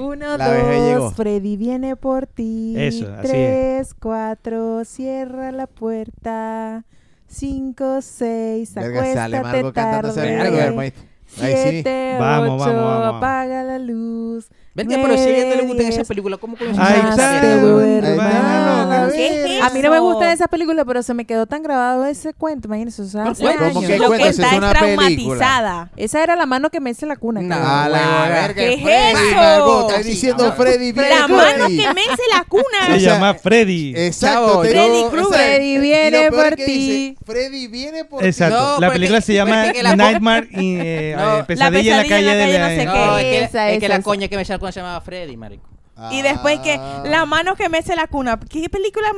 Uno, La vejez llegó. dos, Freddy viene por ti. Eso, así Tres, cuatro, cierra la puerta. Cinco, seis, Verga, sale acuéstate ese tarde. Ahí sí. Siete, ocho, vamos, vamos, vamos. apaga la luz. Vente, pero si a ella no le Nueve, gusta esa diez. película, ¿cómo coño Ahí Más está, te duermas. Ahí está, loca, ¿Qué es A mí no me eso? gusta esa película, pero se me quedó tan grabado ese cuento. Imagínense, o sea, ¿Pero hace? ¿Cómo años. que Lo que está es traumatizada. Esa era la mano que mece la cuna. No. A la verga. ¿Qué es Freddy, eso? Sí, diciendo no. Freddy viene La mano que mece la cuna. Se llama Freddy. Exacto. Freddy Krueger. Freddy viene por ti. Freddy viene por ti. Exacto. No, la película se llama Nightmare y eh, No, eh, Pesadilla en la calle de la... no sé qué. es que, Esa, es que esa, la coña que me se llamaba Freddy, marico. Y después que Ah. la mano que mece la cuna. ¿Qué película?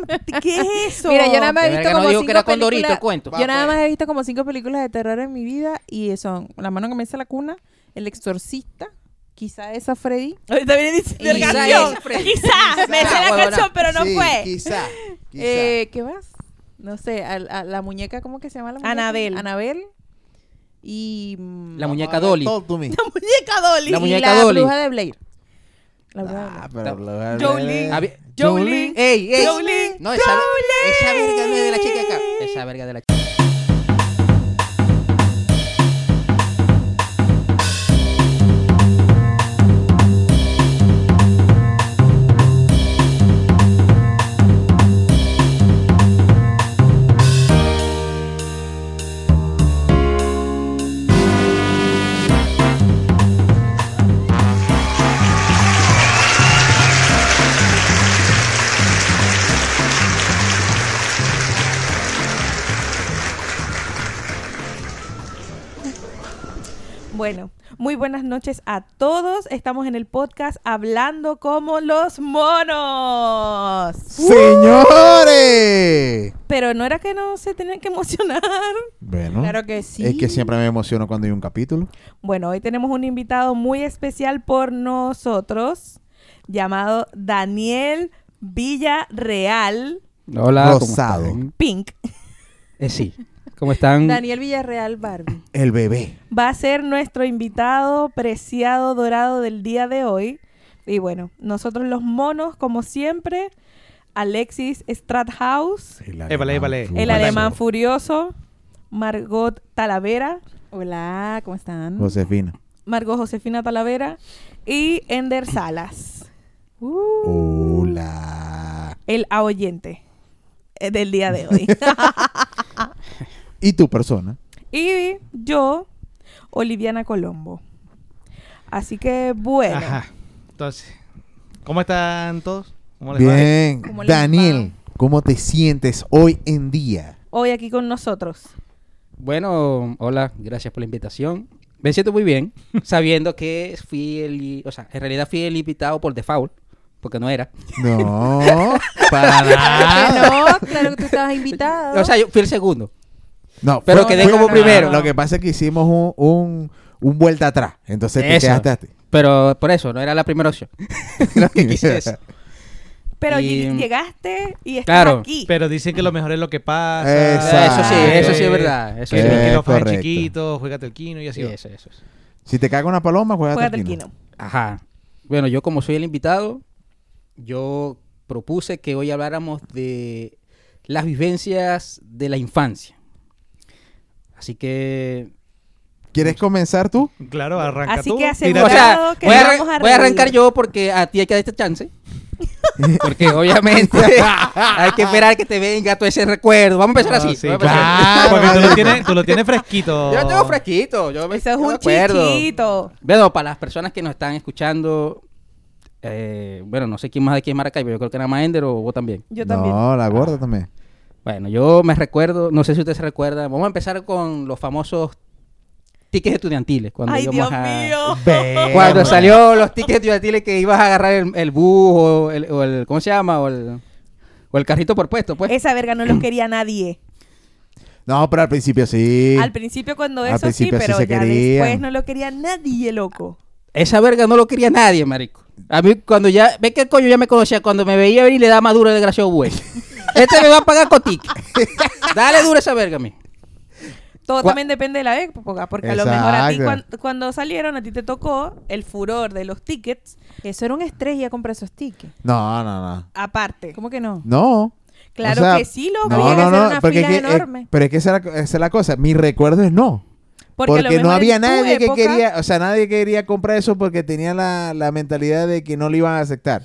¿Qué es eso? Mira, yo nada más he visto no como digo cinco que era con Dorito el cuento. Yo nada pues. más he visto como cinco películas de terror en mi vida y son La mano que me hace la cuna, El exorcista, quizá esa Freddy. Ahorita viene diciendo la canción. Quizá. Me sé la canción, pero no Sí, fue. Quizá. quizá. Eh, ¿Qué más? No sé, a, a la muñeca, ¿cómo que se llama la muñeca? Anabel. Anabel. Y... La muñeca Vamos a ver, Dolly. me. Muñeca Dolly. La y muñeca la Dolly. bruja de Blair. La Ah, pero lo- Jolene. Había- Jolene. ¡Ey, ey! Jolene. No, esa, esa verga no es de la chica acá. Esa verga de la chica. Bueno, muy buenas noches a todos. Estamos en el podcast hablando como los monos. ¡Señores! Pero no era que no se tenían que emocionar. Bueno, Claro que sí. es que siempre me emociono cuando hay un capítulo. Bueno, hoy tenemos un invitado muy especial por nosotros, llamado Daniel Villarreal Hola, ¿cómo Rosado. Pink. Eh, sí. ¿Cómo están? Daniel Villarreal Barbie. El bebé. Va a ser nuestro invitado preciado dorado del día de hoy. Y bueno, nosotros los monos, como siempre, Alexis Strathouse, El Épale, épale. el Bueno. alemán furioso, Margot Talavera, Hola, ¿cómo están? Josefina. Margot Josefina Talavera y Ender Salas, Uh, Hola. el oyente del día de hoy. ¿Y tu persona? y yo, Oliviana Colombo. Así que bueno, Ajá. Entonces, ¿cómo están todos? ¿Cómo les va? Bien. ¿Cómo les Daniel, ¿cómo te sientes hoy en día? hoy aquí con nosotros. Bueno, hola, gracias por la invitación. Me siento muy bien, sabiendo que fui el, o sea, en realidad fui el invitado por default, porque no era. No, para nada. no, claro que tú estabas invitado. O sea, yo fui el segundo. No, Pero fue- quedé fue- como primero. Lo que pasa es que hicimos un, un, un vuelta atrás. Entonces te Eso. quedaste. a ti. Pero por eso, no era la primera opción. Lo que quise decir. Pero Y- lleg- llegaste y estás Claro, aquí. Pero dicen que lo mejor es lo que pasa. Exacto. Eso sí, eso sí es verdad. Eso que sí. el Es kino fue correcto. chiquito, juégate el kino y así. Sí, eso, eso, eso. Si te caga una paloma, juega el kino. Ajá. Bueno, yo como soy el invitado, yo propuse que hoy habláramos de las vivencias de la infancia. Así que... ¿Quieres comenzar tú? Claro, arranca Así tú. que tira- asegura- O sea, que voy a, vamos a voy a arrancar yo porque a ti hay que dar este chance. Porque obviamente hay que esperar que te venga todo ese recuerdo. Vamos a empezar así. sí, a empezar claro, así. porque tú lo tienes, tú lo tienes fresquito. Yo tengo fresquito. Yo me, Eso es un acuerdo. chiquito. Bueno, para las personas que nos están escuchando, eh, bueno, no sé quién más de aquí en Maracaibo, yo creo que era Maender o vos también. Yo también. No, la gorda también. Bueno, yo me recuerdo, no sé si usted se recuerda, vamos a empezar con los famosos tickets estudiantiles. Cuando Ay, íbamos Dios a- mío. Cuando salió los tickets estudiantiles que ibas a agarrar el, el bus o el, o el- ¿cómo se llama? O el, o el carrito por puesto, pues. Esa verga no los quería nadie. No, pero al principio sí. Al principio cuando Al eso sí, principio sí pero se ya querían. después no lo quería nadie, loco. Esa verga no lo quería nadie, marico. A mí cuando ya, ve que el coño ya me conocía, cuando me veía venir le da más duro el desgraciado güey. Este me va a pagar con ticket. Dale duro esa verga a mí. Todo también depende de la época, porque a lo mejor a ti cuando salieron a ti te tocó el furor de los tickets Eso era un estrés ir a comprar esos tickets. No, no, no. aparte. ¿Cómo que no? No. Claro O sea, que sí, loco. No, no, hacer no. una Porque fila es que, eh, enorme. pero es que esa, era- esa es la cosa. Mi recuerdo es no. Porque, lo no había nadie que quería, o sea, nadie quería comprar eso porque tenía la, la mentalidad de que no lo iban a aceptar.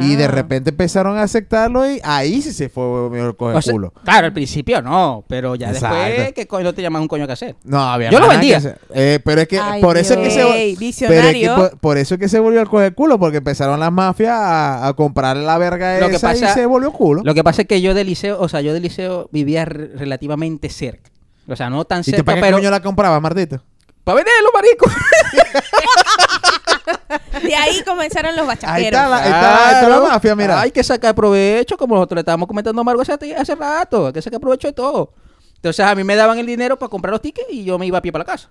Y de Ah. repente empezaron a aceptarlo y ahí sí se fue mejor coge O sea, culo. claro, al principio no, pero ya Exacto. después, ¿qué coño te llaman un coño que hacer? No, había Yo lo vendía. que. Eh, pero es que Ay, por eso es que se pero es que por, por eso es que se volvió el coge culo porque empezaron las mafias a, a comprar la verga Lo que esa y pasa- se volvió culo. Lo que pasa es que yo del liceo, o sea, yo del liceo vivía re- relativamente cerca. O sea, no tan ¿Y te cerca, para qué pero... coño la compraba, Martito? ¡Para venderlo, marico! De ahí comenzaron los Ahí bachaqueros. está la, ahí está, ahí está la mafia, mira. Hay que sacar provecho, como nosotros le estábamos comentando a Margo hace, hace rato. Hay que sacar provecho de todo. Entonces a mí me daban el dinero para comprar los tickets y yo me iba a pie para la casa.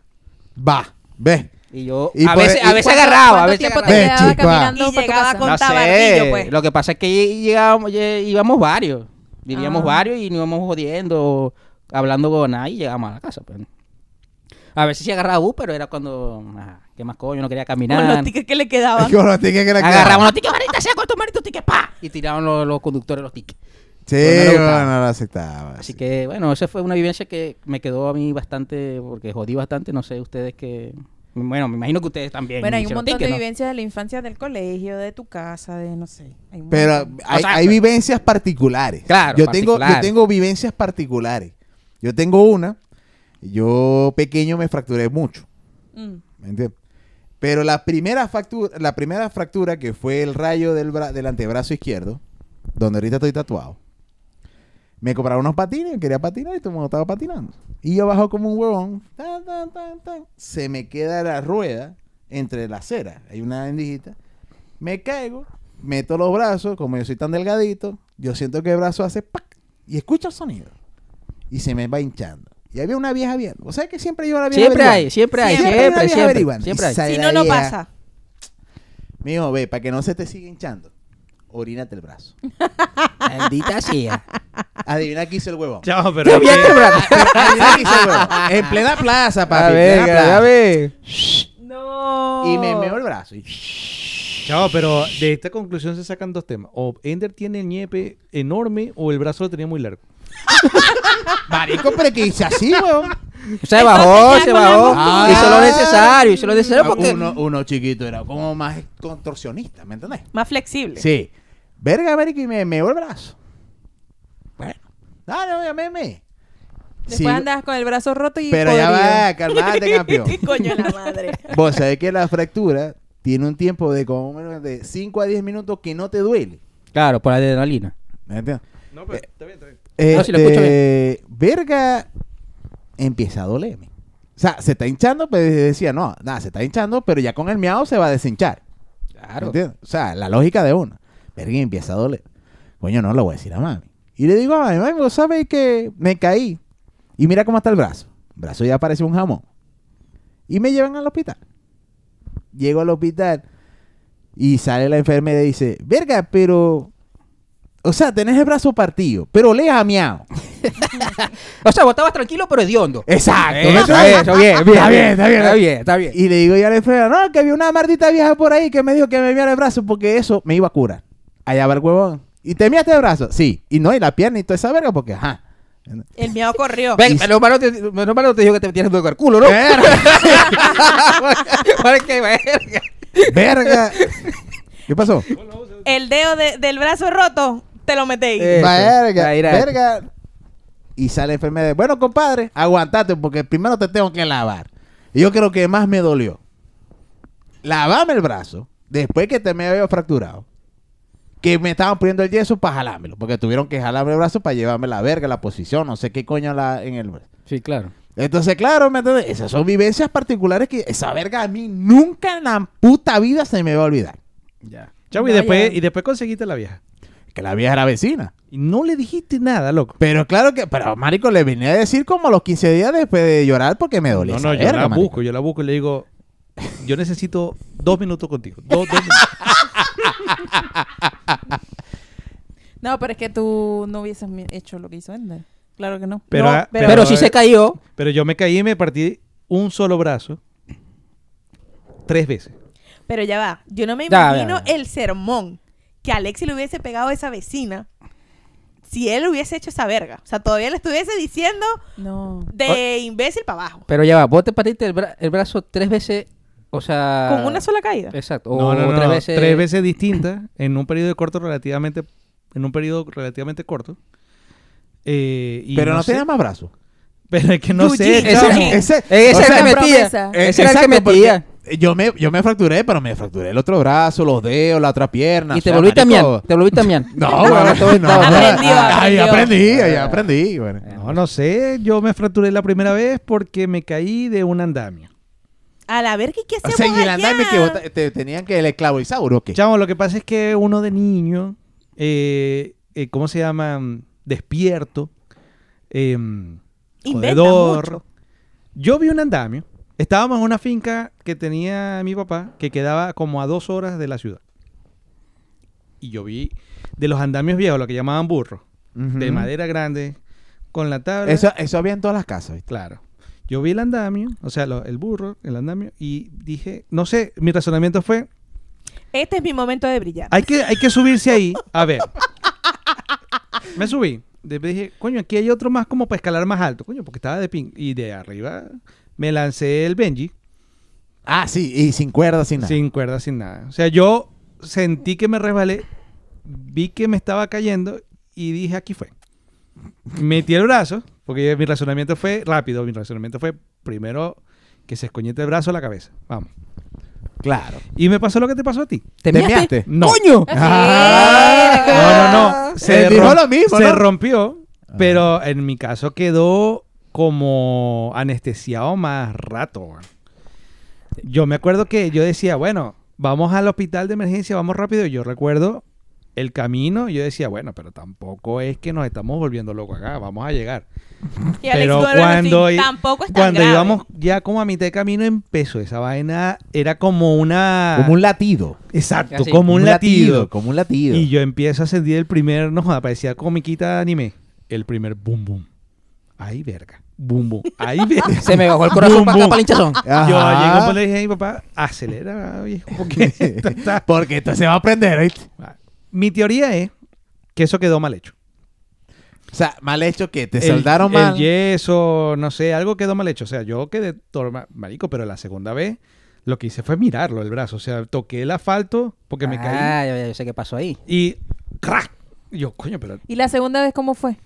Va, ve. Y yo Y a por- veces, y a veces ¿Cuánto- agarraba, a veces tiempo agarraba. te Ve, chica. caminando Y para tu llegaba casa? con No tabardillo, sé, pues. lo que pasa es que llegábamos, lle- íbamos varios. Vivíamos Ah. varios y nos íbamos jodiendo, hablando con nadie y llegamos a la casa. pues. A veces sí agarraba bus, pero era cuando, ah, ¿qué más coño? No quería Con caminar. los tickets que le quedaban. Con los tickets que le Agarraban quedaban. los tickets, manita, sea con tu manito ticket, pa. Y tiraban los, los conductores los tickets. Sí, gustaba. bueno, no lo aceptaba. Así que, bueno, esa fue una vivencia que me quedó a mí bastante, porque jodí bastante. No sé ustedes que. Bueno, me imagino que ustedes también. Bueno, hay un montón de ¿no? vivencias de la infancia del colegio, de tu casa, de no sé. hay Pero hay, sea, hay pero- vivencias particulares. Claro, yo tengo, yo tengo vivencias particulares. Yo tengo una. Yo pequeño me fracturé mucho. Mm. ¿Me entiendes? Pero la primera, fractura, la primera fractura, que fue el rayo del, bra- del antebrazo izquierdo, donde ahorita estoy tatuado, me compraron unos patines, quería patinar y todo el mundo estaba patinando. Y yo bajo como un huevón, tan, tan, tan, tan, se me queda la rueda entre la acera, hay una endijita, me caigo, meto los brazos, como yo soy tan delgadito, yo siento que el brazo hace ¡pac! y escucho el sonido. Y se me va hinchando. Y había una vieja viendo. O sea que siempre yo la vieja Siempre hay, siempre hay, Siempre hay siempre, siempre. Siempre hay. Si no, no vieja, pasa. Mijo, ve, para que no se te siga hinchando, orínate el brazo. Maldita sea. Adivina qué hizo el huevón. Chao, pero. Qué bien, es que- bro. Adivina qué hizo el huevón. En plena plaza, papi. A ver, a. No. Y me meó el brazo. y- Chao, pero de esta conclusión se sacan dos temas. O Ender tiene el ñepe enorme o el brazo lo tenía muy largo. Marico, pero que hice así, huevón. Se bajó, se bajó. postura. Hizo lo necesario, hizo lo necesario porque. Ah, Uno, uno chiquito era como más contorsionista, ¿me entendés? Más flexible. Sí. Verga, marico, y me meó el brazo. Bueno. No, no, ya me me. Después Sí, andas con el brazo roto y Pero ya va, calmate, campeón. ¿Qué coño la madre? Vos sabés que la fractura tiene un tiempo de como menos de 5 a 10 minutos que no te duele. Claro, por la adrenalina. ¿Me entiendes? No, pero está bien, está bien. No, si lo escucho Este, Verga empieza a dolerme. O sea, se está hinchando, pero decía, no, nada, se está hinchando, pero ya con el miau se va a deshinchar. ¿Me Claro. entiendes? O sea, la lógica de uno. Verga empieza a doler. Coño, no lo voy a decir a mami. Y le digo a mami, mami, vos sabés que me caí. Y mira cómo está el brazo. El brazo ya parece un jamón. Y me llevan al hospital. Llego al hospital y sale la enfermera y dice, verga, pero... O sea, tenés el brazo partido, pero le a miau. O sea, vos estabas tranquilo, pero hediondo. Exacto. Eso, bien, bien. Está bien, está bien. Está bien, está bien. Y le digo yo a la enfermera, no, que había una maldita vieja por ahí que me dijo que me miara el brazo porque eso me iba a curar. Allá va el huevón. ¿Y te miaste el brazo? Sí. Y no, y la pierna y toda esa verga porque, ajá. El mío corrió. Ven, Y- menos mal no te, te dijo que te tienes que el culo, ¿no? Verga. Verga. ¿Qué pasó? El dedo de- del brazo roto, te lo metéis. Eh. Verga, Ahí era. verga. Y sale la enfermera. Bueno, compadre, aguantate porque primero te tengo que lavar. Y yo creo que más me dolió. Lavame el brazo después que te me había fracturado. Que me estaban poniendo el yeso para jalármelo. Porque tuvieron que jalarme el brazo para llevarme la verga, la posición, no sé qué coño la, en el Sí, claro. Entonces, claro, ¿me entiendes? Esas son vivencias particulares que esa verga a mí nunca en la puta vida se me va a olvidar. Ya. Chao, y después, y después conseguiste la vieja. Que la vieja era vecina. Y no le dijiste nada, loco. Pero claro que, pero marico, le venía a decir como a los 15 días después de llorar porque me dolía No, no, yo verga, la marico. busco, yo la busco y le digo, yo necesito dos minutos contigo. Dos, dos minutos. No, pero es que tú no hubieses hecho lo que hizo Ender. Claro que no. Pero, No, ah, pero- Pero, si se cayó, Pero yo me caí y me partí un solo brazo tres veces. Pero ya va. Yo no me Ya, imagino ya, ya. el sermón que Alexi le hubiese pegado a esa vecina si él hubiese hecho esa verga. O sea, todavía le estuviese diciendo No. de imbécil para abajo. pero ya va, vos te partiste el, bra- el brazo tres veces, o sea... Con una sola caída. Exacto. O No, no, no, tres no, veces... tres veces distintas en un periodo corto relativamente en un periodo relativamente corto. Eh, y Pero no, sé- tenía más brazos. Pero es que no sé, Eugene. Ese. Ese- ese o era el que metía. Ese era el que metía. Yo me, yo me fracturé, pero me fracturé el otro brazo, los dedos, la otra pierna. Y o te volviste a miar. Te volviste a. No, No, bueno, no, no, no, Aprendió, Ahí aprendí, ahí aprendí. bueno. No, no sé, yo me fracturé la primera vez porque me caí de un andamio. A la verga, ¿y qué O hacemos sea, y el allá? andamio que vos te, te- tenían que el ¿o qué? Chamo, lo que pasa es que uno de niño, eh, eh, ¿cómo se llama? Despierto, eh, Inventa jodedor. mucho. Yo vi un andamio. Estábamos en una finca que tenía mi papá, que quedaba como a dos horas de la ciudad. Y yo vi de los andamios viejos, lo que llamaban burros, de madera grande, con la tabla. Eso, eso había en todas las casas, ¿viste? Claro. Yo vi el andamio, o sea, lo- el burro, el andamio, y dije, no sé, mi razonamiento fue, Este es mi momento de brillar. hay que, hay que subirse ahí. A ver. Me subí. Después dije, coño, aquí hay otro más como para escalar más alto. Coño, porque estaba de pin. Y de arriba me lancé el Benji Ah, sí, y sin cuerda, sin nada. sin cuerda, sin nada. O sea, yo sentí que me resbalé, vi que me estaba cayendo y dije, aquí fue. Metí el brazo, porque mi razonamiento fue rápido. Mi razonamiento fue primero que se escoñete el brazo a la cabeza. Vamos. Claro. Y me pasó lo que te pasó a ti. ¿Te, ¿Te measte? measte? No. ¡Coño! Ah. No, no, no. Dijo rom- lo mismo, se ¿no? rompió, pero en mi caso quedó como anestesiado más rato. Yo me acuerdo que yo decía, bueno, vamos al hospital de emergencia, vamos rápido. Y yo recuerdo el camino, y yo decía, bueno, pero tampoco es que nos estamos volviendo locos acá, vamos a llegar. Y Alex pero así, cuando, tampoco es tan cuando grave. íbamos ya como a mitad de camino empezó esa vaina, era como una... Como un latido. Exacto, Así, como un latido. Como un latido. Y yo empiezo a sentir el primer, no joda, parecía comiquita de anime. El primer boom boom. Ay, verga. Boom boom. Ay, verga. Se me bajó el corazón Boom, para acá, boom. para el hinchazón. Yo llego pues le dije a mi papá, acelera, viejo, porque esto está- Porque esto se va a aprender, ¿viste? Mi teoría es que eso quedó mal hecho. O sea, mal hecho que te El- soldaron el, mal. yeso, no sé, algo quedó mal hecho. O sea, yo quedé torma, marico, pero la segunda vez lo que hice fue mirarlo el brazo. O sea, toqué el asfalto porque me caí Ah, ya, ya, yo sé qué pasó ahí. y ¡crack! Y yo, coño, pero ¿Y la segunda vez cómo fue?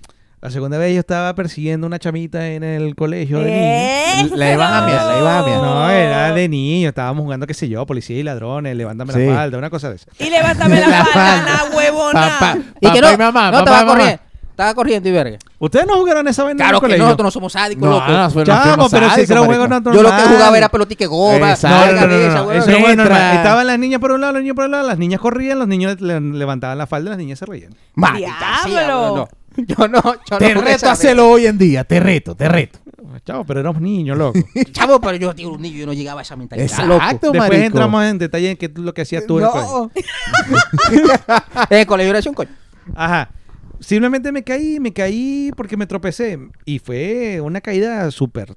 La segunda vez yo estaba persiguiendo una chamita en el colegio de niños. Eh, La iban a miar, la iban a miar. No, era de niño. Estábamos jugando, qué sé yo, policía y ladrones, levántame Sí. la falda, una cosa de esa. Y levántame la, La falda, falda. la huevona. Papá, Y que papá no, y mamá, no papá estaba y mamá. corriendo. Estaba corriendo y verga. ¿Ustedes no jugaron esa vaina Claro en el que colegio? nosotros no somos sádicos, No, loco. no, fue- Chamo, pero si sádicos, era un juego maricón. natural. Yo lo que jugaba era pelotica goma, Exacto. No, no, no, no, de esa, no, weón. Eso es bueno, Letra. normal. Estaban las niñas por un lado, los niños por el lado, las niñas corrían, los niños le, le levantaban la falda y las niñas se reían. Maldita sea, Diablo. no. Yo no, yo Te no reto a hacerlo hoy en día, te reto, te reto. Chavo, pero éramos niños, loco. Chavo, pero yo digo un niño, yo no llegaba a esa mentalidad, Exacto, loco. Después marico. entramos en detalle en qué lo que hacías tú. No. en el colegio era así un coño. Ajá. Simplemente me caí, me caí porque me tropecé. Y fue una caída súper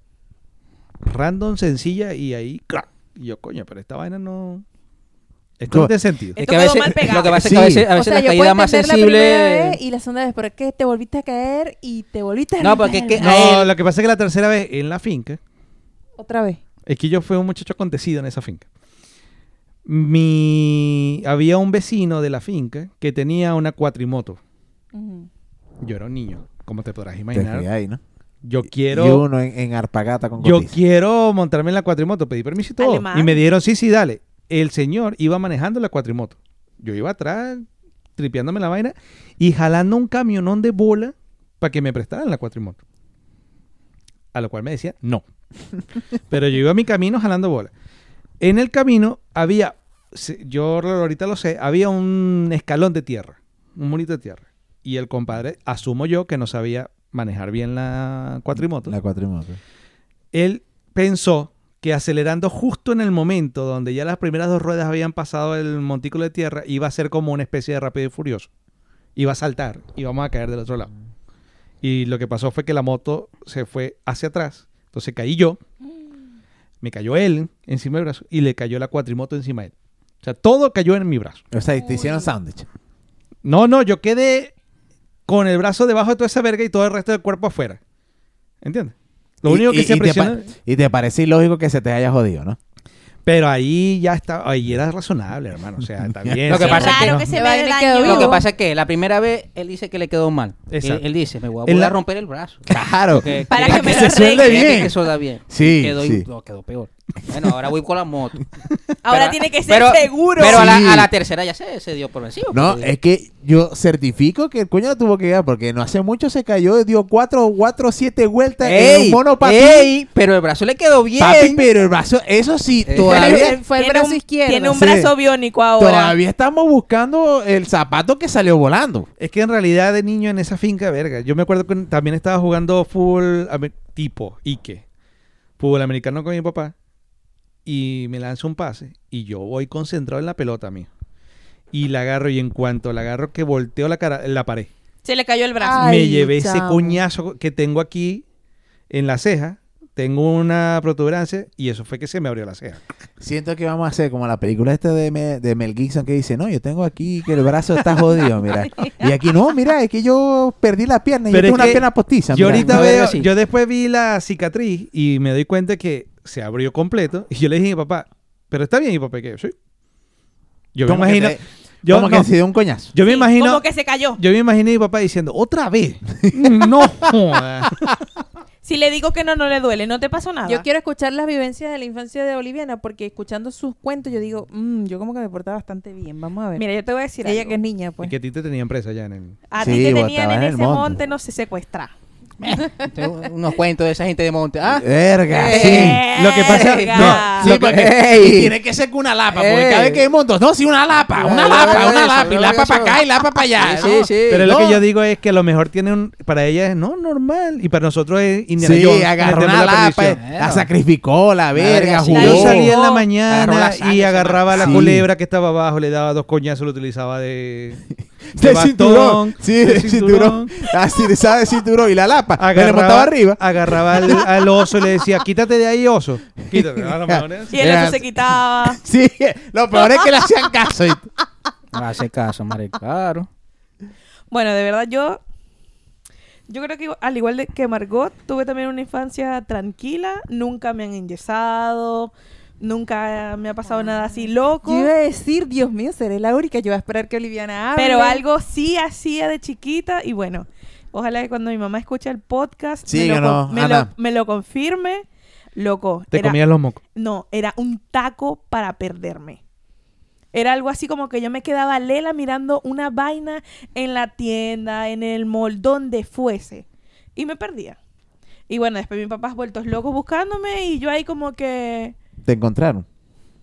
random, sencilla, y ahí. Y yo, coño, pero esta vaina no. Esto no tiene sentido. Es que a veces, lo que pasa es Sí. que a veces, a o veces sea, la caída más la sensible. y la segunda vez, pero es que te volviste a caer y te volviste a No, porque es que- No, lo que pasa es que la tercera vez en la finca, Otra vez. es que yo fui un muchacho acontecido en esa finca. Mi... Había un vecino de la finca que tenía una cuatrimoto. Yo era un niño, como te podrás imaginar. fui ahí, ¿no? Yo Y quiero... uno en, en Arpagata con Yo cotiza. quiero montarme en la cuatrimoto, pedí permiso y todo. Alemán. Y me dieron, sí, sí, dale. El señor iba manejando la cuatrimoto. Yo iba atrás, tripeándome la vaina y jalando un camionón de bola para que me prestaran la cuatrimoto. A lo cual me decía, no. Pero yo iba a mi camino jalando bola. En el camino había, yo ahorita lo sé, había un escalón de tierra, un murito de tierra. Y el compadre, asumo yo, que no sabía manejar bien la cuatrimoto La cuatrimoto. él pensó que acelerando justo en el momento donde ya las primeras dos ruedas habían pasado el montículo de tierra, iba a ser como una especie de rápido y furioso. Iba a saltar y vamos a caer del otro lado. Y lo que pasó fue que la moto se fue hacia atrás. Entonces caí yo. Me cayó él encima del brazo y le cayó la cuatrimoto encima de él. O sea, todo cayó en mi brazo. O sea, te hicieron sándwich. No, no, yo quedé con el brazo debajo de toda esa verga y todo el resto del cuerpo afuera. ¿Entiendes? Lo Y- único que y- se y te presiona... y te parece ilógico que se te haya jodido, ¿no? Pero ahí ya está, ahí era razonable, hermano. O sea, también. Lo que pasa es que- Claro que se Se quedó Lo que pasa es que la primera vez él dice que le quedó mal. Él, dice, me voy a volver la- a romper el brazo. Claro. Porque Para que me se lo suelde bien. Que da bien. Sí, Quedó, sí. no, quedó peor. Bueno, ahora voy con la moto. Ahora Pero- tiene que ser pero- seguro. Pero a, Sí. la, a la tercera ya se, se dio por vencido. No, porque- es que yo certifico que el coño tuvo que ir porque no hace mucho se cayó, dio cuatro, cuatro, siete vueltas en un monopatín. ey, pero el brazo le quedó bien. Papi, pero el brazo, eso sí, Eh, todavía, Fue- el brazo un- izquierdo. Tiene un Sí. brazo biónico ahora. todavía estamos buscando el zapato que salió volando. Es que en realidad de niño en esa finca, verga. Yo me acuerdo que también estaba jugando fútbol tipo Ike. Fútbol americano con mi papá. Y me lanza un pase. Y yo voy concentrado en la pelota, mío. Y la agarro. Y en cuanto la agarro, que volteo la cara, la pared. Se le cayó el brazo. Ay, me llevé ese chamo. cuñazo que tengo aquí en la ceja. Tengo una protuberancia. Y eso fue que se me abrió la ceja. Siento que vamos a hacer como la película esta de, Me- de Mel Gibson que dice, no, yo tengo aquí que el brazo está jodido, mira. Y aquí, no, mira, es que yo perdí la pierna y yo tengo una pierna postiza. Yo mira. ahorita veo, yo después vi la cicatriz y me doy cuenta que se abrió completo. Y yo le dije a mi papá, pero está bien, y papá, que sí. Yo me imagino, te- yo, como no, que se dio un coñazo. yo me Sí, imagino, Como que se cayó. yo me imaginé a mi papá diciendo, otra vez. no. Si le digo que no, no le duele. No te pasó nada. Yo quiero escuchar las vivencias de la infancia de Oliviana porque escuchando sus cuentos yo digo, "Mm, yo como que me portaba bastante bien. Vamos a ver. Mira, yo te voy a decir ella algo. que es niña, Y pues. que a ti te tenían presa ya en el... A Sí, ti te tenían en ese monte. monte, no se secuestra. Unos cuentos de esa gente de monte. Ah, Verga, Eh, sí. Lo que pasa- Verga. Sí, porque tiene que ser con una lapa, porque Ey. cada vez que hay montos, no, sí, una lapa, una lapa, una lapa, y lapa para acá y lapa para allá. Sí, ¿no? sí, sí. Pero lo no. que yo digo es que a lo mejor tiene un... Para ella es, no, normal. Y para nosotros es Indiana Sí, Jones, agarró una la lapa, perdición. eh, la sacrificó, la verga, jugó. Yo salía en la Agarró mañana la y agarraba la culebra que estaba abajo, le daba dos coñazos, lo utilizaba de, De cinturón. Sí, de, cinturón. Así, de, ¿sabes? De cinturón. Y la lapa. me le Agarraba, montaba arriba. agarraba al, al oso y le decía, quítate de ahí, oso. Quítate. Y el otro se quitaba. Sí, lo peor es que le hacían caso. y- no hace caso, madre. Claro. Bueno, de verdad yo... Yo creo que al igual de que Margot, tuve también una infancia tranquila. Nunca me han enyesado. Nunca me ha pasado nada así loco. Yo iba a decir, Dios mío, seré la única. Yo voy a esperar que Oliviana hable. Pero algo sí hacía de chiquita y bueno, ojalá que cuando mi mamá escuche el podcast Sí, me, lo, no, me, lo, me lo confirme. Loco, Te era- comías los mocos. no, era un taco para perderme. Era algo así como que yo me quedaba lela mirando una vaina en la tienda, en el mall, donde fuese. Y me perdía. Y bueno, después mis papás vueltos locos buscándome y yo ahí como que, Te encontraron.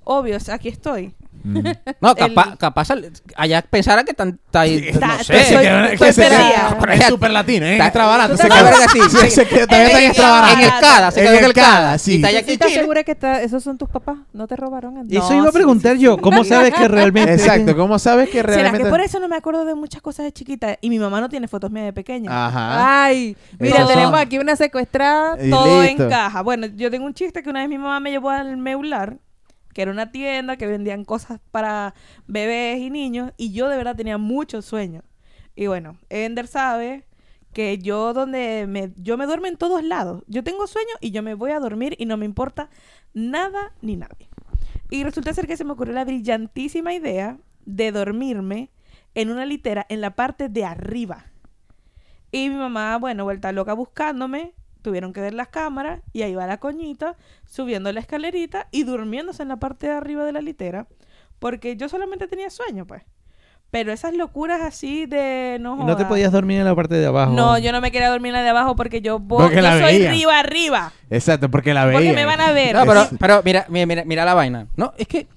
Obvio, o sea, aquí estoy. Mm. No, capaz, El- capaz al- allá pensara que tan, está ahí, Está- no sé. que soy- que se queda- pero es súper latino, ¿eh? Está- Extra barato. Tú Se queda- acuerdas que sí, se- se queda- en el- CADA, se En quedó en el CADA, CADA. sí. Y está allá ¿Tú estás aquí. segura que está- esos son tus papás? ¿No te robaron antes? Eso No, iba a preguntar sí, yo. sí. ¿Cómo sabes que realmente... Exacto, ¿cómo sabes que ¿Será realmente... que por eso no me acuerdo de muchas cosas de chiquita? Y mi mamá no tiene fotos mías de pequeña. Ajá. Ay, mira, Esos tenemos aquí una secuestrada. Y todo listo. encaja. Bueno, yo tengo un chiste que una vez mi mamá me llevó al Meular, que era una tienda que vendían cosas para bebés y niños, y yo de verdad tenía mucho sueño. Y bueno, Ender sabe que yo donde me yo me duermo en todos lados. Yo tengo sueño y yo me voy a dormir y no me importa nada ni nadie. Y resulta ser que se me ocurrió la brillantísima idea de dormirme en una litera en la parte de arriba. Y mi mamá, bueno, vuelta loca buscándome, tuvieron que ver las cámaras y ahí va la coñita subiendo la escalerita y durmiéndose en la parte de arriba de la litera, porque yo solamente tenía sueño, pues. Pero esas locuras así de no no te podías dormir en la parte de abajo. No, yo no me quería dormir en la de abajo porque yo voy, Porque yo la soy veía. arriba arriba, Exacto, porque la veía. porque me van a ver. No, pero, pero mira, mira, mira, mira la vaina. No, es que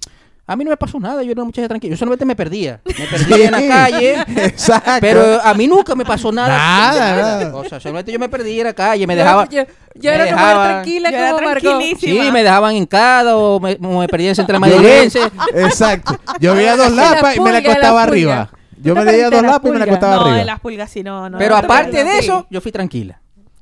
a mí no me pasó nada. Yo era una muchacha tranquila. Yo solamente me perdía. Me perdía en la calle. Exacto. Pero a mí nunca me pasó nada. Nada, nada. O sea, solamente yo me perdía en la calle. Me Yo- dejaban. Yo, yo me era una mujer dejaban- tranquila Yo era como Margot. tranquilísima. Sí, me dejaban o me, me perdía en Central Madrilense. Exacto. Yo veía dos La lapas y me la acostaba arriba. Yo me leía trajiste dos lápiz y me la pulgas? acostaba No, arriba. de las pulgas sí, no. no Pero aparte de eso, yo fui tranquila.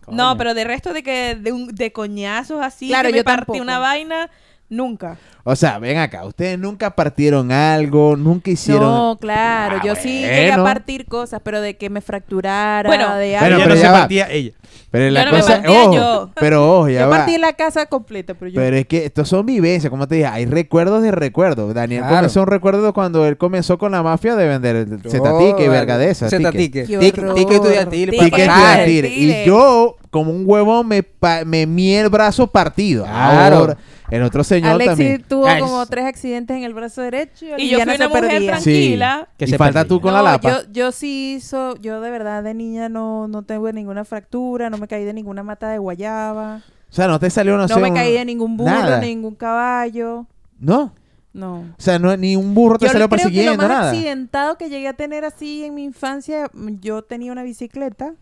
No, pero de resto de que de, un, de coñazos así, Claro, que me yo partí tampoco. una vaina, nunca. O sea, ven acá, ustedes nunca partieron algo, nunca hicieron. No, claro, Ah, yo sí llegué a partir cosas, pero de que me fracturara, Bueno, de Bueno, algo. ella pero no se partía ella. Pero la Yo no me partía ojo, yo. pero ojo, ya yo va. partí la casa completa, pero yo... Pero es que estos son vivencias, como te dije, hay recuerdos de recuerdos. Daniel Claro. comenzó un recuerdo cuando él comenzó con la mafia de vender Yo, zetatique y verga de esas. Tic estudiantil, pasar. estudiantil. Y yo, como un huevón, me, pa- me mié el brazo partido. Claro. Ahora, el otro señor Alexis también. tuvo Ay, como es- tres accidentes en el brazo derecho y, Y yo fui una se mujer perdía. tranquila. Que y se falta perdía. tú con No, la lapa. Yo, yo sí hizo, yo de verdad de niña no, no tengo ninguna fractura, no me caí de ninguna mata de guayaba, O sea, no te salió, no, no, sé, me un- caí de ningún burro, nada. ni ningún caballo, No. no. O sea, no, ni un burro te Yo salió creo que lo persiguiendo, más nada. accidentado que llegué a tener así en mi infancia, yo tenía una bicicleta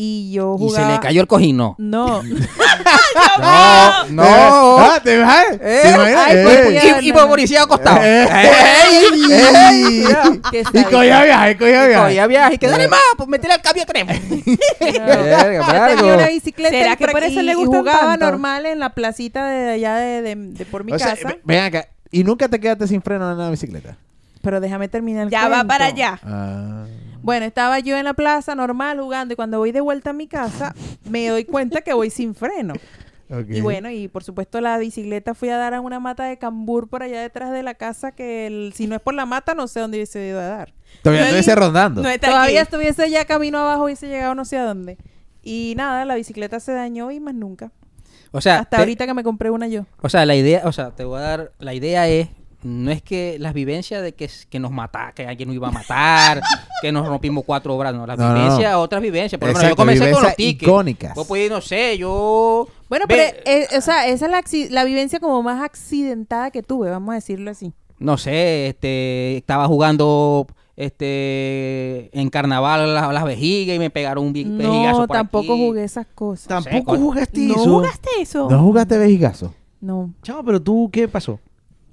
y yo Y se jugaba... le cayó el cojín, no. No, No, no. Ah, ¿te imaginas? Eh, ¿Te imaginas? ay, pues, Eh. pues, Y, y acostado. ¡Ey! ¡Ey! que Y cogía viaje, cogía Y viaje. cogía viaje. Y que dale más, pues métele al cambio algo. tenía una bicicleta ¿Será que por eso le jugaba tanto? normal en la placita de allá de, de- de por mi casa. ve- ven acá. ¿Y nunca te quedaste sin freno en la bicicleta? Pero déjame terminar el Ya va para allá. Ah. Bueno, estaba yo en la plaza normal jugando y cuando voy de vuelta a mi casa me doy cuenta que voy sin freno. Y bueno, y por supuesto la bicicleta fui a dar a una mata de cambur por allá detrás de la casa que el- si no es por la mata no sé dónde hubiese ido a dar. Todavía no estuviese es- rondando. No Todavía aquí. estuviese ya camino abajo hubiese llegado no sé a dónde. Y nada, la bicicleta se dañó y más nunca. O sea, Hasta te- ahorita que me compré una yo. O sea, la idea, o sea, te voy a dar, la idea es, no es que las vivencias de que, que nos mata, que alguien nos iba a matar, que nos rompimos cuatro obras, no, las No, no, no. vivencias, otras vivencias. Por ejemplo, yo Exacto, comencé con los tickets. icónicas. Vos podés, no sé, yo... Bueno, pero eh, o sea, esa es la, la vivencia como más accidentada que tuve, vamos a decirlo así. no sé, este, estaba jugando este en carnaval las, las vejigas y me pegaron un vejigazo No, por tampoco aquí. jugué esas cosas. Tampoco jugaste ¿No eso. jugaste eso? ¿No jugaste vejigazo? No. Chavo, pero tú, ¿qué pasó?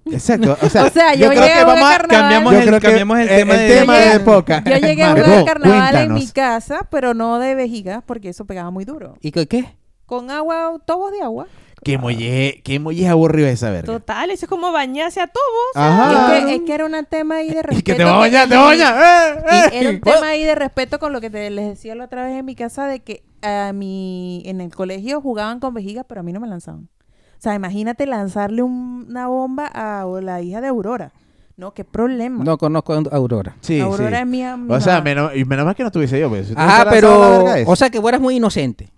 Exacto. O sea, O sea, yo creo llegué que a vamos cambiamos yo el- creo que cambiamos el eh, tema de- tema Yo de llegué- época. Yo llegué a jugar carnaval en mi casa, pero no de vejiga, porque eso pegaba muy duro. ¿Y qué? qué? Con agua, tobos de agua. Qué molleje, qué molleje aburrido esa verga. Total, eso es como bañarse a todos. Ajá. Es, que, es que era un tema ahí de respeto. Y que te va a bañar, te va a bañar. ¡Eh, eh! Era un tema ahí de respeto con lo que te, les decía la otra vez en mi casa de que a mi, en el colegio jugaban con vejiga, pero a mí no me lanzaban. O sea, imagínate lanzarle un- una bomba a la hija de Aurora. No, qué problema. No conozco a Aurora. Sí, Aurora sí. es mía. O sea, menos, y menos mal que no tuviese yo. Pues, si Ajá, pero... O sea, que vos eras muy inocente.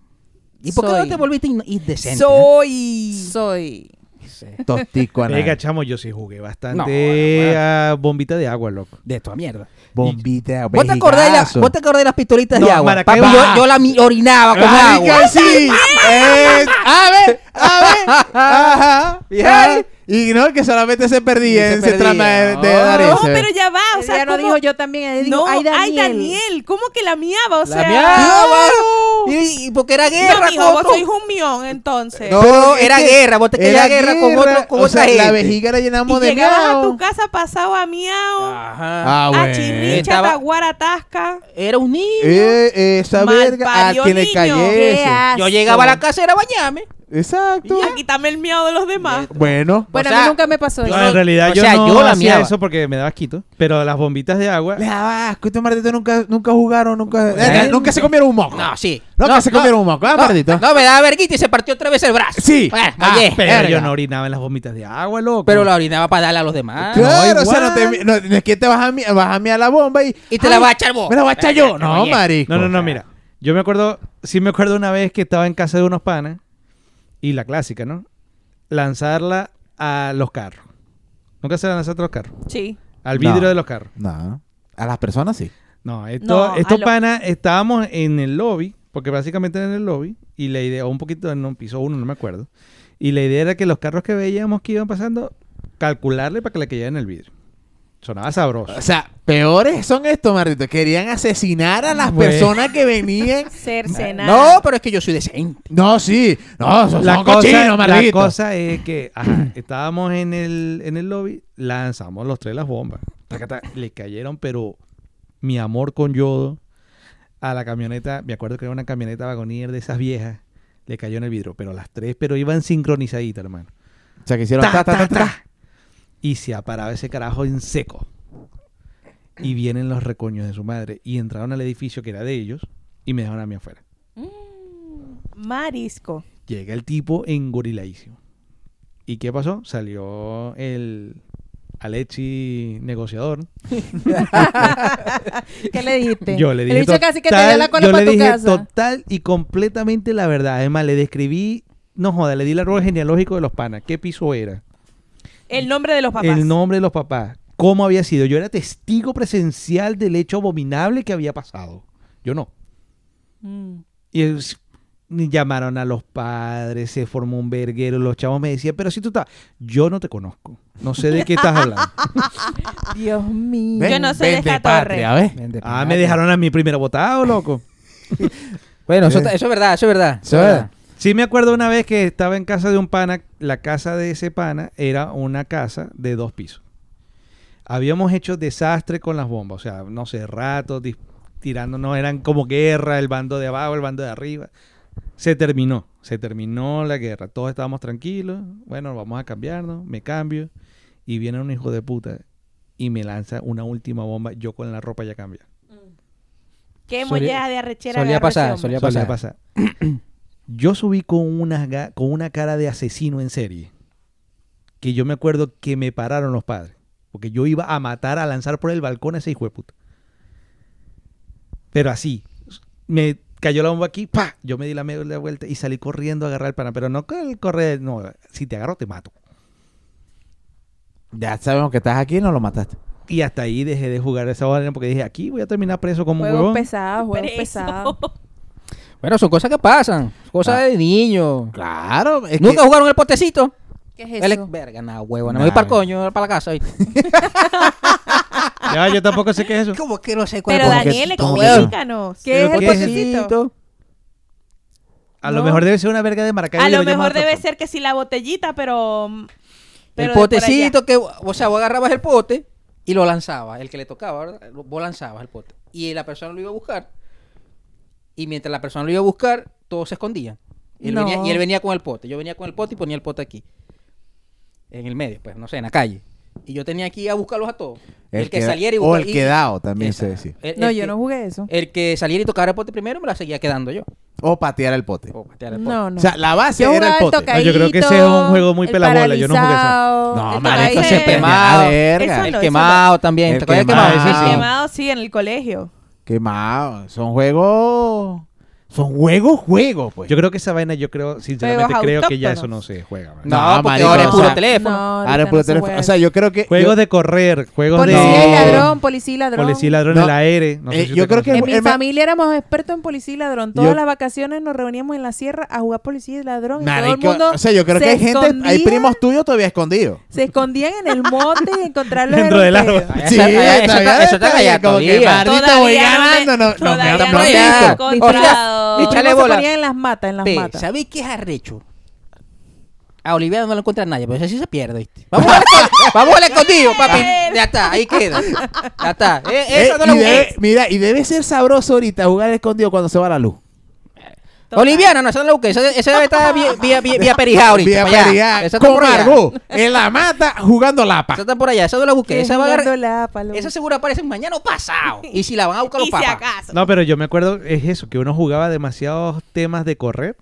¿Y por qué no te volviste in- indecente? Soy. soy. Sí. Tostico a Venga, chamo, yo sí jugué bastante No, bueno. a bombita de agua, loco. De toda mierda. Bombita, ¿Vos te, acordás de vejigazo. ¿Vos te acordás de las pistolitas No, de agua? Papi, yo, yo la mi- orinaba con Marica, agua. sí. Eh, a ver, a ver. Ajá. Y no, que solamente se perdía en ese trama de, de No. dar No, ese. pero ya va. O sea, no ¿cómo- dijo yo también. Dijo, No, ay, Daniel. ay, Daniel. ¿Cómo que la miaba? O La sea. miaba. Y, y porque era No, guerra mijo, con vos sois un mión, entonces. No, era que guerra. Vos te querías Era guerra, con otro con o otra sea, La vejiga la llenamos y de llegabas a miau. tu casa pasado a miau, Ajá. Ah, a bueno. chirricha, Estaba- taguara, tasca. Era un niño. Eh, esa verga a quien le cayese. Yo llegaba a la casa y era bañarme. Exacto. Y quítame el miau de los demás. Bueno. Bueno, O a mí nunca me pasó yo eso. No, en realidad o yo sea, no yo la hacía miaba. eso porque me daba asquito. Pero las bombitas de agua... Le daba asco. Estos martitos nunca, nunca jugaron, nunca... ¿Eh? Eh, Nunca se comieron un moco. No, sí. No, que se comieron un moco. Ah, no, me daba verguita y se partió otra vez el brazo. Sí. Ah, oye, Pero verga. yo no orinaba en las bombitas de agua, loco. pero la orinaba para darle a los demás. Claro, No, o sea, no, te, no, no es que te vas a, mi- vas a miar la bomba y... Y te la vas a echar vos. Me la voy a echar yo. No, marico. No, no, no, mira. Yo me acuerdo, sí me acuerdo una vez que estaba en casa de unos panas y la clásica, ¿no? Lanzarla a los carros. ¿Nunca se lanzaste a los carros? Sí. Al vidrio No. de los carros. No. A las personas sí. No, esto, No, a estos lo- panas estábamos en el lobby, porque básicamente en el lobby, y la idea, o un poquito en un piso uno, no me acuerdo. Y la idea era que los carros que veíamos que iban pasando, calcularle para que le cayeran en el vidrio. Sonaba sabroso. O sea, peores son estos, maldito. Querían asesinar a las personas que venían. Cercenar. No, pero es que yo soy decente. No, sí. No, son, la, son cosa, cochinos, la cosa es que ajá, estábamos en el, en el lobby, lanzamos los tres las bombas. Le cayeron, pero mi amor con yodo a la camioneta. Me acuerdo que era una camioneta vagonier de esas viejas. Le cayó en el vidrio, pero las tres, pero iban sincronizaditas, hermano. O sea, que hicieron Ta, ta, ta, ta, ta, ta. ta. Y se ha parado ese carajo en seco. Y vienen los recoños de su madre. Y entraron al edificio que era de ellos y me dejaron a mí afuera. Marisco. Llega el tipo engoriladísimo. ¿Y qué pasó? Salió el Alexi negociador. ¿Qué le dijiste? Yo le dije bicho casi que te total- la cola yo para le tu dije casa. total y completamente la verdad. Además, le describí, no joda, le di el árbol genealógico de los panas. ¿Qué piso era? El nombre de los papás. El nombre de los papás. ¿Cómo había sido? Yo era testigo presencial del hecho abominable que había pasado. Yo no. Mm. Y es- llamaron a los padres, se formó un verguero, los chavos me decían, pero si tú estás, yo no te conozco, no sé de qué estás hablando. Dios mío. Ven. Yo no soy de esta torre. patria, ah, me dejaron a mí primero votado, loco. Bueno, eso, Eh. eso es verdad, eso es verdad. Eso es verdad. Sí me acuerdo una vez que estaba en casa de un pana, la casa de ese pana era una casa de dos pisos. Habíamos hecho desastre con las bombas, o sea, no sé, ratos tirándonos, eran como guerra, el bando de abajo, el bando de arriba. Se terminó, se terminó la guerra, todos estábamos tranquilos, bueno, vamos a cambiarnos, me cambio, y viene un hijo de puta y me lanza una última bomba, yo con la ropa ya cambia. Qué Solía- molleja de arrechera. solía ese pasar, solía Solía pasar. Yo subí con una, con una cara de asesino en serie. Que yo me acuerdo que me pararon los padres. Porque yo iba a matar, a lanzar por el balcón a ese hijo de puta. Pero así. Me cayó la bomba aquí, ¡pa! Yo me di la media vuelta y salí corriendo a agarrar el pana. Pero no con el correr, no. Si te agarro, te mato. Ya sabemos que estás aquí y no lo mataste. Y hasta ahí dejé de jugar esa vaina porque dije, aquí voy a terminar preso como un Juegos pesados, juegos pesados. Bueno, son cosas que pasan. Cosas Ah. de niño. Claro. Es ¿Nunca que- jugaron el potecito? ¿Qué es El- eso? Verga, nada, huevo. No Nah, me voy para el coño, para la casa. Ya, yo tampoco sé qué es eso. ¿Cómo que no sé cuál Pero Daniel, explícanos. ¿Qué es ¿Pero el qué es potecito? A lo mejor debe ser una verga de Maracaibo. A lo mejor debe ser que sí la botellita, pero... pero el potecito que, o sea, vos agarrabas el pote y lo lanzabas. El que le tocaba, ¿verdad? Vos lanzabas el pote. Y la persona lo iba a buscar. Y mientras la persona lo iba a buscar, todos se escondían. Y él, No. venía, y él venía con el pote. Yo venía con el pote y ponía el pote aquí. En el medio, pues, no sé, en la calle. Y yo tenía que ir a buscarlos a todos. El, que saliera y O buscar- el y- quedado también se decía. El- No, yo que- no jugué eso. El que saliera y tocara el pote primero me la seguía quedando yo. O patear el pote. O patear el pote. No, no. O sea, la base Yo era el pote. No, yo creo que ese es un juego muy el pelabola, yo no jugué paralizado, No, el Ese- quemado. Verga. Eso El no, quemado también. El quemado sí, en el colegio. Quemado. Son juegos. Son juegos, juegos, pues. Yo creo que esa vaina, yo creo, sinceramente Juegos creo que ya eso no se juega. man. No, No, porque marico, ahora es o puro sea, teléfono. No, Ahora ahorita no se teléfono. O sea, yo creo que. Juegos yo, de correr, juegos Policía de... y ladrón, policía y ladrón. Policía y ladrón No. en el aire. No sé Eh, si yo usted creo que- conoce. En mi familia éramos expertos en policía y ladrón. Todas Yo- las vacaciones nos reuníamos en la sierra a jugar policía y ladrón. y todo el mundo o sea, yo creo se que hay gente, hay escondía- primos tuyos todavía escondidos. Se escondían en el monte y encontrarlos Dentro del árbol. Eso- eso está- eso está allá como que todavía. Mardito Todavía voy no me- ganando, no, no me todavía han no me visto. han encontrado. Échale se bola. ponían en las matas, en las Pe, matas. ¿Sabéis qué es arrecho? A Olivia no lo encuentra nadie, pero ese sí se pierde, ¿viste? Vamos al vamos al escondido, papi. Ya está, ahí queda. Ya está. Eh, Eh, esa no y debe- mira, y debe ser sabroso ahorita jugar escondido cuando se va la luz. Total. Oliviana, no, esa no la busqué. Esa, esa debe estar vía, vía, vía, vía Perijá ahorita. Vía. Perijá, Esa está con por allá. Argo, en la mata, jugando lapa. Esa está por allá, esa no la busqué. Esa, va a agarrar- la palo. esa seguro aparece mañana o pasado. Y si la van a buscar los si papas. acaso. No, pero yo me acuerdo, es eso, que uno jugaba demasiados temas de correr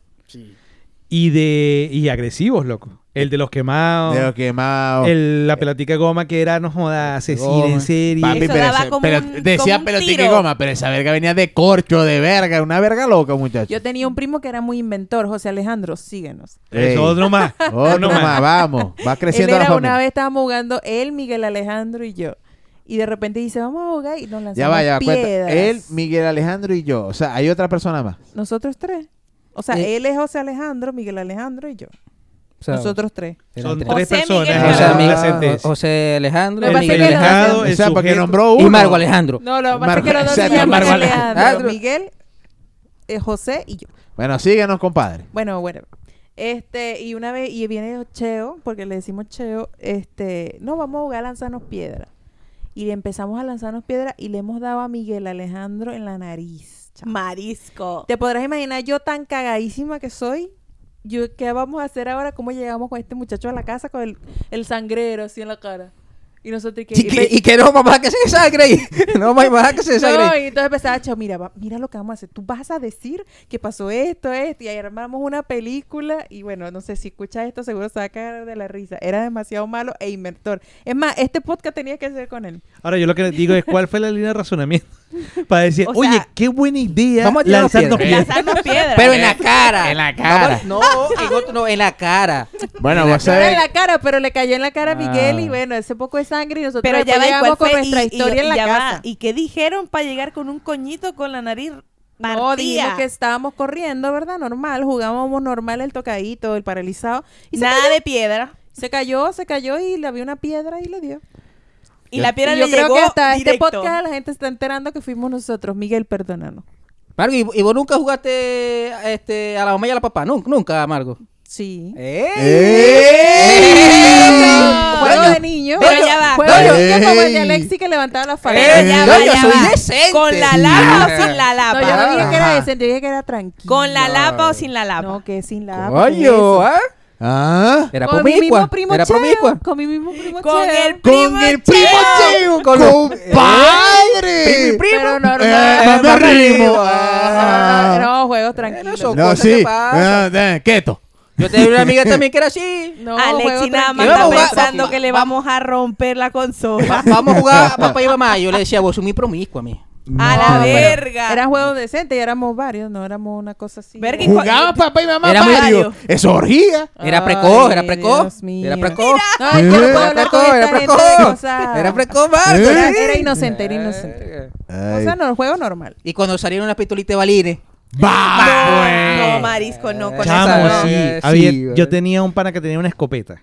y de y agresivos, loco. El de los quemados, De lo quemado. el, la pelotica de goma que era, no joda, asesino en serie. Papi, Eso pero daba como pero un- decía como un pelotica goma, pero esa verga venía de corcho, de verga, una verga loca, muchacho. Yo tenía un primo que era muy inventor, José Alejandro, síguenos. Ey, Eso, otro más. Otro más, vamos. Va Él creciendo la era una vez estábamos jugando él, Miguel Alejandro y yo. Y de repente dice, vamos a jugar y nos lanzamos Ya va, ya va, cuenta. piedras. Él, Miguel Alejandro y yo. O sea, hay otra persona más. Nosotros tres. O sea, Eh. él es José Alejandro, Miguel Alejandro y yo. O sea, Nosotros tres. Son tres. José personas. Miguel José, Alejandro. José Alejandro, Miguel Alejandro, O sea, porque nombró uno. y Margo Alejandro. No, lo que pasa es Margo- que los dos se llaman Margo Alejandro. Miguel, eh, José y yo. Bueno, síguenos, compadre. Bueno, bueno. Este, y una vez, y viene Cheo, porque le decimos Cheo, este, no, vamos a jugar a lanzarnos piedras. y le empezamos a lanzarnos piedras y le hemos dado a Miguel Alejandro en la nariz. Marisco. Te podrás imaginar yo tan cagadísima que soy. Yo, ¿Qué vamos a hacer ahora? ¿Cómo llegamos con este muchacho a la casa con el, el sangrero así en la cara? Y nosotros que... Y que, y que no dejar que se desangre ahí. No dejar que se desangre No, y entonces empezaba, chao, mira, va- mira lo que vamos a hacer. Tú vas a decir que pasó esto, esto, y ahí armamos una película. Y bueno, no sé si escuchas esto, seguro se va a caer de la risa. Era demasiado malo e inventor. Es más, este podcast tenía que ser con él. Ahora yo lo que les digo es cuál fue la línea de razonamiento para decir, O oye, qué buena idea vamos a lanzarnos piedras. piedras. Lanzarnos piedras. Pero en la cara. En la cara. No, en otro- no, en la cara. Bueno, En la vos era en sabés. la cara, pero le cayó en la cara a Miguel y Ah. bueno, ese poco de sangre y nosotros Pero ya después va, ¿y llegamos con fue? nuestra Y- historia y- en la va, casa. ¿Y qué dijeron para llegar con un coñito con la nariz partida? No, dijimos que estábamos corriendo, ¿verdad? Normal, jugábamos normal el tocadito, el paralizado. Y se Nada cayó, de piedra. se cayó, se cayó y le había una piedra y le dio. Y la piedra Y yo le creo llegó que hasta directo. este podcast la gente está enterando que fuimos nosotros. Miguel, perdónanos. Margo, ¿y, y vos nunca jugaste este, a la mamá y a la papá? Nunca, nunca, Margo. Sí. ¡Eh! ¡Eh! Juego de niño. pero ya va. Juego de niño como el de. Alexi que levantaba la Pero falda. ya no, va, ya va. ¿Con la lapa o sin la No, lapa? yo no dije que era decente, yo dije que era tranquilo. ¿Con la lapa o sin la lapa? No, que sin la Coño, ¿ah? Ah. Era Con mi mismo promiscua. primo Era Cheo. Con mi mismo primo Con Cheo. el Con primo el primo Cheo. Cheo. ¡Compadre! Pero normal. Eh, mamá Mamá Rimo. Rimo. Ah. No, juegos tranquilos. No, cosas sí. que. Ah, eh, Quieto. Yo tenía una amiga también que era así. No, Alexi nada más está pensando va- que le va- vamos a romper la Va- consola. vamos a jugar a papá y mamá. Yo le decía, vos sos muy promiscua a mí. A la verga. Eran juegos decentes y éramos varios, no éramos una cosa así. Verga, y Jugaba papá y mamá Era muy varios. Eso orgía. Era precoz, era precoz. Era precoz. No, es que no puedo Era hablar con precoz, esta era precoz. Era precoz. Era, era inocente, era inocente. O sea, no, el juego normal. Y cuando salieron las pistolitas de balines. Va. No, no, marisco, no. Con Chamo, Chamo, esa no. sí. Había- sí, güey. yo tenía un pana que tenía una escopeta.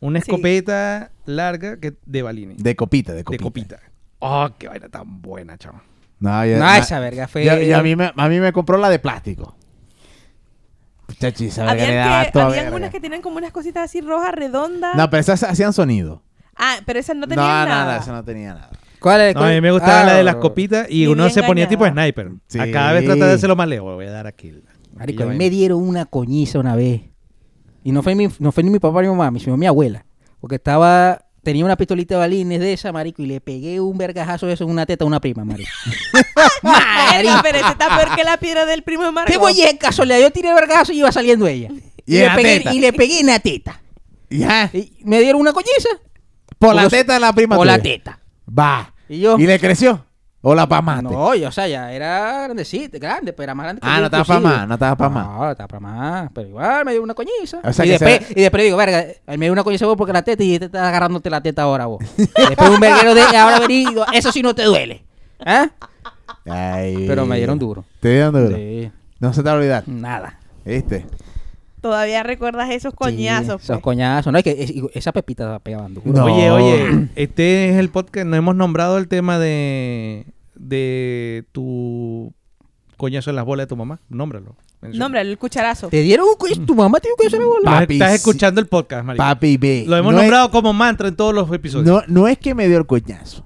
Una Sí. escopeta larga que de balines. De, De copita, de copita. Oh, qué vaina tan buena, chamo. No, ya- No, na- esa verga fue. ya- ya a, mí me, a mí me compró la de plástico. Chachi, esa verga le daba que, toda habían verga. unas que tenían como unas cositas así rojas, redondas. No, pero esas hacían sonido. Ah, pero esas no No, tenían nada. nada, esa no tenía nada. ¿Cuál es? No, a mí me gustaba Ah, la de las copitas y uno se ponía tipo sniper. Sí. A cada vez tratar de hacerlo más lejos. Voy a dar aquí. Marico, a mí me dieron una coñiza una vez. Y no fue, mi, no fue ni mi papá ni mi mamá, sino mi abuela. Porque estaba. Tenía una pistolita de balines de esa, marico, y le pegué un vergajazo de eso en una teta a una prima, marico. Verga, pero ese está peor que la piedra del primo de Marco. ¿Qué voy a casualidad? Yo tiré el vergajazo y iba saliendo ella. Y le en la pegué, teta. y le pegué en la teta. Ya. Y me dieron una coñiza. Por la teta de la prima Por la teta. Va. Y yo. ¿Y le creció? ¿O la pamaste? No, yo, o sea, ya era grandecita, grande, pero era más grande que Ah, yo, no estaba para más, no estaba para más. No, estaba para más, pero igual me dio una coñiza. O sea y, que después, y después digo, verga, me dio una coñiza vos porque la teta y te estás agarrándote la teta ahora vos. después un verguero de ahora vení, digo, eso sí no te duele. ¿Ah? Ay. Pero me dieron duro. ¿Te dieron duro? Sí, No se te va a olvidar. nada. ¿Viste? Todavía recuerdas esos coñazos. Sí, esos pues. coñazos. No, es que es- esa pepita pegaban duro. No. Oye, oye, este es el podcast. No hemos nombrado el tema de, de tu coñazo en las bolas de tu mamá. Nómbralo. Menciona. Nómbralo, el cucharazo. ¿Te dieron un coñazo? ¿Tu mamá te dio un coñazo en la bola? Estás- Papi, Estás sí. escuchando el podcast, marico. Papi, ve. Lo hemos no es- nombrado como mantra en todos los episodios. no, no es que me dio el coñazo.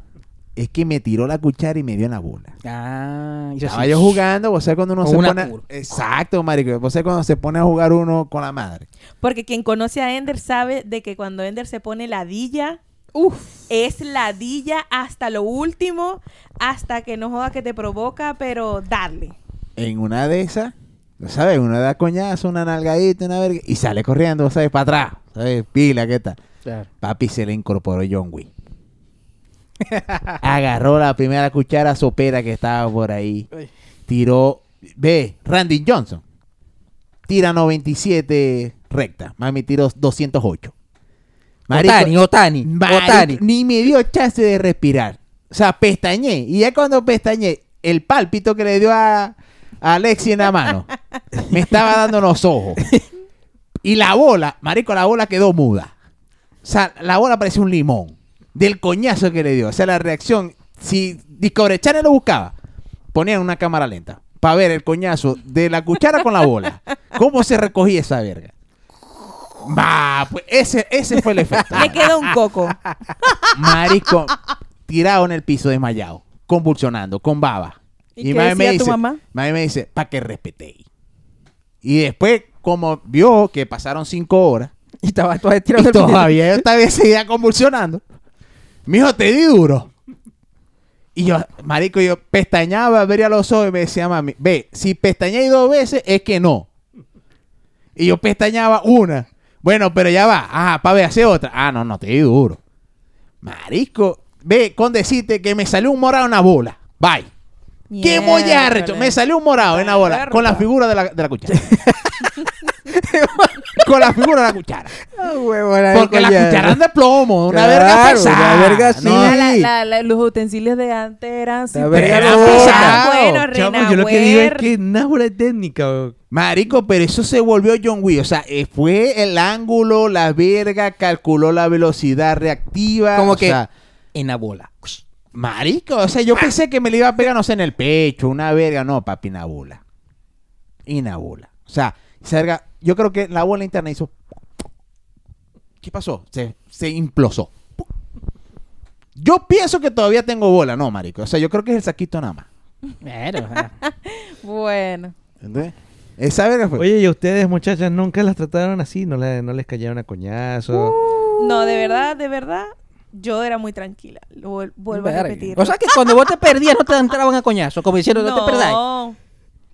Es que me tiró la cuchara y me dio en la bola. Ah, hizo Estaba yo jugando, vos sabés cuando uno Con se una pone... Exacto, marico. Vos sabés cuando se pone a jugar uno con la madre. Porque quien conoce a Ender sabe de que cuando Ender se pone ladilla, uff, es ladilla hasta lo último, hasta que no joda que te provoca, pero darle. En una de esas, ¿lo ¿sabes? Uno da coñazo, una nalgadita, una verga, y sale corriendo, ¿sabes? Para atrás, ¿sabes? Pila, ¿qué tal? Claro. Papi se le incorporó John Wick. Agarró la primera cuchara sopera que estaba por ahí. Tiró. Ve, Randy Johnson. Tira 97 recta. Mami tiró 208. Marico, Otani, Otani, marico, Otani. Ni me dio chance de respirar. O sea, pestañé. Y ya cuando pestañé, el pálpito que le dio a, a Alexi en la mano, me estaba dando los ojos. Y la bola, marico, la bola quedó muda. O sea, la bola parecía un limón. Del coñazo que le dio. O sea, la reacción. Si Discovery Channel lo buscaba, ponían una cámara lenta. Para ver el coñazo de la cuchara con la bola. ¿Cómo se recogía esa verga? Va, pues ese, ese fue el efecto. Le quedó un coco. Marico, tirado en el piso desmayado, convulsionando, con baba. ¿Y qué decía tu mamá? mami me dice, para que respetéis. Y después, como vio que pasaron cinco horas, Y estaba todo estirado y todavía yo todavía seguía convulsionando. Mijo, te di duro. Y yo, marico, yo pestañaba, vería los ojos y me decía, mami, ve, si pestañáis dos veces es que no. Y yo pestañaba una. Bueno, pero ya va. Ajá, para ver, hacer otra. Ah, no, no, te di duro. Marico, ve, con decirte que me salió un morado en la bola. Bye. ¡Qué mollarrecho! Me salió un morado en la bola con la figura de la, de la cuchara. con la figura de la cuchara. Ah, huevona, Porque la cuchara es de plomo, una Claro, verga pesada. una verga así. No, la- la- la- los utensilios de antes eran La verga loca. Bueno, Chamo, Reina yo lo que digo es que es técnica. weón. Marico, pero eso se volvió John Wick. O sea, eh, fue el ángulo, la verga, calculó la velocidad reactiva. Como o que sea, en la bola. Marico, o sea, yo pensé que me le iba a pegar, no sé, en el pecho, una verga. No, papi, una bola. Y una bola. O sea, verga, yo creo que la bola interna hizo... ¿Qué pasó? Se, se implosó. Yo pienso que todavía tengo bola, no, marico. O sea, yo creo que es el saquito nada más. Sea, Bueno. ¿Entendés? Esa verga fue... Oye, ¿y ustedes, muchachas, nunca las trataron así? ¿No, le- no les cayeron a coñazo? No, de verdad, de verdad, yo era muy tranquila. Lo vuel- vuelvo a repetir. O sea que cuando vos te perdías no te entraban a coñazo, como diciendo no, te perdáis. No,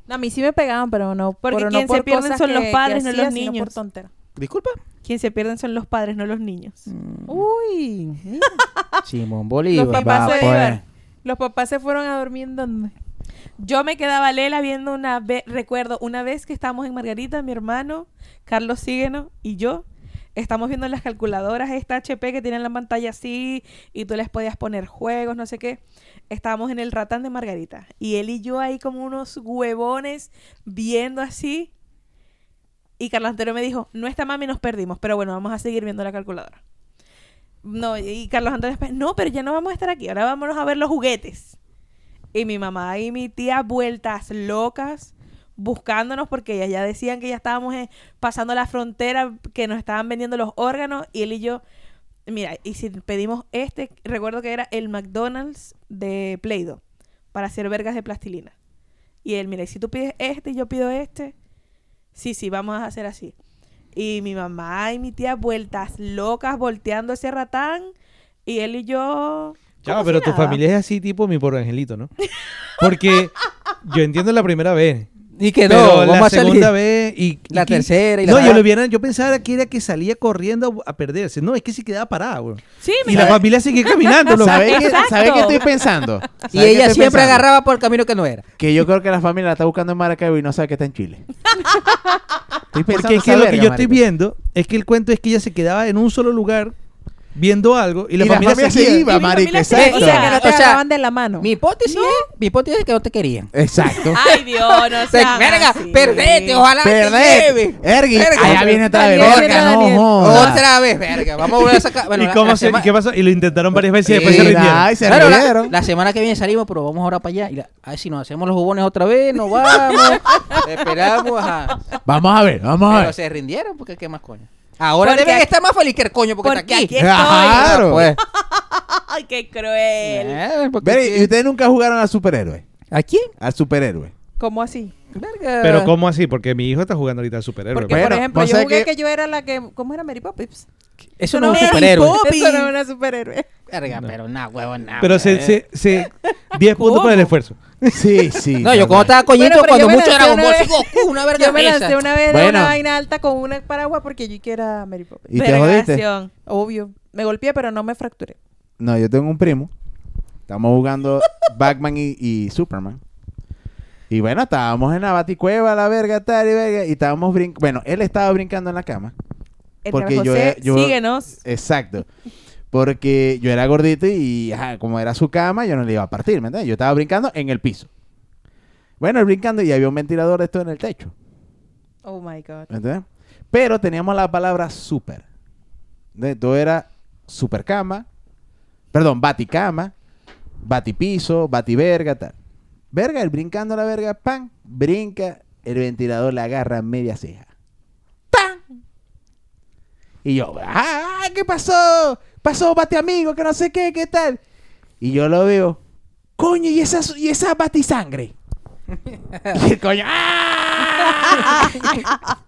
A mí sí me pegaban, pero no Porque pero no quien se por pierden son los padres, no los niños. por tontera. Disculpa. quien se pierden son los padres, no los niños. Mm. Uy. Simón Los Bolívar. papás, va, se, pues. los papás se fueron a dormir en donde. Yo me quedaba lela viendo una vez, recuerdo, una vez que estábamos en Margarita, mi hermano, Carlos Sígueno y yo, estamos viendo las calculadoras esta HP que tienen la pantalla así y tú les podías poner juegos, no sé qué. Estábamos en el ratán de Margarita y él y yo ahí como unos huevones viendo así. Y Carlos me dijo, no está mami, nos perdimos, pero bueno, vamos a seguir viendo la calculadora. No, y Carlos Antonio, no, pero ya no vamos a estar aquí, ahora vámonos a ver los juguetes. Y mi mamá y mi tía vueltas locas buscándonos porque ellas ya decían que ya estábamos eh, pasando la frontera, que nos estaban vendiendo los órganos y él y yo, mira, y si pedimos este, recuerdo que era el McDonald's de Play-Doh para hacer vergas de plastilina. Y él, mira, y si tú pides este y yo pido este, sí, sí, vamos a hacer así. Y mi mamá y mi tía vueltas locas volteando ese ratán y él y yo... Como pero si tu familia es así tipo mi por angelito, ¿no? Porque yo entiendo la primera vez. Y que pero no, la salir. segunda vez y, y La que- tercera y la no, yo lo viera, yo pensaba que era que salía corriendo a perderse. No, es que sí quedaba parada, güey. Sí, Y la familia sigue caminando. ¿Sabes qué. ¿sabe qué estoy pensando? Y ¿Sabe qué ella siempre pensando? agarraba por el camino que no era. Que yo creo que la familia la está buscando en Maracaibo y no sabe que está en Chile. Estoy pensando Porque es que lo que yo estoy viendo es que el cuento es que ella se quedaba en un solo lugar viendo algo y la Y la familia, familia se iba, Y familia se exacto. O sea, que no te O sea, agarraban de la mano. Mi hipótesis, es, mi hipótesis es que no te querían. Exacto. Ay, Dios, no Se- sean verga, así. perdete, ojalá te Perdete. lleve. Ergui, Verga. allá viene otra vez. Verga, no. Otra vez, verga. Vamos a volver a sacar. Bueno, ¿Y la- cómo la se, y qué pasó? Y lo intentaron varias veces y después se rindieron. ay, se Claro, rindieron. la semana que viene salimos, pero vamos ahora para allá. Y la- a ver si nos hacemos los jugones otra vez, nos vamos, esperamos, ajá. Vamos a ver, vamos a Pero ver. se rindieron porque qué más coño. Ahora Porque deben aquí- estar más feliz que el coño porque, Porque está aquí. aquí estoy. Claro. Pues, Ay, qué cruel. eh, ¿Y ustedes nunca jugaron al superhéroe? ¿A quién? Al superhéroe. ¿Cómo así? Verga. Pero ¿cómo así? Porque mi hijo está jugando ahorita al superhéroe. Porque. Bueno, por ejemplo, yo jugué que- que... yo era la que... ¿Cómo era Mary Poppins? Eso no es un Mary superhéroe. Poppins. Eso no era una superhéroe. Verga, pero nada, huevo, nada. Pero se, se, se 10 puntos por el esfuerzo. Sí, sí. No, yo cuando estaba coñito, Bueno, cuando mucho era una Ball, vez- Goku, una verga Yo me esa. lancé una vez de Bueno. una vaina alta con una paraguas porque yo que era Mary Poppins. ¿Y te jodiste? Obvio. Me golpeé, pero no me fracturé. No, yo tengo un primo. Estamos jugando Batman y, y Superman. Y bueno, estábamos en la baticueva, la verga, tal y verga. Y estábamos brincando. Bueno, él estaba brincando en la cama. Edgar Porque yo- yo- síguenos. Exacto. Porque yo era gordito y ajá, como era su cama, yo no le iba a partir, ¿me entiendes? Yo estaba brincando en el piso. Bueno, él brincando y había un ventilador de esto en el techo, Oh my God. ¿me entiendes? Pero teníamos la palabra super. Todo era super cama, perdón, baticama, batipiso, bativerga, tal. Verga, él brincando la verga, pan, brinca, el ventilador le agarra media ceja. ¡Tan! Y yo, ¡ah! ¿Qué pasó? Pasó, bate amigo, que no sé qué, qué tal. Y yo lo veo. Coño, ¿y esa, y esa batisangre? y el coño. ¡ah!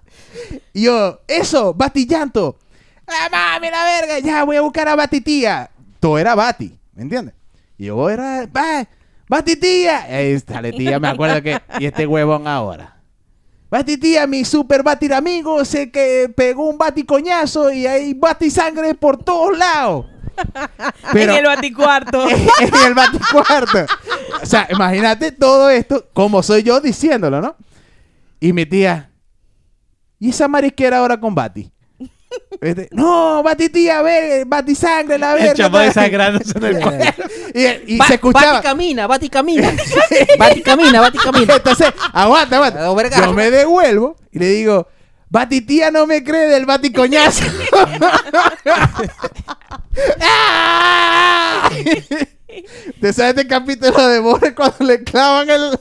y yo, eso, batillanto. ¡Ah, mami, la verga! Ya voy a buscar a Batitía. Todo era Bati, ¿me entiendes? Y yo era, va, Batitía. Ahí la tía, me acuerdo que. Y este huevón ahora. Batitía, mi super batir amigo, se que pegó un baticoñazo y hay batisangre por todos lados. Pero en el baticuarto. en el baticuarto. O sea, imagínate todo esto, como soy yo diciéndolo, ¿no? Y mi tía, ¿y esa marisquera ahora con Bati? Este, no, Bati tía, ve, Bati sangre, la verga. El chamo desangrándose en el cuarto. Y, y Ba- se escuchaba. Bati camina, Bati camina. Bati camina, Bati camina. Entonces, aguanta, aguanta. Yo me devuelvo y le digo, Bati tía no me cree del Bati coñazo. ¡Ah! ¿Te sabes este capítulo de Borre cuando le clavan el...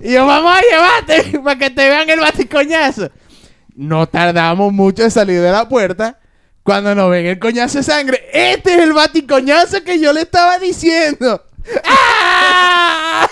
y yo, mamá, llévate para que te vean el baticoñazo. No tardamos mucho en salir de la puerta cuando nos ven el coñazo de sangre. Este es el baticoñazo que yo le estaba diciendo. ¡Ah!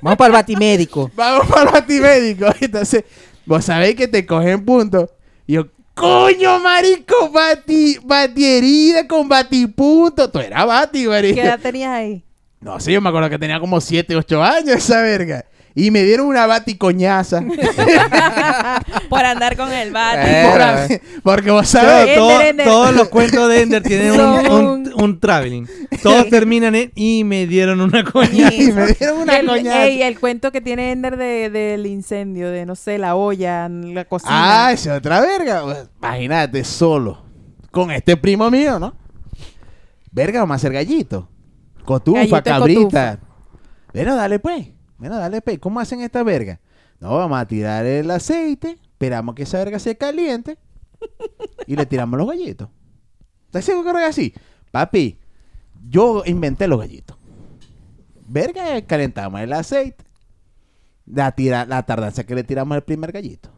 Vamos para el batimédico. Vamos para el batimédico. Entonces, vos sabéis que te cogen puntos. Y yo, coño, marico, bati, bati herida con batipunto. Tú eras bati, marico. ¿Qué edad tenías ahí? No sé, yo me acuerdo que tenía como 7, 8 años esa verga. Y me dieron una baticoñaza. por andar con el bati. Eh. Porque vos sabés. Ender, Todo- Ender. Todos los cuentos de Ender tienen un, Son un, un traveling. Todos terminan en y me dieron una coña. Y me dieron una el, coñaza. ey, el cuento que tiene Ender de, del incendio, de no sé, la olla, la cocina. Ah, esa es otra verga. Pues, Imagínate, solo. Con este primo mío, ¿no? Verga, vamos a hacer gallito. Cotufa, Gallito de cabrita. Bueno, dale pues. Bueno, dale pues. ¿Cómo hacen esta verga? No, vamos a tirar el aceite. Esperamos que esa verga se caliente. y le tiramos los gallitos. ¿Estás seguro que es así? Papi, yo inventé los gallitos. Verga, calentamos el aceite. La, tira, la tardanza que le tiramos el primer gallito.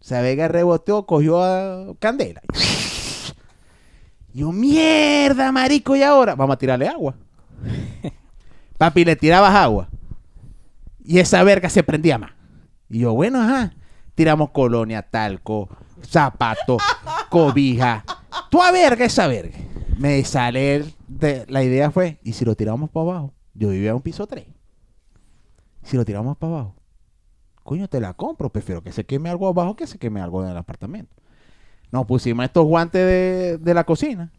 Se Vega reboteó, cogió a Candela. Yo, mierda, marico, ¿y ahora? Vamos a tirarle agua. Papi, le tirabas agua. Y esa verga se prendía más. Y yo, bueno, ajá. Tiramos colonia, talco, zapato, cobija. Tú a verga esa verga. Me sale el- de- la idea fue, ¿y si lo tiramos para abajo? Yo vivía en un piso 3. Si lo tiramos para abajo, coño, te la compro. Prefiero que se queme algo abajo que se queme algo en el apartamento. Nos pusimos estos guantes de, de la cocina.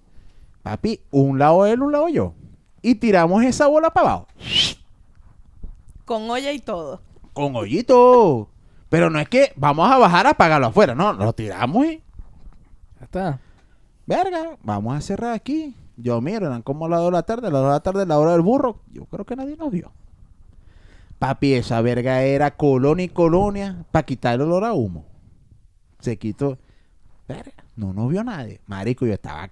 Papi, un lado él, un lado yo. Y tiramos esa bola para abajo. Con olla y todo. Con hoyito. Pero no es que vamos a bajar a apagarlo afuera. No, lo tiramos y... Ya está. Verga, vamos a cerrar aquí. Yo miro, eran como las 2 de la tarde, las 2 de la tarde, la hora del burro. Yo creo que nadie nos vio. Papi, esa verga era colonia y colonia para quitar el olor a humo. Se quitó. Verga, no nos vio nadie. Marico, yo estaba.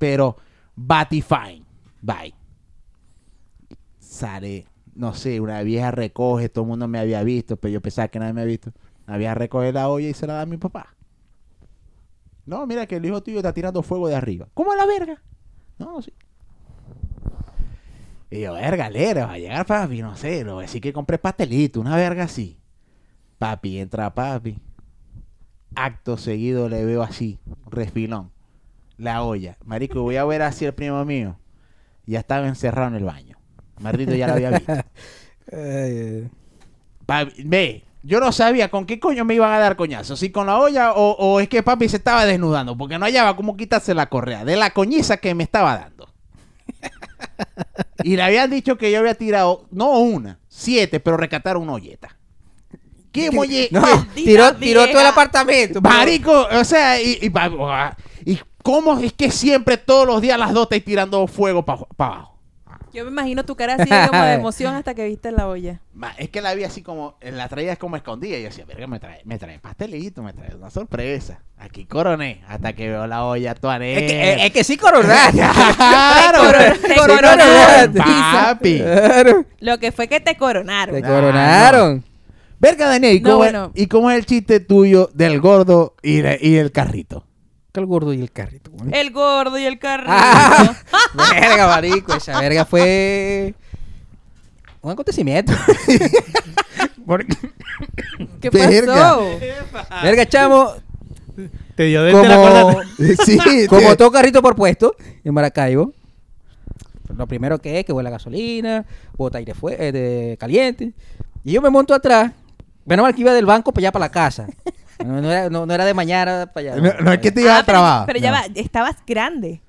Pero, batifine. Bye. Sale, no sé, una vieja recoge, todo el mundo me había visto, pero yo pensaba que nadie me había visto. La vieja recoge la olla y se la da a mi papá. No, mira que el hijo tuyo está tirando fuego de arriba. ¿Cómo a la verga? No, sí. Y yo, verga, lera, va a llegar papi, no sé, lo voy a decir que compré pastelito, una verga así. Papi, entra papi. Acto seguido le veo así, refilón, la olla. Marico, voy a ver así el primo mío. Ya estaba encerrado en el baño. Maldito ya lo había visto. Papi, ve, yo no sabía con qué coño me iban a dar coñazo. Si con la olla o, o es que papi se estaba desnudando. Porque no hallaba cómo quitarse la correa de la coñiza que me estaba dando. y le habían dicho que yo había tirado, no una, siete, pero rescataron una olleta. ¿Qué molle? No, tiró, tiró todo el apartamento. pero- Marico, o sea, y, y, pa- y cómo es que siempre todos los días las dos estáis tirando fuego para abajo. Yo me imagino tu cara así como de emoción hasta que viste la olla. Ma, Es que la vi así como, la traía como escondida. Y yo decía, verga, me trae, me trae pastelito, me trae una sorpresa. Aquí coroné, hasta que veo la olla toda Es que, es, es que sí coronaste. ¡Claro! Te coronaron. Papi. Claro. Lo que fue que te coronaron. Te coronaron. Verga, Daniel, ¿y No, cómo, es-. ¿y cómo es el chiste tuyo del gordo y, de- y el carrito? El gordo y el carrito. marico. El gordo y el carrito. Ah, verga, marico. Esa verga fue un acontecimiento. Porque- ¿Qué Verga. pasó? verga, chamo. Te dio desde la cuerda. Como, sí, como todo carrito por puesto en Maracaibo. Lo primero que es que huele a gasolina, bota aire fue- eh, de caliente. Y yo me monto atrás. Menos mal que iba del banco para allá para la casa. No, no era, no- no era de mañana para allá. no, no es que te ibas Ah, al pero, ya No. va, estabas grande.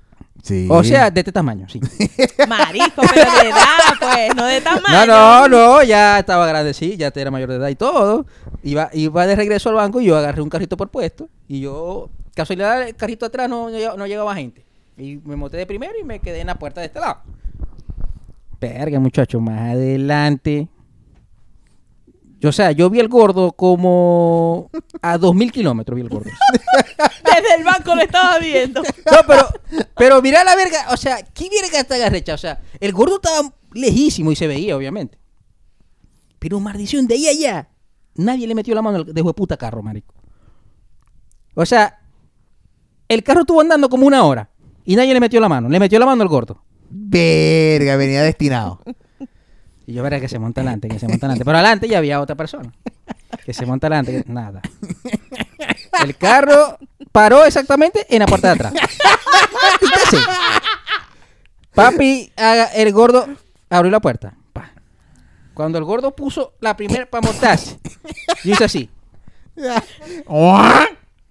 Sí. O sea, de este tamaño, sí. Marico, pero de edad, pues, no de No, tamaño. no, no, ya estaba grande, sí, ya era mayor de edad y todo. Iba, iba de regreso al banco y yo agarré un carrito por puesto. Y yo, casualidad, el carrito atrás no, no, llegaba- no llegaba gente. Y me monté de primero y me quedé en la puerta de este lado. Verga, muchacho, más adelante. Yo, o sea, yo vi el gordo como a dos mil kilómetros vi el gordo. Desde el banco lo estaba viendo. No, pero, pero mira la verga, o sea, ¿qué verga está garrecha? O sea, el gordo estaba lejísimo y se veía, obviamente. Pero maldición, de ahí a allá, nadie le metió la mano al de puta carro, marico. O sea, el carro estuvo andando como una hora y nadie le metió la mano. Le metió la mano al gordo. Verga, venía destinado. Y yo verga que se monta adelante, que se monta adelante. Pero adelante ya había otra persona. Que se monta adelante, nada. El carro paró exactamente en la puerta de atrás. Papi, el gordo abrió la puerta. Cuando el gordo puso la primera para montarse, yo hice así.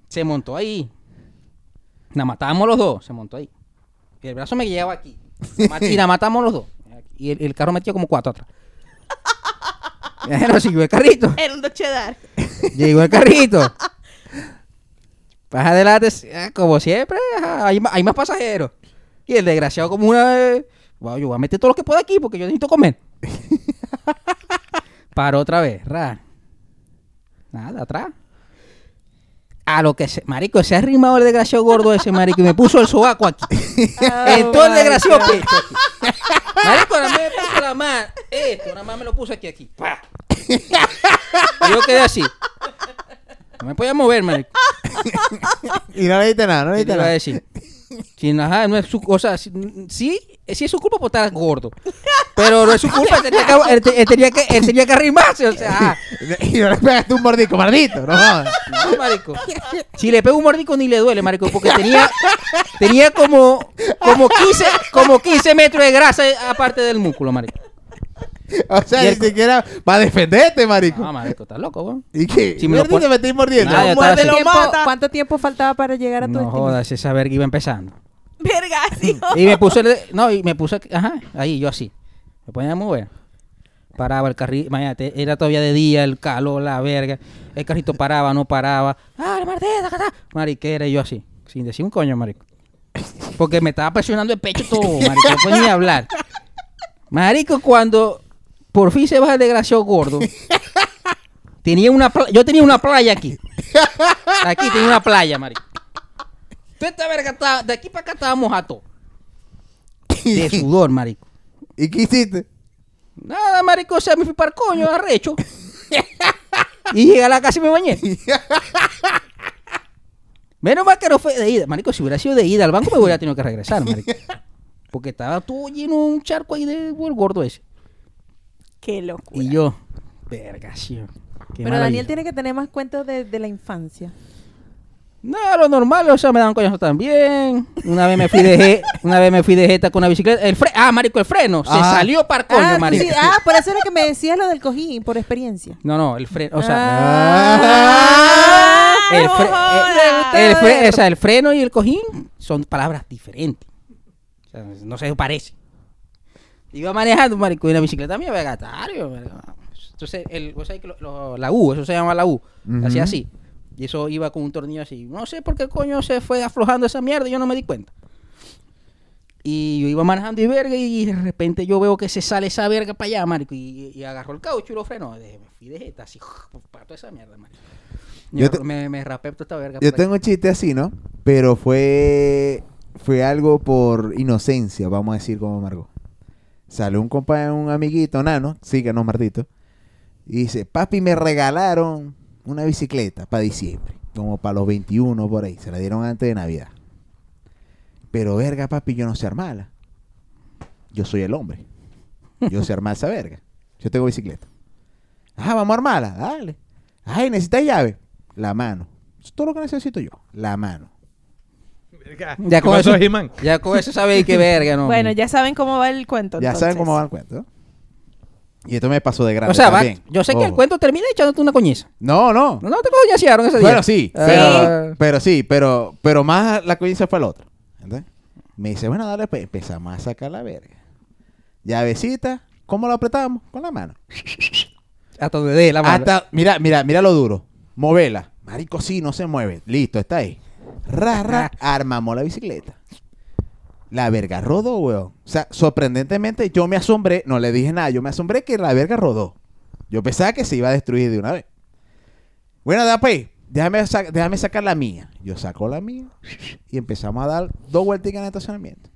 Se montó ahí. La matábamos los dos, se montó ahí. Y el brazo me llevaba aquí. Y la matamos los dos. Y el, el carro metió como cuatro atrás. Pero siguió el carrito. Era un dochedar. Llegó el carrito. Más adelante, eh, como siempre, hay, hay más pasajeros. Y el desgraciado como una vez, wow, yo voy a meter todo lo que pueda aquí porque yo necesito comer. Paró otra vez, ra. Nada, atrás. A lo que se, marico, se ha arrimado el desgraciado gordo ese, marico, y me puso el sobaco aquí. en todo el my desgraciado pecho. aquí. Marico, nada más me puso la mano, esto, nada más me lo puso aquí, aquí. pa. Y yo quedé así. No me podía mover, marico. Y no le diste nada, no le ¿Qué te diste iba a nada. decir? Sí, ajá, no es su cosa. Sí, sí, sí es su culpa por estar gordo. Pero no es su culpa. Él tenía que, él te- él tenía que, él tenía que arrimarse. O sea, Y no le pegaste un mordico, maldito, no jodas. no, marico. Si le pego un mordico ni le duele, marico. Porque tenía, tenía como, como, 15, como 15 metros de grasa aparte del músculo, marico. O sea, ni siquiera para defenderte, marico. No, marico, estás loco, weón. ¿Y qué? Si me lo ¿Verdad que pon- me estoy mordiendo? Nada, ya estaba Muerde así. lo ¿Tiempo- mata. ¿Cuánto tiempo faltaba para llegar a tu No destino? jodas, esa verga iba empezando. Verga, sí. Y me puse, el- no, y me puse, ajá, ahí, yo así. Me ponía a mover. Paraba el carrito, imagínate, era todavía de día, el calor, la verga. El carrito paraba, no paraba. ¡Ah, la mardeta, acá Mariquera, y yo así, sin decir un coño, marico. Porque me estaba presionando el pecho todo, marico, no podía ni hablar. Marico, cuando por fin se baja el desgraciado gordo, tenía una yo tenía una playa aquí. Aquí tenía una playa, marico. Toda esta verga estaba, de aquí para acá estábamos a todo. De sudor, marico. ¿Y qué hiciste? Nada, marico, o sea, me fui para el coño, arrecho. y llegué a la casa y me bañé. Menos mal que no fue de ida. Marico, si hubiera sido de ida al banco me hubiera tenido que regresar, marico. Porque estaba todo lleno de un charco ahí de el gordo ese. Qué locura. Y yo, vergación. Pero Daniel tiene que tener más cuentos de, de la infancia. No, lo normal, o sea, me daban coñazos también. Una vez me fui de je- una vez me fui de jeta con una bicicleta. El fre ah, marico, el freno. Se Ah. salió para el coño, ah, marico. sí, ah, por eso era que me decías lo del cojín, por experiencia. No, no, el freno, o sea, Ah, el, fre- eh, el fre- o sea, el freno y el cojín son palabras diferentes. O sea, no se parecen. Iba manejando, marico, y una bicicleta mía, vegatario. marico. Entonces, el, o sea, que lo- lo- la U, eso se llama la U. Ujú. Hacía así. Y eso iba con un tornillo así. No sé por qué coño se fue aflojando esa mierda, yo no me di cuenta. Y yo iba manejando y verga, y de repente yo veo que se sale esa verga para allá, marico. Y, y agarró el caucho y lo frenó. De- Me fui de jeta así, para toda esa mierda, marico. Yo me, te- me, me rapé toda esta verga. Yo tengo un chiste así, ¿no? Pero fue fue algo por inocencia, vamos a decir como Margot. Sale un compa, un amiguito nano, sí que no Martito, y dice, papi, me regalaron una bicicleta para diciembre. como para los 21 por ahí. Se la dieron antes de Navidad. Pero verga, papi, yo no sé armarla. Yo soy el hombre. Yo sé armar esa verga. Yo tengo bicicleta. Ah, vamos a armarla. Dale. Ay, ¿necesitas llave? La mano. Eso es todo lo que necesito yo. La mano. Verga. Ya ¿Qué con eso-? Ya con eso sabéis que verga, ¿no? Bueno, ya saben cómo va el cuento. Ya saben cómo va el cuento. Y esto me pasó de grande O sea, va- yo sé que el cuento termina echándote una coñiza. No, no. No, no te coñasearon ese día. Bueno, sí, Ah, pero, pero sí, pero, pero más la coñiza fue el otro. ¿entendés? Me dice, bueno, dale, pues empezamos a sacar la verga. Llavecita, ¿cómo lo apretamos? Con la mano. Hasta donde dé la mano. Hasta, mira, mira, mira lo duro. Movela. Marico, sí, no se mueve. Listo, está ahí. Ra, ra, armamos la bicicleta. La verga rodó, weón. O sea, sorprendentemente yo me asombré, no le dije nada, yo me asombré que la verga rodó. Yo pensaba que se iba a destruir de una vez. Bueno, da pues, déjame, déjame sacar la mía. Yo saco la mía y empezamos a dar dos vueltas en el estacionamiento.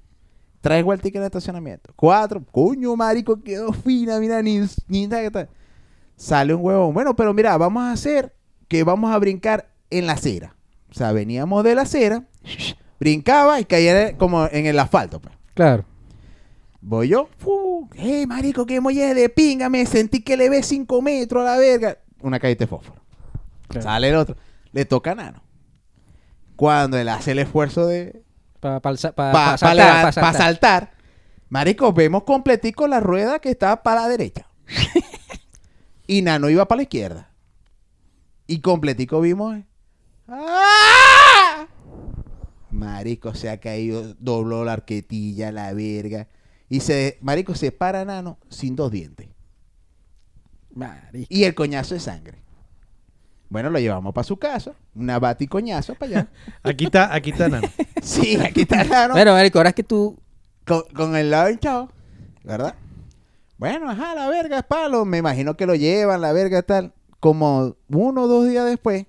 Tres vueltas en el estacionamiento. Cuatro. Coño, marico, quedó fina, mira, ni, ni que tal. Sale un huevón. Bueno, pero mira, vamos a hacer que vamos a brincar en la acera. O sea, veníamos de la acera, brincaba y caía como en el asfalto. Pues. Claro. Voy yo, ¡fu! ¡Hey, marico, qué molle de pinga! Me sentí que le ve 5 metros a la verga. Una caída de fósforo. Claro. Sale el otro. Le toca a Nano. Cuando él hace el esfuerzo de, Para pa, pa, para pa saltar, pa saltar, saltar. Marico, vemos completico la rueda que estaba para la derecha. y Nano iba para la izquierda. Y completico vimos. ¡Ah! Marico se ha caído, dobló la arquetilla, la verga. Y se, Marico se para Nano sin dos dientes. Marico. Y el coñazo de sangre. Bueno, lo llevamos para su casa. Una bati y coñazo para allá. Aquí está, aquí está Nano. Sí, aquí está Nano. Bueno, Marico, ahora es que tú. con, con el lado hinchado, ¿verdad? Bueno, ajá, la verga es palo. Me imagino que lo llevan, la verga tal. Como uno o dos días después,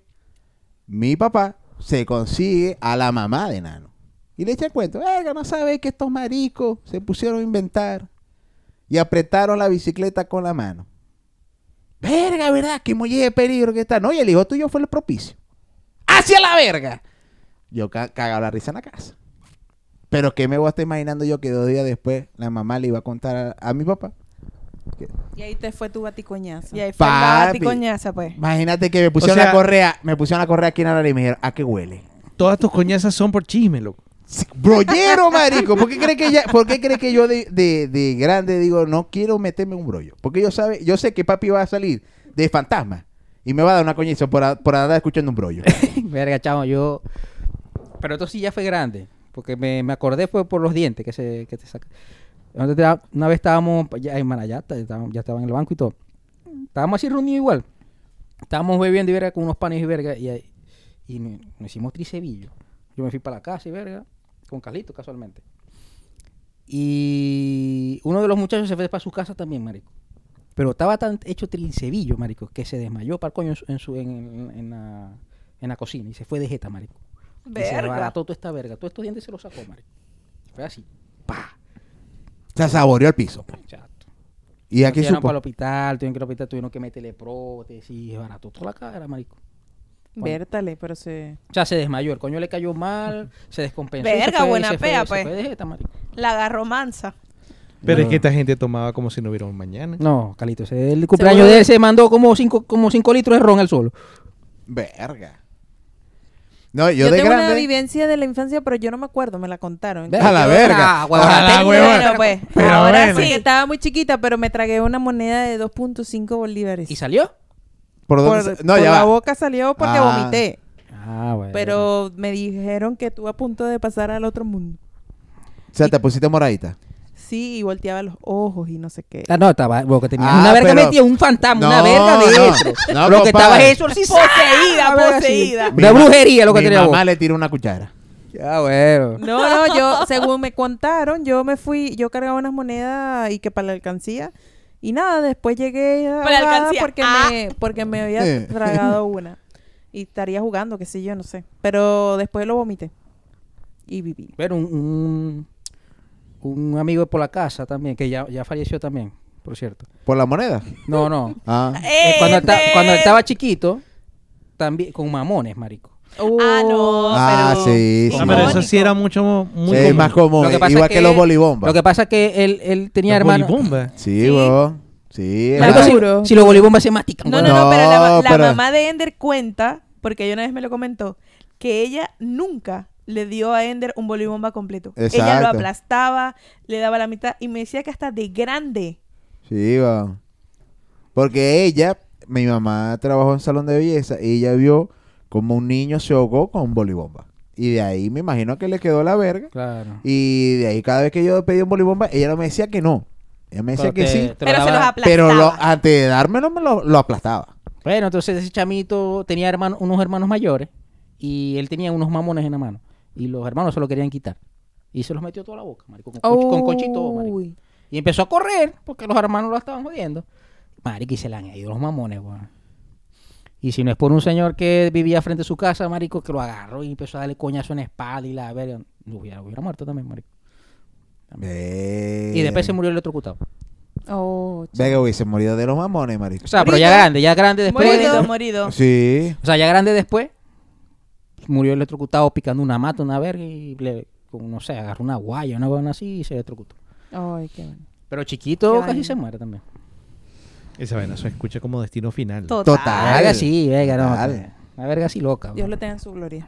mi papá se consigue a la mamá de Nano. Y le echa el cuento, verga, no sabes que estos maricos se pusieron a inventar y apretaron la bicicleta con la mano. Verga, ¿verdad? Que molle de peligro que está. No, y el hijo tuyo fue el propicio. ¡Hacia la verga! Yo ca cagaba la risa en la casa. Pero ¿qué me voy a estar imaginando yo que dos días después la mamá le iba a contar a mi papá? Y ahí te fue tu baticoñazo. Y ahí fue la Papi. baticoñaza, pues. Imagínate que me pusieron sea- la correa, me pusieron la correa aquí en la nariz y me dijeron, ¿a qué huele? Todas tus coñazas son por chisme, loco. Sí, Brollero, marico. ¿Por qué cree que, ya, ¿por qué cree que yo de, de- de grande digo, no quiero meterme en un brollo? Porque yo, sabe, yo sé que papi va a salir de fantasma y me va a dar una coñiza por, a- por andar escuchando un brollo. Verga, chavo, yo. Pero esto sí ya fue grande. Porque me, me acordé fue por los dientes que se que te saca. Una vez- estábamos ya en Manayata, ya estaba en el banco y todo. Estábamos así reunidos igual. Estábamos bebiendo y verga con unos panes y verga. Y, y nos, hicimos tricebillo. Yo me fui para la casa y verga. Con Carlito, casualmente. Y uno de los muchachos se fue para su casa también, marico. Pero estaba tan hecho trincebillo, marico, que se desmayó para el coño en, su- en, su- en- en la, en la cocina y se fue de jeta, marico. Y se Verga. desbarató toda esta verga. Todos estos dientes se los sacó, marico. Fue así. Pa. Se saboreó el piso. Chato. Y aquí llevaron supo. para el hospital, tuvieron que ir al hospital, tuvieron que meterle prótesis, desbarató toda la cara, marico. Vértale, pero se... O sea, se desmayó, el coño le cayó mal, se descompensó. Verga, se fue- buena se fue- pea, se pues. fue marico. La agarró mansa. Pero No. es que esta gente tomaba como si no hubiera un mañana. No, Calito, ese- el cumpleaños de él se mandó como 5 como cinco litros de ron él solo. Verga. No, yo, Yo, de tengo una vivencia de la infancia, pero yo no me acuerdo, me la contaron. A la verga. Ah. A la bueno, pues. Pero ahora bueno. Sí. estaba muy chiquita, pero me tragué una moneda de 2.5 bolívares. ¿Y salió? ¿Por dónde por sa- No, por ya la va. boca salió porque Ah. vomité. Ah, bueno. Pero me dijeron que estuve a punto de pasar al otro mundo. O sea, te pusiste moradita. Sí, y volteaba los ojos y no sé qué. Ah, no, estaba, porque tenía Ah, una verga pero- metida, un fantasma, una verga no, dentro. no, lo que estaba exorcizada. Poseída, así. poseída. Una Mi brujería lo que Mi tenía mamá vos. le tiró una cuchara. Ya, bueno. No, no, yo, según me contaron, yo me fui, yo cargaba unas monedas y que para la alcancía. Y nada, después llegué a Para la alcancía. porque, Ah. me, porque me había Eh. tragado una. Y estaría jugando, qué sé yo, no sé. Pero después lo vomité. Y viví. Pero un, un, un amigo por la casa también, que ya, ya falleció también, por cierto. ¿Por la moneda? No, no. Ah. Eh, cuando, Este- cuando estaba chiquito, también con mamones, marico. Ah, no, Ah, pero... sí, sí. Ah, pero eso sí era mucho muy Sí, es común. más común. Lo que pasa Igual que, los bolibombas. Lo que pasa es que él, él tenía Los hermanos. bolibombas. Sí, Sí. weón. Sí. Si, Seguro. si los bolibombas se mastican. No, no, no, pero la, No, la pero- mamá de Ender cuenta, porque ella una vez me lo comentó, que ella nunca le dio a Ender un bolibomba completo. Ella lo aplastaba, le daba la mitad y me decía que hasta de grande. Sí, weón. Porque ella, mi mamá trabajó en salón de belleza y ella vio como un niño se ahogó con un bolibomba. Y de ahí me imagino que le quedó la verga. Claro. Y de ahí cada vez que yo pedía un bolibomba, ella no me decía que no. Ella me decía Pero que te- sí. te pero se los aplastaba. Pero lo- antes de dármelo, me lo, lo aplastaba. Bueno, entonces ese chamito tenía hermano- unos hermanos mayores y él tenía unos mamones en la mano. Y los hermanos se lo querían quitar. Y se los metió toda la boca, marico, con, conch- con todo, marico. Y empezó a correr porque los hermanos lo estaban jodiendo. Marico, y se le han ido los mamones, weón. Y si no es por un señor que vivía frente a su casa, marico, que lo agarró y empezó a darle coñazo en la espalda y la verga. Hubiera, hubiera muerto también, marico. Y después se murió electrocutado. Oh, ch- Venga, hubiese murido de los mamones, marico. O sea, pero ya grande, ya grande después. Morido, morido. Sí. O sea, ya grande después, murió electrocutado picando una mata, una verga y le, no sé, agarró una guaya, una buena así y se electrocutó. Ay, qué bueno. Pero chiquito Qué casi vaina. se muere también. Esa vaina se escucha como destino final. Total. Total. verga sí, verga, no. Total. Una verga así loca. Dios weón. lo tenga en su gloria.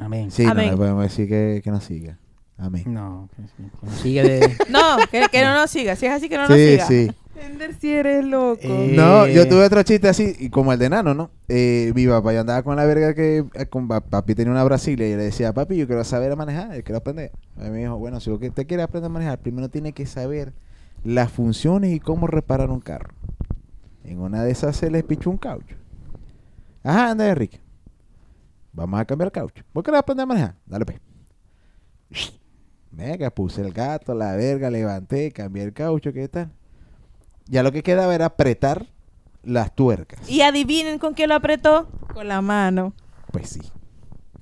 Amén. Sí, no Amén. le podemos decir que, que no siga. Amén. No, que, sí, que no sigue de... No, que, que no nos siga. Si es así, que no nos Sí, siga. sí. Ender, si eres loco. Eh, No, yo tuve otro chiste así, y como el de Nano, ¿no? Eh, mi papá, yo andaba con la verga que... eh, Con, pa- papi tenía una Brasilia y yo le decía, papi, yo quiero saber a manejar, yo quiero aprender. A mí me dijo, bueno, si usted quiere aprender a manejar, primero tiene que saber las funciones y cómo reparar un carro. En una de esas se les pichó un caucho. Ajá, anda, Enrique. Vamos a cambiar el caucho. ¿Vos querés aprender a manejar? Dale, pues. Venga, puse el gato, la verga, levanté, cambié el caucho, ¿qué tal? Ya lo que quedaba era apretar las tuercas. Y adivinen con qué lo apretó. Con la mano. Pues sí.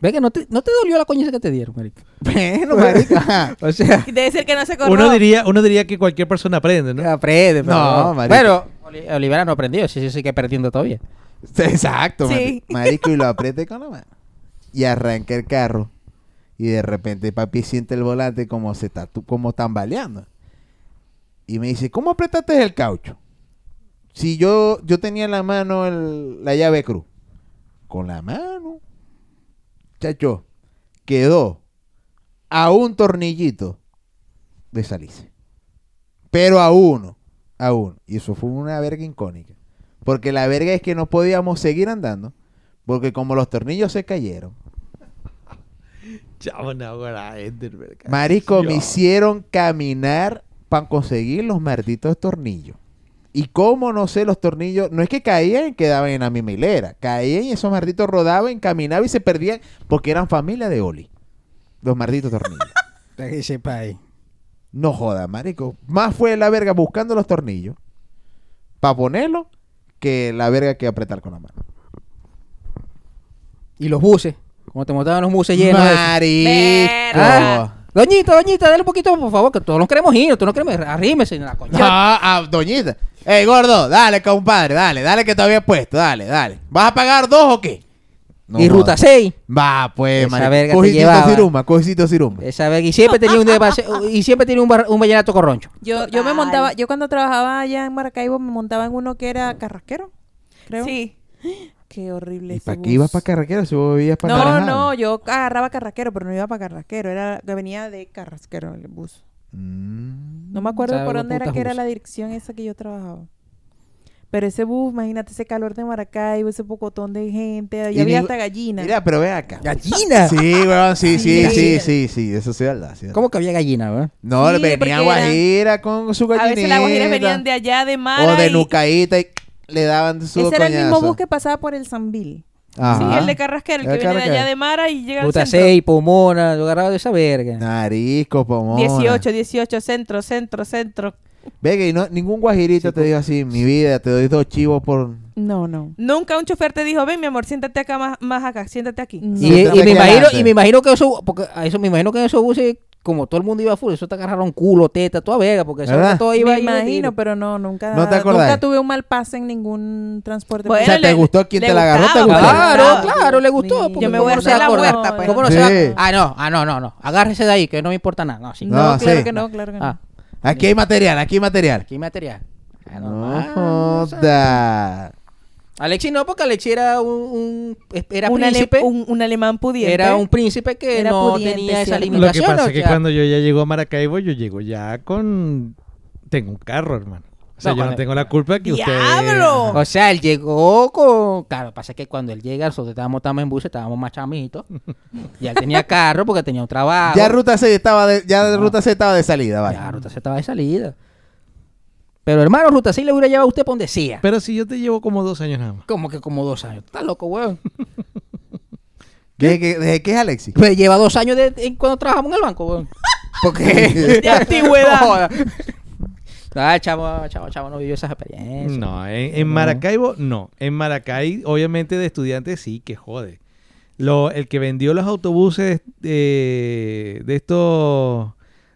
Ve que no te, no te dolió la coñiza que te dieron, marico. Bueno, marica. O sea, Debe ser que no se acordó. Uno diría, uno diría que cualquier persona aprende, ¿no? aprende, pero No, Oli- Olivera no aprendió, sí, sí, sigue perdiendo todavía. Exacto, Sí. mari- marico. Y lo apreté con la mano. Y arranqué el carro. Y de repente papi siente el volante como se está como tambaleando. Y me dice, ¿cómo apretaste el caucho? Si yo, yo tenía en la mano el- la llave cruz. Con la mano. Chacho, quedó a un tornillito de salice. Pero a uno. A uno. Y eso fue una verga incónica. Porque la verga es que no podíamos seguir andando. Porque como los tornillos se cayeron. Chavo, no. Marico, me hicieron caminar para conseguir los malditos tornillos. Y como no sé, los tornillos, no es que caían y quedaban en la misma hilera. Caían y esos malditos rodaban, caminaban y se perdían porque eran familia de Oli. Los malditos tornillos. Para que sepa ahí. No joda, marico. Más fue la verga buscando los tornillos para ponerlos que la verga que apretar con la mano. Y los buses, como te montaban los buses llenos. Marico. Ah, Doñita, doñita, dale un poquito, por favor, que todos nos queremos ir, tú no queremos ir. Arrímese en la coña. Ah, ah, doñita. Ey, gordo, dale, compadre, dale, dale que te había puesto, dale, dale. ¿Vas a pagar dos o qué? No y ruta 6. Va, pues, Esa marico. verga te Cojicito llevaba. ciruma, cojicito ciruma. Esa verga. Y siempre tenía un y siempre tenía un, bar- un vallenato corroncho. Yo, yo me Total. montaba, yo cuando trabajaba allá en Maracaibo me montaba en uno que era carrasquero, creo. Sí. Qué horrible. ¿Y para qué ibas para carraquero si vos vivías para No, no, yo agarraba carrasquero, pero no iba para carrasquero, era que venía de carrasquero el bus. Mm. No me acuerdo por dónde era que era la dirección esa que yo trabajaba. Pero ese bus, imagínate ese calor de Maracaibo, ese pocotón de gente, Y ya había ni- hasta gallina. Mira, pero ve acá. ¡Gallina! Sí, weón, sí, sí, Sí. sí, sí, sí, eso sí es verdad. sí. ¿Cómo que había gallina, verdad? No, Sí, venía era- Guajira con su A gallinita. veces las guajiras venían de allá, de Mara. O de y- Nucaíta y le daban su ese era el mismo bus que pasaba por el Sambil. Ajá. Sí, el de Carrasquero, el El que viene de allá de Mara y llega al Ruta centro. 6, Pomona, yo agarraba de esa verga. Narisco, pomona. 18, 18, centro, centro, centro. Venga, y no, ningún guajirito Sí, te dijo así, mi vida, te doy dos chivos por... No, no. Nunca un chofer te dijo, ven mi amor, siéntate acá más, más acá, siéntate aquí. No. Y, me imagino, y me imagino que eso, porque a eso me imagino que en esos buses como todo el mundo iba full, eso te agarraron culo, teta, toda vega, porque eso ¿Verdad? todo iba Me imagino, pero no, nunca, ¿No te acordás? nunca tuve un mal pase en ningún transporte. Bueno, O sea, ¿te le- gustó quien te la agarró? ¿Te gustaba, gustó? Claro, claro, le gustó. Yo me ¿cómo voy a hacer la va a acordar? muerta, pues. ¿Cómo no se va a- Ah, no, ah, no, no, no. Agárrese de ahí, que no me importa nada. No, sí. No, No, claro sí. que no, claro que no. Ah, Aquí hay material, aquí hay material. aquí hay material. Ah, No. Alexi no, porque Alexi era un, un- era un, ale- príncipe. un, un alemán pudiente. Era un príncipe que Era no pudiente, tenía esa ¿cierto? Lo que limitación. pasa o es que sea, cuando yo ya llego a Maracaibo, yo llego ya con... Tengo un carro, hermano. O sea, No, yo no tengo la culpa que usted... ¡Diablo! O sea, él llegó con. Claro, pasa que cuando él llega, nosotros estábamos, estábamos en bus, estábamos más chamitos. y él tenía carro porque tenía un trabajo. Ya Ruta C estaba de, ya No. Ruta C estaba de salida, vaya. Ya, Ruta C estaba de salida. Pero hermano, Ruta C le hubiera llevado a usted donde sea. Pero si yo te llevo como dos años nada más. Como que como dos años. Estás loco, weón. ¿Desde que, desde que es Alexis? Pues lleva dos años de, cuando trabajamos en el banco, weón. Porque. De antigüedad. Ah, chavo, chavo, chavo, no vivió esas experiencias. No, en, en Maracaibo no. En Maracay, obviamente de estudiantes sí, que jode. Lo, el que vendió los autobuses de, de estos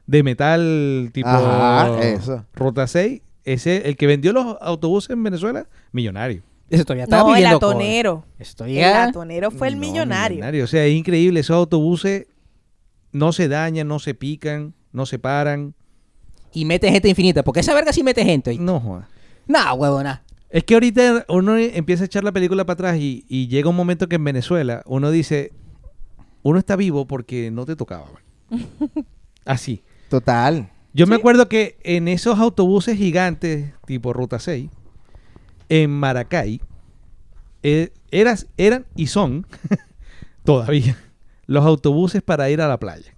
de metal tipo Ajá, eso. Ruta 6, ese, el que vendió los autobuses en Venezuela, millonario. Eso todavía está No, el atonero. El atonero fue el No, millonario. O sea, es increíble. Esos autobuses no se dañan, no se pican, no se paran. Y mete gente infinita. Porque esa verga sí mete gente. ¿oíste? No joda. No, huevona. Es que ahorita uno empieza a echar la película para atrás y, y llega un momento que en Venezuela uno dice, uno está vivo porque no te tocaba. man". Así. Total. Yo me acuerdo que en esos autobuses gigantes, tipo Ruta 6, en Maracay, eh, eras, eran y son todavía los autobuses para ir a la playa.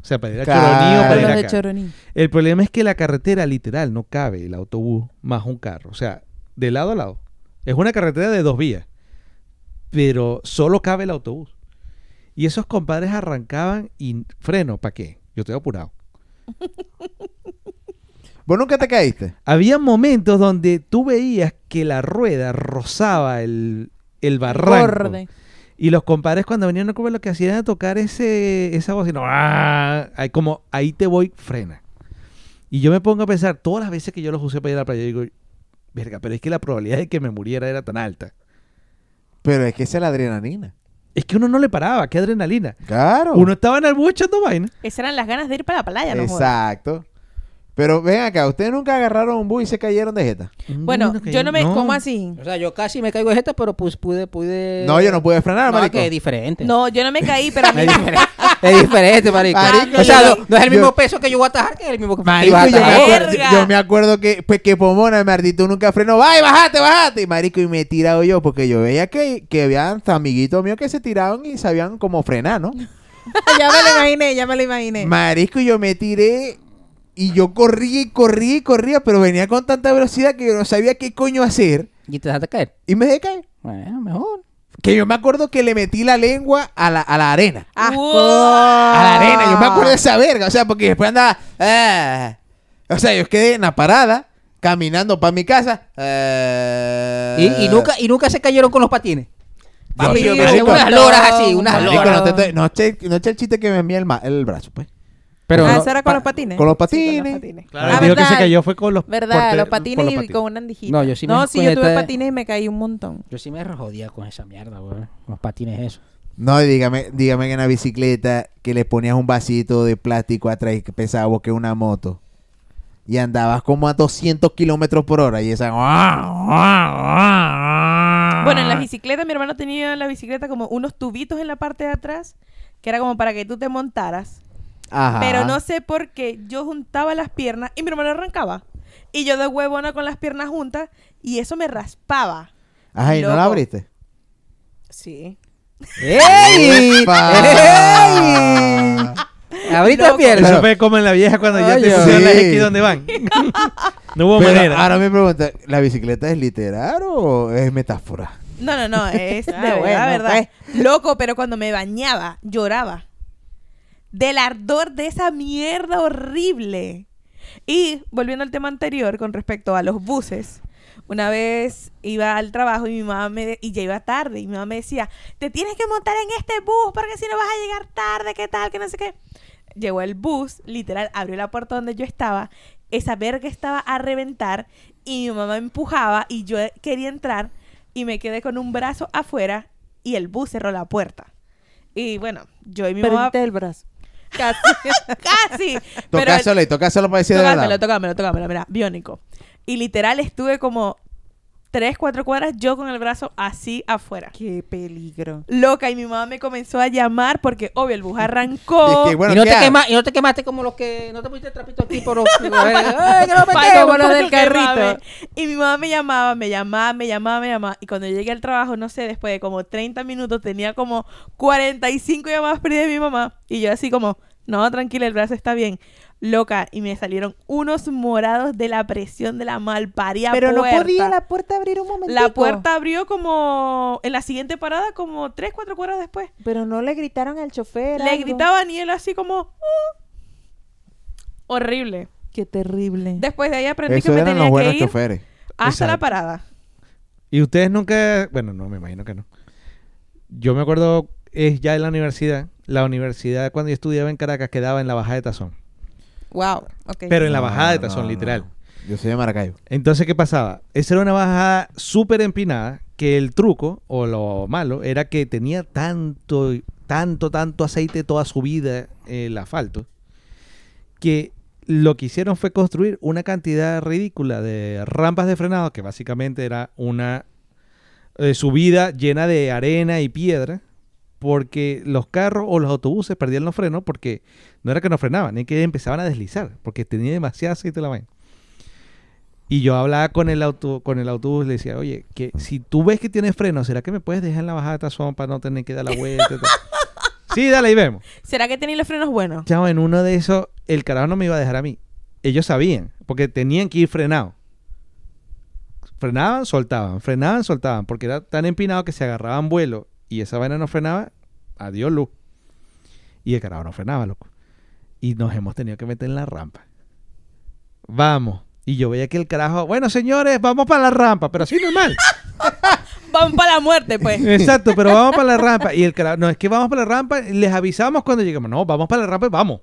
O sea, para ir a Claro. Choroní o para ir Los de acá. Choroní. El problema es que la carretera literal no cabe el autobús más un carro. O sea, de lado a lado. Es una carretera de dos vías. Pero solo cabe el autobús. Y esos compadres arrancaban y freno, ¿para qué? Yo estoy apurado. ¿Vos nunca te caíste? Había momentos donde tú veías que la rueda rozaba el, el barranco. Borde. Y los compadres cuando venían a comer lo que hacían era tocar ese, esa bocina. ¡Ah! Ahí como, ahí te voy, frena. Y yo me pongo a pensar, todas las veces que yo los usé para ir a la playa, digo, verga, pero es que la probabilidad de que me muriera era tan alta. Pero es que esa es la adrenalina. Es que uno no le paraba, qué adrenalina. Claro. Uno estaba en el bus echando vaina. Esas eran las ganas de ir para la playa, no. Exacto. Pero ven acá, ¿ustedes nunca agarraron un bus y se cayeron de jeta? Bueno, yo no me... ¿Cómo así? O sea, yo casi me caigo de jeta, pero pues pude, pude... No, yo no pude frenar, No, marico. que es diferente. No, yo no me caí, pero a mí... Es diferente, marico. Marico, o sea, yo- no, no es el yo- mismo peso que yo voy a atajar que es el mismo que Marico, yo me, atajar. acuerdo, yo me acuerdo que, pues, que Pomona, Martito nunca frenó. ¡Ay, bájate, bájate! Y marico, y me he tirado yo, porque yo veía que, que había hasta amiguitos míos que se tiraban y sabían cómo frenar, ¿no? ya me lo imaginé, ya me lo imaginé. Marico, yo me tiré y yo corría y corría y corría, pero venía con tanta velocidad que yo no sabía qué coño hacer. Y te dejaste caer. Y me dejé caer. Bueno, mejor. Que yo me acuerdo que le metí la lengua a la, a la arena. ¡Asco! A la arena, yo me acuerdo de esa verga. O sea, porque después andaba. ah. O sea, yo quedé en la parada, caminando para mi casa. ah. Y, y nunca, y nunca se cayeron con los patines. Papi, yo unas loras así, unas loras. no, no eché, no eché el chiste que me envía el, ma- el brazo, pues. Pero ah, no- eso era con los patines. Con los Sí, con patines. los patines. Claro, Ah, el tío que se verdad. cayó fue con los ¿Verdad? porte- los patines con los y con una andijita. No, yo sí me No, sí, yo tuve patines y me caí un montón. Yo sí me jodía con esa mierda, güey. Los patines eso. No, y dígame, dígame que en la bicicleta que le ponías un vasito de plástico atrás y que pesaba vos que una moto. Y andabas como a 200 kilómetros por hora y esa... Bueno, en las bicicletas, mi hermano tenía en la bicicleta como unos tubitos en la parte de atrás, que era como para que tú te montaras. Ajá. Pero no sé por qué yo juntaba las piernas y mi hermano arrancaba. Y yo de huevona con las piernas juntas y eso me raspaba. Ajá, ¿y no la abriste? Sí. ¡Ey! ¡Ey! Ahorita Loco. pierdes. Eso fue como en la vieja cuando ya te pusieron las. X donde van. no hubo Pero manera. ahora me pregunta, ¿la bicicleta es literal o es metáfora? No, no, no, es de Ah, verdad, bueno, verdad. Loco, pero cuando me bañaba, lloraba. Del ardor de esa mierda horrible. Y volviendo al tema anterior con respecto a los buses, una vez iba al trabajo y mi mamá me y ya iba tarde y mi mamá me decía, "Te tienes que montar en este bus porque si no vas a llegar tarde, qué tal, que no sé qué." llegó el bus, literal, abrió la puerta donde yo estaba, esa verga estaba a reventar y mi mamá me empujaba y yo quería entrar y me quedé con un brazo afuera y el bus cerró la puerta. Y bueno, yo y mi mamá... El brazo. Casi, casi. Tocáselo tocáselo para decir de verdad. tocámelo, tocámelo, mira, biónico. Y literal estuve como tres, cuatro cuadras yo con el brazo así afuera. Qué peligro. Loca, y mi mamá me comenzó a llamar porque, obvio, el bus arrancó. Es que, bueno, y, no ¿qué te quema- y no te quemaste como los que... No te pusiste trapito aquí por... ¡Ay, que no me como los del que carrito. Y mi mamá me llamaba, me llamaba, me llamaba, me llamaba. Y cuando llegué al trabajo, no sé, después de como 30 minutos, tenía como 45 llamadas perdidas de mi mamá. Y yo así como, no, tranquila, el brazo está bien. Loca, y me salieron unos morados de la presión de la malparía Pero no podía la puerta abrir un momento. La puerta abrió como en la siguiente parada, como tres, cuatro cuadras después. Pero no le gritaron al chofer. Le algo? gritaban y él así como... "Uh". Horrible. Qué terrible. Después de ahí aprendí Eso que me eran tenía los que buenos ir choferes. hasta la parada. Y ustedes nunca, bueno, no, me imagino que no. Yo me acuerdo, es ya en la universidad, la universidad cuando yo estudiaba en Caracas quedaba en la bajada de Tazón. Wow. Ok. Pero en la No, bajada de Tazón, no. literal. Yo soy de Maracayo. Entonces, ¿qué pasaba? Esa era una bajada súper empinada que el truco, o lo malo, era que tenía tanto, tanto, tanto aceite toda su vida el asfalto, que lo que hicieron fue construir una cantidad ridícula de rampas de frenado, que básicamente era una eh, subida llena de arena y piedra, porque los carros o los autobuses perdían los frenos porque no era que no frenaban, es que empezaban a deslizar, porque tenía demasiado aceite la vaina. Y yo hablaba con el auto, con el autobús y le decía, oye, que si tú ves que tienes freno, ¿será que me puedes dejar en la bajada de tazón para no tener que dar la vuelta? y tal?" sí, dale y vemos. ¿Será que tenía los frenos buenos? Chavo, en uno de esos, el carajo no me iba a dejar a mí. Ellos sabían, porque tenían que ir frenados. Frenaban, soltaban, frenaban, soltaban, porque era tan empinado que se agarraban vuelo y esa vaina no frenaba, adiós luz. Y el carajo no frenaba, loco. Y nos hemos tenido que meter en la rampa. Vamos. Y yo veía que el carajo, bueno señores, vamos para la rampa, pero así normal. Vamos para la muerte, pues. Exacto, pero vamos para la rampa. Y el carajo, no, es que vamos para la rampa, les avisamos cuando lleguemos. No, vamos para la rampa y vamos.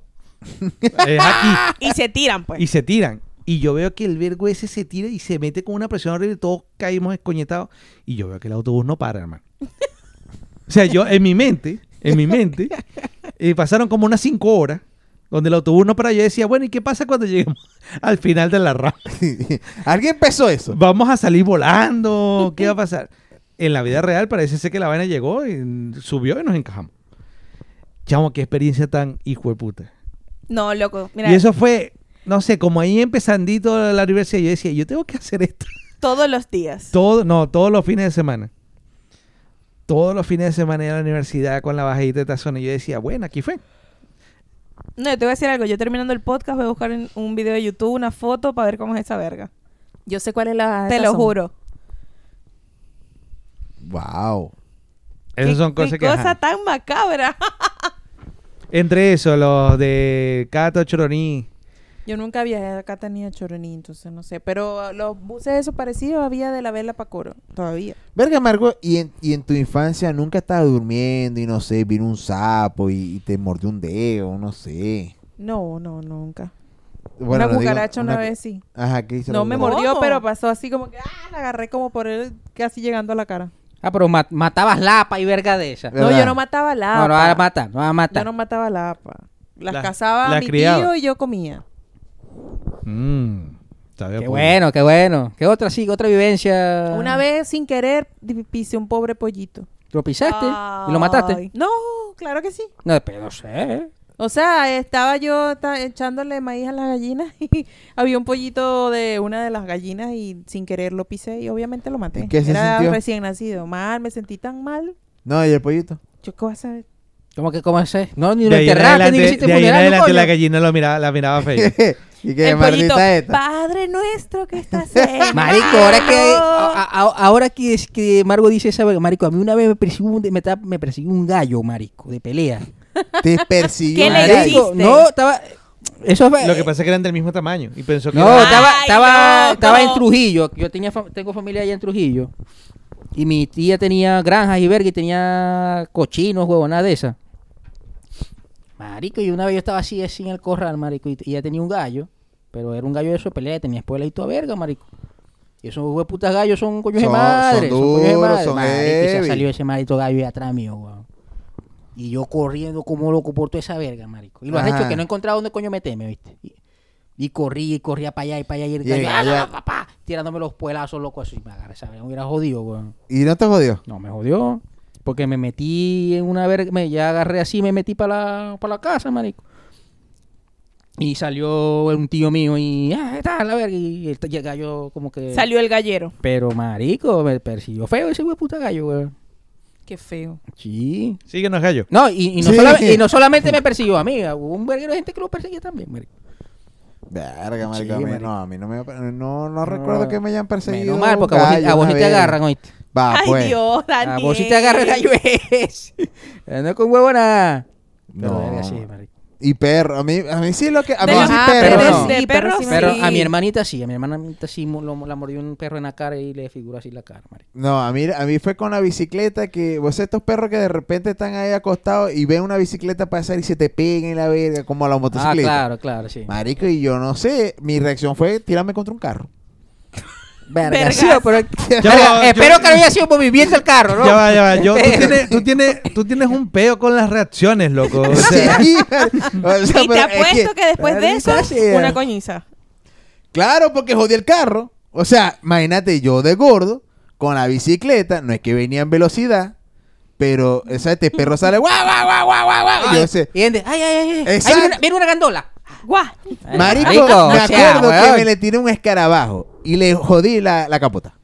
Es aquí. y se tiran, pues. Y se tiran. Y yo veo que el vergo ese se tira y se mete con una presión horrible. Todos caímos escoñetados. Y yo veo que el autobús no para, hermano. O sea, yo en mi mente, en mi mente, eh, pasaron como unas cinco horas donde el autobús no para. Yo decía, bueno, ¿y qué pasa cuando lleguemos al final de la rampa? ¿Alguien empezó eso? ¿Vamos a salir volando? ¿Qué va a pasar? En la vida real parece ser que la vaina llegó y subió y nos encajamos. Chamo, qué experiencia tan hijo de puta. No, loco. Mira, Y eso fue, no sé, como ahí empezandito la universidad, yo decía, yo tengo que hacer esto. todos los días. Todo, no, todos los fines de semana. Todos los fines de semana a la universidad con la bajadita de tazón. Y yo decía, bueno, aquí fue. No, yo te voy a decir algo. Yo terminando el podcast voy a buscar en un video de YouTube una foto para ver cómo es esa verga. Yo sé cuál es la. Te lo juro. Wow. Esas Qué- son cosas que... cosa ajá. tan macabra. Entre eso, los de Cato Choroní. Yo nunca viajé acá tenía Choroní, entonces no sé. Pero los buses esos parecidos había de la vela para Coro. Todavía. Verga, Margot, ¿y en, y en tu infancia nunca estabas durmiendo y no sé, vino un sapo y, y te mordió un dedo, no sé? No, no, nunca. Bueno, una no digo- cucaracha una, una- vez sí. Ajá, ¿qué hizo No me cucaracha? mordió, ¿Cómo? pero pasó así como que ah, la agarré como por él, casi llegando a la cara. Ah, pero ma- matabas lapa y verga de. ¿Verdad? No, yo no mataba la No, no vas a matar, no vas a Yo matar. no mataba la apa. Las La- cazaba la mi criaba. tío y yo comía. Mm, Qué pollo. bueno, qué bueno. ¿Qué otra sí? ¿Qué otra vivencia? Una vez sin querer pisé un pobre pollito. ¿Lo pisaste? ¿Y lo mataste? No, claro que sí. No, pero no sé. O sea, estaba yo echándole maíz a las gallinas y había un pollito de una de las gallinas y sin querer lo pisé y obviamente lo maté. ¿Y qué se Era sintió? recién nacido. Mal, me sentí tan mal. No, ¿y el pollito? Yo qué voy a saber. ¿Cómo que cómo es? No, ni lo enterraste, ni hiciste de ahí en funeral, adelante coño. la gallina lo miraba, la miraba fea. ¿Y qué el pollito. esta? Padre nuestro que estás en. Marico, ahora que a- a- ahora que, es que Margo dice esa marico, a mí una vez me persiguió un, me, me persiguió un gallo, marico, de pelea. Te persiguió. ¿Qué le hiciste? no, estaba eso fue Lo que pasa es que eran del mismo tamaño. Y pensó que No, era- estaba, Ay, estaba, en Trujillo. Yo tenía tengo familia allá en Trujillo. Y mi tía tenía granjas y verga y tenía cochinos, huevonadas de esas. Marico, y una vez yo estaba así, así en el corral, marico, y, y ya tenía un gallo, pero era un gallo de eso de pelea, tenía espuela y toda verga, marico. Y esos hue putas gallos son coños de Son- madre, son coños de duros, madre. son Marico, y se heavy. ese maldito gallo de atrás mío, weón. Y yo corriendo como loco por toda esa verga, marico. Y lo has Ajá. hecho que no he encontrado dónde coño meterme, ¿viste? Y, y corrí, y corría para allá y para allá, y el Y el gallo, ¡ah, gallo- no, papá! tirándome los puelazos, loco, así. Me agarré esa verga, me hubiera jodido, weón. ¿Y no te jodió? No, me jodió. Porque me metí en una verga, me ya agarré así, me metí para la, pa' la casa, marico. Y salió un tío mío y, ah, ¿qué tal, la verga? Y el, gallo como que... Salió el gallero. Pero, marico, me persiguió feo ese güey puta gallo, güey. Qué feo. Sí. Sí que no es gallo. No, y, y no Sí. y no solamente me persiguió a mí, hubo un verguero de gente que lo perseguía también, marico. Verga, marico. Sí, a mí, marico. no, a mí no me... No, no recuerdo que me hayan perseguido Menos mal, porque a vos, sí- gallo a vos sí una te agarran, oíste. Va, Ay, pues. Dios, Daniel. A vos sí te agarran el gallo es. No con huevo nada. Pero No. verga, sí, marico. Y perro. A mí, a mí sí lo que... A mí sí ah, perro. pero no. Sí, sí sí. a mi hermanita sí, a mi hermanita sí lo- la mordió un perro en la cara y le figuró así la cara, marico. No, a mí, a mí fue con la bicicleta que, vos estos perros que de repente están ahí acostados y ven una bicicleta pasar y se te pegan en la verga, como a la Ah, motocicleta. claro, claro, sí. Marico, y yo no sé, mi reacción fue tirarme contra un carro. Verga, Vergas. sí, pero... Ya Verga, va, yo- espero que no haya sido movimiento el carro, ¿no? Ya va, ya va. Yo, tú, tienes, tú, tienes, tú tienes un peo con las reacciones, loco. O sea, Sí, o sea, Y te apuesto que, después de eso, una coñiza. Claro, porque jodí el carro. O sea, imagínate yo de gordo, con la bicicleta, no es que venía en velocidad, pero, o sea, este perro sale, guau, guau, guau, guau, guau, guau. Y yo sé, ay, ay, ay, ay, viene una, viene una gandola. ¡Guau! Marico, Marico, me o sea, acuerdo que me le tiré un escarabajo y le jodí la, la capota.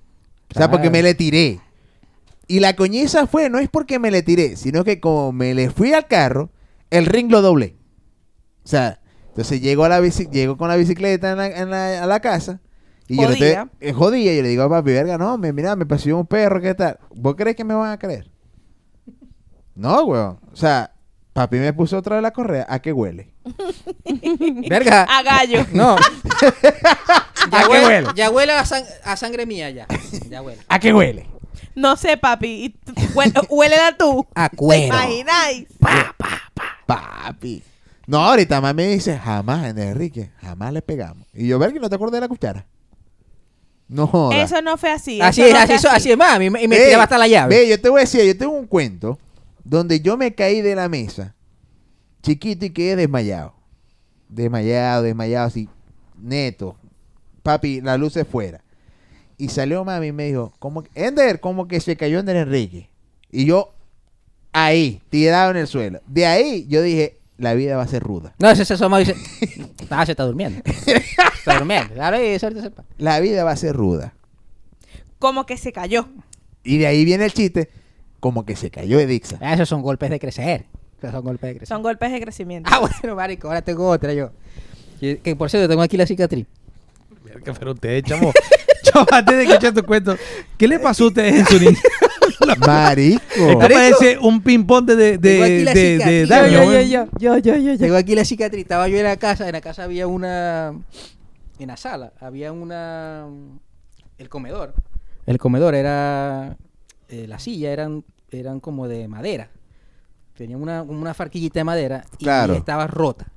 O sea, porque me le tiré. Y la coñiza fue, no es porque me le tiré, sino que como me le fui al carro, el ring lo doblé. O sea, entonces llego, a la bici, llego con la bicicleta en la- en la- a la casa y yo le estoy, eh, jodía. Yo le digo a papi, verga, no, me, mira, me persiguió un perro, ¿qué tal? ¿Vos crees que me van a creer? No, weón. O sea, papi me puso otra vez la correa. ¿A qué huele? Verga. A gallo. No. ya, ¿A qué huele, huele? ya huele a, sang- a sangre mía ya. Ya huele. ¿A qué huele? No sé, papi. Y tú- huele, huélela tú. A ¿Te cuero. imagináis? Papi. No, ahorita me dice, jamás, Enrique, jamás le pegamos. Y yo, ver que no te acordé de la cuchara. No joda. Eso no fue así. Así eso es, no así, fue es, así es, mami. Y me, y me Ey, tiraba hasta la llave. Ve, yo te voy a decir, yo tengo un cuento donde yo me caí de la mesa, chiquito y quedé desmayado. Desmayado, desmayado, así, neto. Papi, la luz se fuera. Y salió mami y me dijo, como que, Ender, como que se cayó Ender Enrique. Y yo, ahí, tirado en el suelo. De ahí, yo dije, la vida va a ser ruda. No, ese se asoma dice, ah, se está durmiendo. está durmiendo. Claro, y eso ahorita sepa. La vida va a ser ruda. Como que se cayó. Y de ahí viene el chiste, como que se cayó Edixa. Ah, Esos son golpes de crecer. Esos son golpes de crecer. Son golpes de crecimiento. Ah, bueno, marico, ahora tengo otra yo. Que, que, por cierto, tengo aquí la cicatriz. Verga, pero ustedes, chamo. Chamo, antes de escuchar tu cuento, ¿qué le pasó a ustedes en su niñez? Marico. Esto parece un ping-pong de, de, de, la de, de daño, Yo, yo, weón. yo, yo, yo, yo, yo. Tengo aquí la cicatriz. Estaba yo en la casa. En la casa había una. En la sala había una. El comedor. El comedor era. Eh, la silla eran, eran como de madera. Tenía una, una farquillita de madera. Y Claro. estaba rota.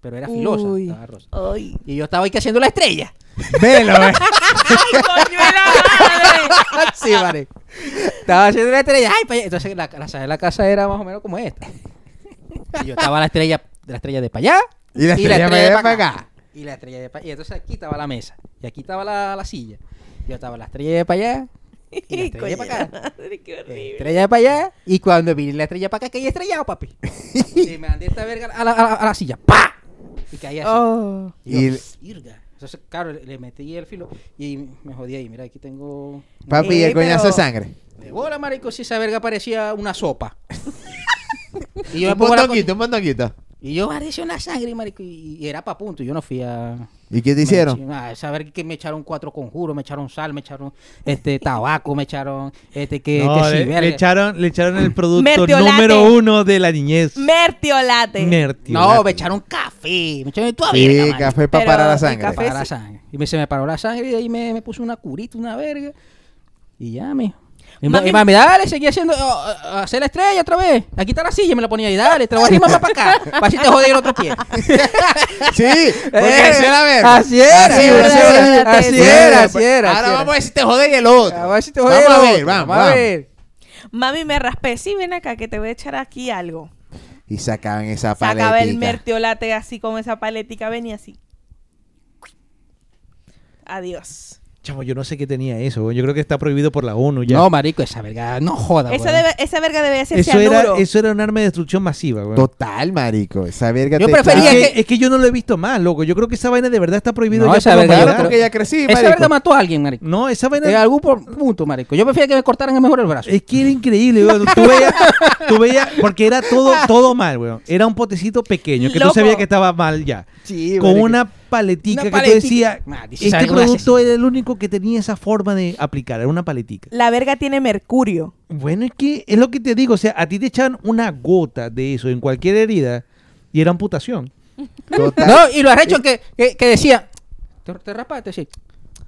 Pero era filosa. Uy. Estaba rosa. Ay. Y yo estaba ahí que haciendo la estrella. Velo, eh. ¡Ay, coño de la madre! sí, marico. Estaba haciendo la estrella. Ay, pa' allá. Entonces la, la sala de la casa era más o menos como esta. Y yo estaba la estrella, la estrella de para allá. Y la estrella de de pa' para acá. Y la estrella de para Y entonces aquí estaba la mesa. Y aquí estaba la, la silla. Yo estaba la estrella de para allá. Y la estrella para de acá. la madre, qué horrible. Estrella de para allá. Y cuando vine la estrella para acá, caí estrellado, papi. y me mandé esta verga a la, a la- a la silla. ¡Pa! Y caí así. Oh. Y yo, Y-. Entonces, claro, le, le metí el filo y me jodí ahí. Mira, aquí tengo. Papi, y el coñazo de sangre. De bola, marico, si esa verga parecía una sopa. y yo Un montoquito, un montoquito. co- Y yo parecía una sangre, marico, y, y era pa' punto. Yo no fui a. ¿Y qué te hicieron? Ah, esa verga que me echaron cuatro conjuros, me echaron sal, me echaron este tabaco, me echaron este que, No, que sí, le, echaron, le echaron el producto Mertiolate. número uno de la niñez. Mertiolate. Mertiolate. No, me echaron café, me echaron toda Sí, verga, café para parar la sangre. café- Para la sangre. Y me, se me paró la sangre y de ahí me, me puso una curita, una verga. Y ya, me. Y Mami- dale, seguí haciendo, oh, oh, hacer la estrella otra vez. Aquí está la silla, me la ponía ahí, dale, te la voy a arrimar más para acá. Para si te jode el otro pie. Sí, porque Eh, así era verga. Así era, Así así era, así era. así Sí, era, así Ahora así vamos a ver si te jode y el otro. A ver si te jode Vamos el a ver, otro, vamos, a vamos. ver. Mami, me raspé. Sí, ven acá que te voy a echar aquí algo. Y sacaban esa paletica. Sacaba el mertiolate así con esa paletica, venía así. Adiós. Chamo, yo no sé qué tenía eso. güey. Yo creo que está prohibido por la ONU ya. No, marico, esa verga, no joda. Esa, weón. debe- esa verga debe ser eso, era, eso era un arma de destrucción masiva, güey. Total, marico. Esa verga Yo te prefería Es que, es que yo no lo he visto más, loco. Yo creo que esa vaina de verdad está prohibido No, ya esa por la verga, humanidad. yo porque ya crecí, Esa marico. verga mató a alguien, marico. No, esa vaina En algún por- punto, marico. Yo prefería que me cortaran mejor el brazo. es que era increíble, güey. Tú veías, tú veías, porque era todo, todo mal, güey. Era un potecito pequeño que tú Loco. sabías que estaba mal ya. Sí, Con marico. una paletica Una que tú paletica. decías, Ah, este ¿sabes cómo la producto era el único que tenía esa forma de aplicar, era una paletica. La verga tiene mercurio. Bueno, es que es lo que te digo, o sea, a ti te echaban una gota de eso en cualquier herida y era amputación. Total. No, y lo arrecho que, que, que decía, te, te raspaste, sí.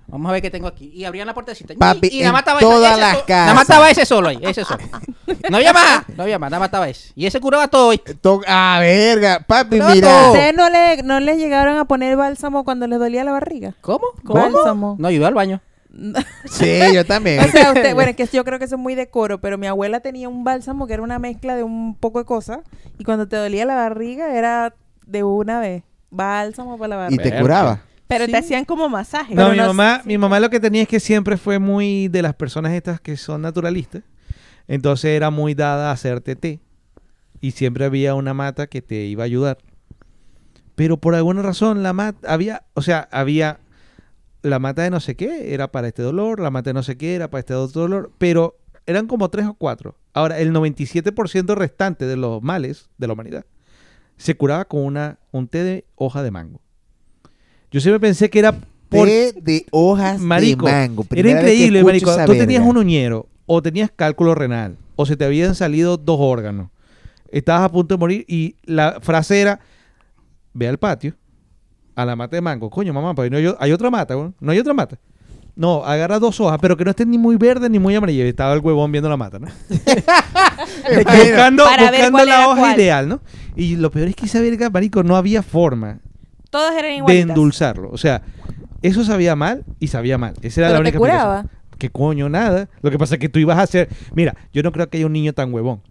Vamos a ver qué tengo aquí. Y abrían la puertecita. Papi, y, y nada más estaba todas ese, las casas. Nada más estaba ese solo ahí, ese solo. No había más, no había más, nada más estaba ese. Y ese curaba todo. To- Ah, verga. Papi, No, mira. no. ¿Ustedes no le, no les llegaron a poner bálsamo cuando les dolía la barriga? ¿Cómo? Bálsamo. No, yo iba al baño. Sí, yo también. O sea, usted, bueno, es que yo creo que eso es muy de coro, pero mi abuela tenía un bálsamo que era una mezcla de un poco de cosas y cuando te dolía la barriga era de una vez. Bálsamo para la y barriga. te curaba. Pero Sí. te hacían como masaje. No, mi no- mamá, mi mamá lo que tenía es que siempre fue muy de las personas estas que son naturalistas. Entonces era muy dada a hacerte té. Y siempre había una mata que te iba a ayudar. Pero por alguna razón la mata había, o sea, había la mata de no sé qué era para este dolor, la mata de no sé qué era para este otro dolor, pero eran como tres o cuatro. Ahora, el 97% restante de los males de la humanidad se curaba con una, un té de hoja de mango. Yo siempre pensé que era por Té de hojas Marico, de mango. era Primera increíble, marico. Tú tenías verga. un uñero, o tenías cálculo renal, o se te habían salido dos órganos. Estabas a punto de morir y la frase era, ve al patio, a la mata de mango. Coño, mamá, pero no hay, hay otra mata, güey. No hay otra mata. No, agarra dos hojas, pero que no estén ni muy verdes ni muy amarillas. Estaba el huevón viendo la mata, ¿no? buscando buscando la hoja cuál. ideal, ¿no? Y lo peor es que esa verga, marico, no había forma Todas eran de igualitas. endulzarlo. O sea, eso sabía mal y sabía mal. Esa era la Pero te única explicación. curaba. ¿Qué coño? Nada. Lo que pasa es que tú ibas a hacer... Mira, yo no creo que haya un niño tan huevón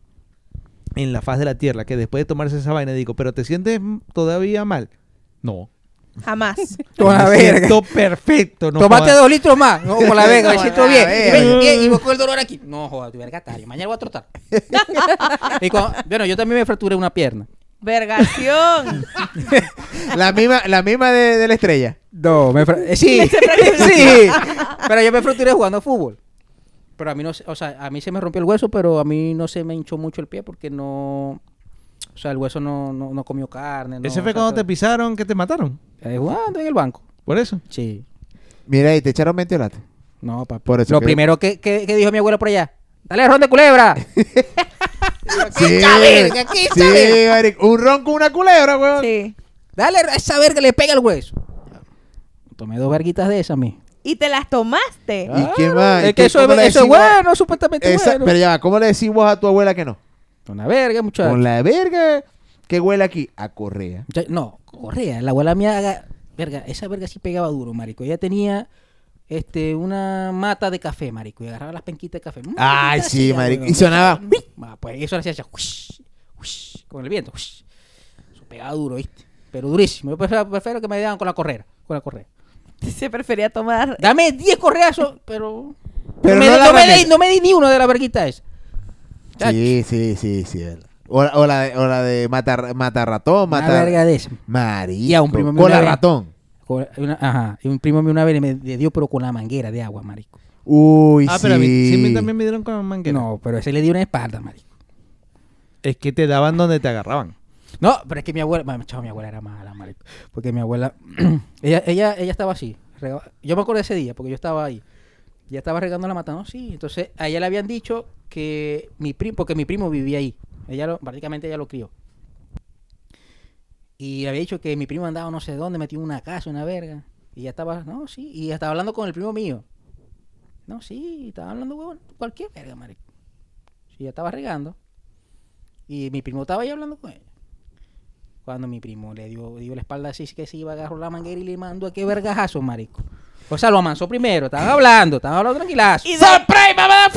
en la faz de la tierra que después de tomarse esa vaina digo, ¿pero te sientes todavía mal? No. Jamás. Con la Me verga. siento perfecto. No Tomate jodas. dos litros más. No, con la verga, me siento la bien. verga. Y, ven, y, y busco el dolor aquí. No, joda, tu verga tal. Mañana voy a trotar. y cuando- bueno, yo también me fracturé una pierna. Vergación. La misma, la misma de, de la estrella. No, me fra- eh, sí, sí. Pero yo me fracturé jugando fútbol. Pero a mí no, se- o sea, a mí se me rompió el hueso, pero a mí no se me hinchó mucho el pie porque no, o sea, el hueso no, no, no comió carne. no, Ese o fue sea, cuando te pisaron que te mataron. Eh, jugando en el banco. Por eso. Sí. Mira, y te echaron mentiolate. No, papá. Por eso Lo que- primero que, que, que dijo mi abuelo por allá. Dale ron de culebra. Sí, verga, qué sí, marico. Un ron con una culebra, weón. sí. Dale a esa verga, le pega el hueso. Tomé dos verguitas de esas, mi. Y te las tomaste. ¿Y qué más? Es ¿Y que qué- eso, es- le eso es decimos? bueno, supuestamente Esa- bueno. Pero ya ¿cómo le decís vos a tu abuela que no? Una verga, muchacho. Con la verga que huele aquí a correa. Ya- No, correa. La abuela mía, haga- verga, esa verga sí pegaba duro, marico. Ella tenía este, una mata de café, marico, y agarraba las penquitas de café. Ay, sí, ya, marico. bueno. Y sonaba. Ah, Pues eso lo hacía huish, huish, con el viento. huish. Eso pegaba duro, ¿viste? Pero durísimo. Yo prefiero, prefiero que me dieran con la correa. Con la correa. Se prefería tomar. Dame 10 correazos, pero. Pero no, me, no la no me di, no me di ni uno de la verguita esa. Sí, sí, sí, sí. verdad. O, o la de, o la de matar, matar ratón, Una matar. verga de esa. Marico. Un primo mío Con la una vez. ratón. Una- ajá. Y un primo mío una vez me dio, pero con la manguera de agua, marico. Uy, ah, sí. pero a mí, sí, a mí también me dieron con manguera. No, pero ese le dio una espalda, marico. Es que te daban donde te agarraban. No, pero es que mi abuela, bueno, chavo, mi abuela era mala, marico. Porque mi abuela, ella, ella, ella estaba así. rega- Yo me acuerdo de ese día, porque yo estaba ahí. Ya estaba regando la mata, ¿no? Sí. Entonces, a ella le habían dicho que mi primo, porque mi primo vivía ahí. Ella lo, prácticamente ella lo crió. Y había dicho que mi primo andaba no sé dónde, metió una casa, una verga. Y ya estaba, no, sí. Y estaba hablando con el primo mío. No, sí, estaba hablando huevón, cualquier verga, marico. Sí, ya estaba regando. Y mi primo estaba ahí hablando con ella. Cuando mi primo le dio, dio la espalda así, que se iba, agarró la manguera y le mandó a qué vergajazo, marico. O sea, lo amansó primero, estaban hablando, estaban hablando tranquilazo. Y, Da-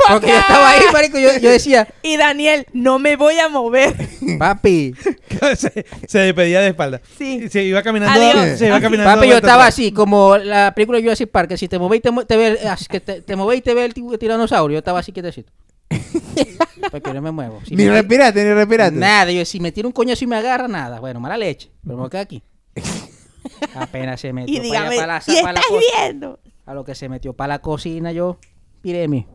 Porque yo estaba ahí, marico, yo, yo decía, y Daniel, no me voy a mover. papi, se, se despedía de espalda. Sí. Se iba caminando. Adiós. Se iba Así. caminando. papi, yo estaba atrás. así, como la película de Jurassic Park, que si te movéis te, te ve, el- así que te, te movéis te ve el ti- tiranosaurio, yo estaba así quietecito. Porque no me muevo. Si Ni me- respirate, ni respirate. Nada, yo si me tira un coñazo y me agarra, nada. Bueno, mala leche. Pero me voy a quedar aquí. Apenas se metió Y para allá, dígame, para la, ¿y para la estás viendo? A lo que se metió para la cocina, yo piré mi.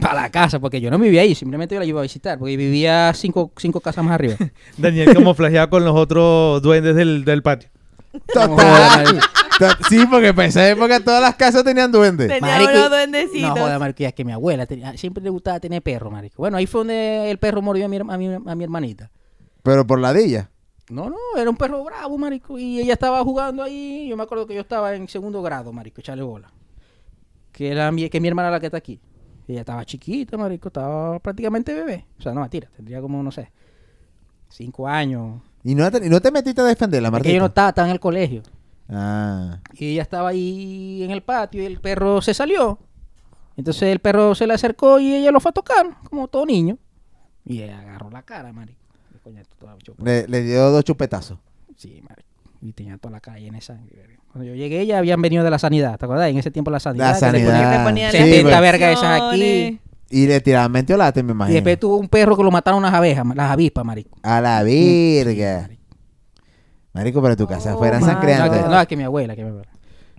Para la casa, porque yo no vivía ahí, simplemente yo la iba a visitar, porque vivía cinco, cinco casas más arriba. Daniel camuflajeado con los otros duendes del, del patio. Total. To- Sí, porque esa época todas las casas tenían duendes. Tenía Marico, unos duendecitos. No, joder, marico, es que mi abuela tenía- siempre le gustaba tener perro, marico. Bueno, ahí fue donde el perro mordió a mi, a mi, a mi hermanita. Pero por ladilla. No, no, era un perro bravo, marico. Y ella estaba jugando ahí. Yo me acuerdo que yo estaba en segundo grado, marico, echarle bola. Que era mi, que mi hermana la que está aquí. Ella estaba chiquita, marico, estaba prácticamente bebé. O sea, no, mentira, tendría como, no sé, cinco años. Y no te, y no te metiste a defenderla, Es que yo no estaba, estaba en el colegio. Ah. Y ella estaba ahí en el patio y el perro se salió. Entonces el perro se le acercó y ella lo fue a tocar, como todo niño. Y ella agarró la cara, marico. Y Le, le dio dos chupetazos. Sí, marico. Y tenía toda la llena de sangre. verga. Cuando yo llegué ya habían venido de la sanidad, ¿te acuerdas? En ese tiempo la sanidad. La que le sanidad. Ponían Sí, las 70 pues. vergas esas aquí. Y le tiraban mentiolate, me Y imagino. después tuvo un perro que lo mataron las abejas, las avispas, marico. A la virga. Marico, pero tu casa Oh, fuera my No, sangrienta. no, es que mi abuela, que mi abuela.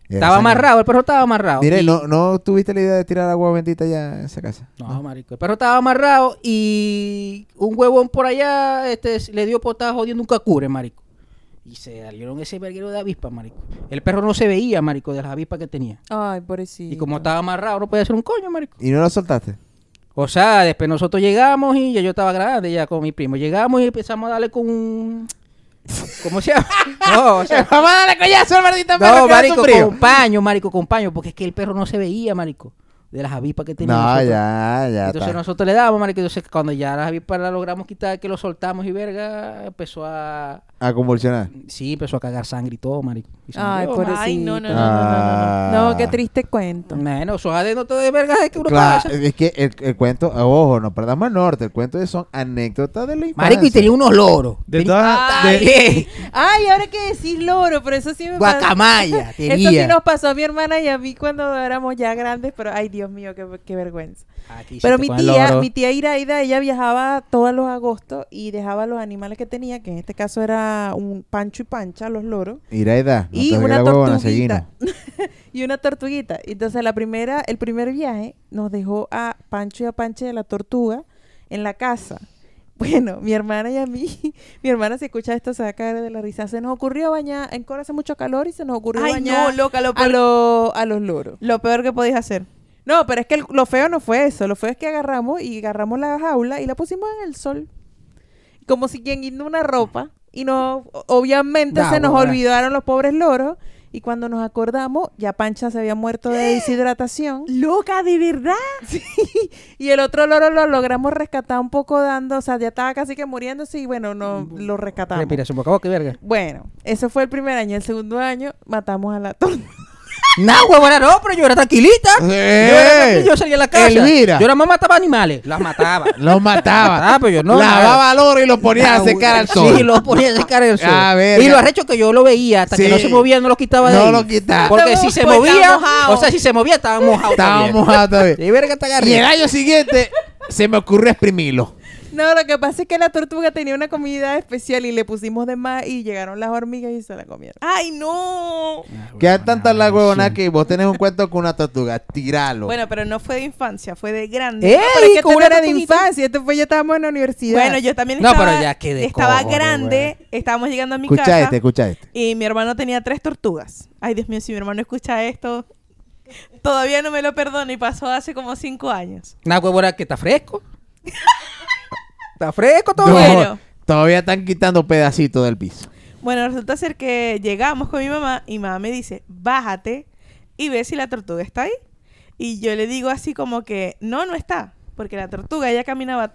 Estaba amarrado, el perro estaba amarrado. Mire, y- ¿no, ¿no tuviste la idea de tirar agua bendita ya en esa casa? No, marico. El perro estaba amarrado y un huevón por allá este, le dio por estar jodiendo un cacure, marico. Y se salieron ese verguero de avispas, marico. El perro no se veía, marico, de las avispas que tenía. Ay, pobrecito. Y como estaba amarrado, no podía hacer un coño, marico. ¿Y no lo soltaste? O sea, después nosotros llegamos y ya yo estaba grande ya con mi primo. Llegamos y empezamos a darle con un... ¿Cómo se llama? No, o sea... Vamos a darle collazo al maldito No, marico, con paño, marico, con paño. Porque es que el perro no se veía, marico. De las avispas que tenía. No, nosotros. ya, ya Entonces está. nosotros le damos, marico. Entonces cuando ya las avispas las logramos quitar, que lo soltamos y verga, empezó a... A convulsionar. Sí, empezó a cagar sangre y todo, marico. Y Ay, murió, pobrecito. Ay, no, no, no, Ah. No, qué triste cuento. Bueno, eso anécdotas de verga es que uno Claro, pasa. es que el, el cuento, ojo, no perdamos el norte, el cuento son anécdotas de la infancia. Marico, y tenía unos loros. De Tenía- todas. de- Ay, Ay, ahora que decís loro, pero eso sí me. Guacamaya, Eso sí tenía. nos pasó a mi hermana y a mí cuando éramos ya grandes, pero ay, Dios mío, qué, qué vergüenza. Aquí Pero mi tía, mi tía Iraida, ella viajaba todos los agostos y dejaba los animales que tenía, que en este caso era un pancho y pancha, los loros, Iraida, no y te una tortuguita. y una tortuguita. Entonces la primera, el primer viaje nos dejó a Pancho y a Pancha de la tortuga en la casa. Bueno, mi hermana y a mí, mi hermana si escucha esto se va a caer de la risa. Se nos ocurrió bañar, en Cora hace mucho calor y se nos ocurrió Ay, bañar no, loca, lo a, peor, lo- a los loros. lo peor que podéis hacer. No, pero es que el- lo feo no fue eso. Lo feo es que agarramos y agarramos la jaula y la pusimos en el sol. Como si quien una ropa. Y no, obviamente se nos olvidaron los pobres loros. Y cuando nos acordamos, ya Pancha se había muerto de deshidratación. Loca, de verdad. Y el otro loro lo logramos rescatar un poco dando, o sea, ya estaba casi que muriéndose y bueno, no lo rescatamos. Respiración boca boca, verga. Bueno, eso fue el primer año. El segundo año matamos a la tortuga. No, huevona, no, pero yo era tranquilita. Yo, era tranquila, yo salía a la casa. Elvira. Yo nada más mataba animales. Las mataba. Los mataba. Ah, pero yo no. Lavaba loro y los ponía a secar al sol. Sí, los ponía a secar al sol. Ah, verga. y lo arrecho que yo lo veía hasta que no se movía, no lo quitaba de No ahí. lo quitaba. Porque si se Pues movía, estaba mojado. o sea, si se movía, estaba mojado. Estaba también. mojado todavía. Y verga está Y el año siguiente se me ocurrió exprimirlo. No, lo que pasa es que la tortuga tenía una comida especial y le pusimos de más y llegaron las hormigas y se la comieron. Ay, no. Quedan tantas las huevonas que vos tenés un cuento con una tortuga. Tiralo. Bueno, pero no fue de infancia, fue de grande. ¡Ey! Pero es que no una era de infancia, esto fue ya estábamos en la universidad. Bueno, yo también No, estaba, pero ya que de estaba cojones, grande, estábamos llegando a mi escucha casa este, escucha este. y mi hermano tenía tres tortugas. Ay, Dios mío, si mi hermano escucha esto, todavía no me lo perdono y pasó hace como cinco años. Una huevona que está fresco. está fresco todo. No, bueno. Todavía están quitando pedacitos del piso. Bueno, resulta ser que llegamos con mi mamá y mamá me dice, bájate y ve si la tortuga está ahí. Y yo le digo así como que, no, no está. Porque la tortuga ya caminaba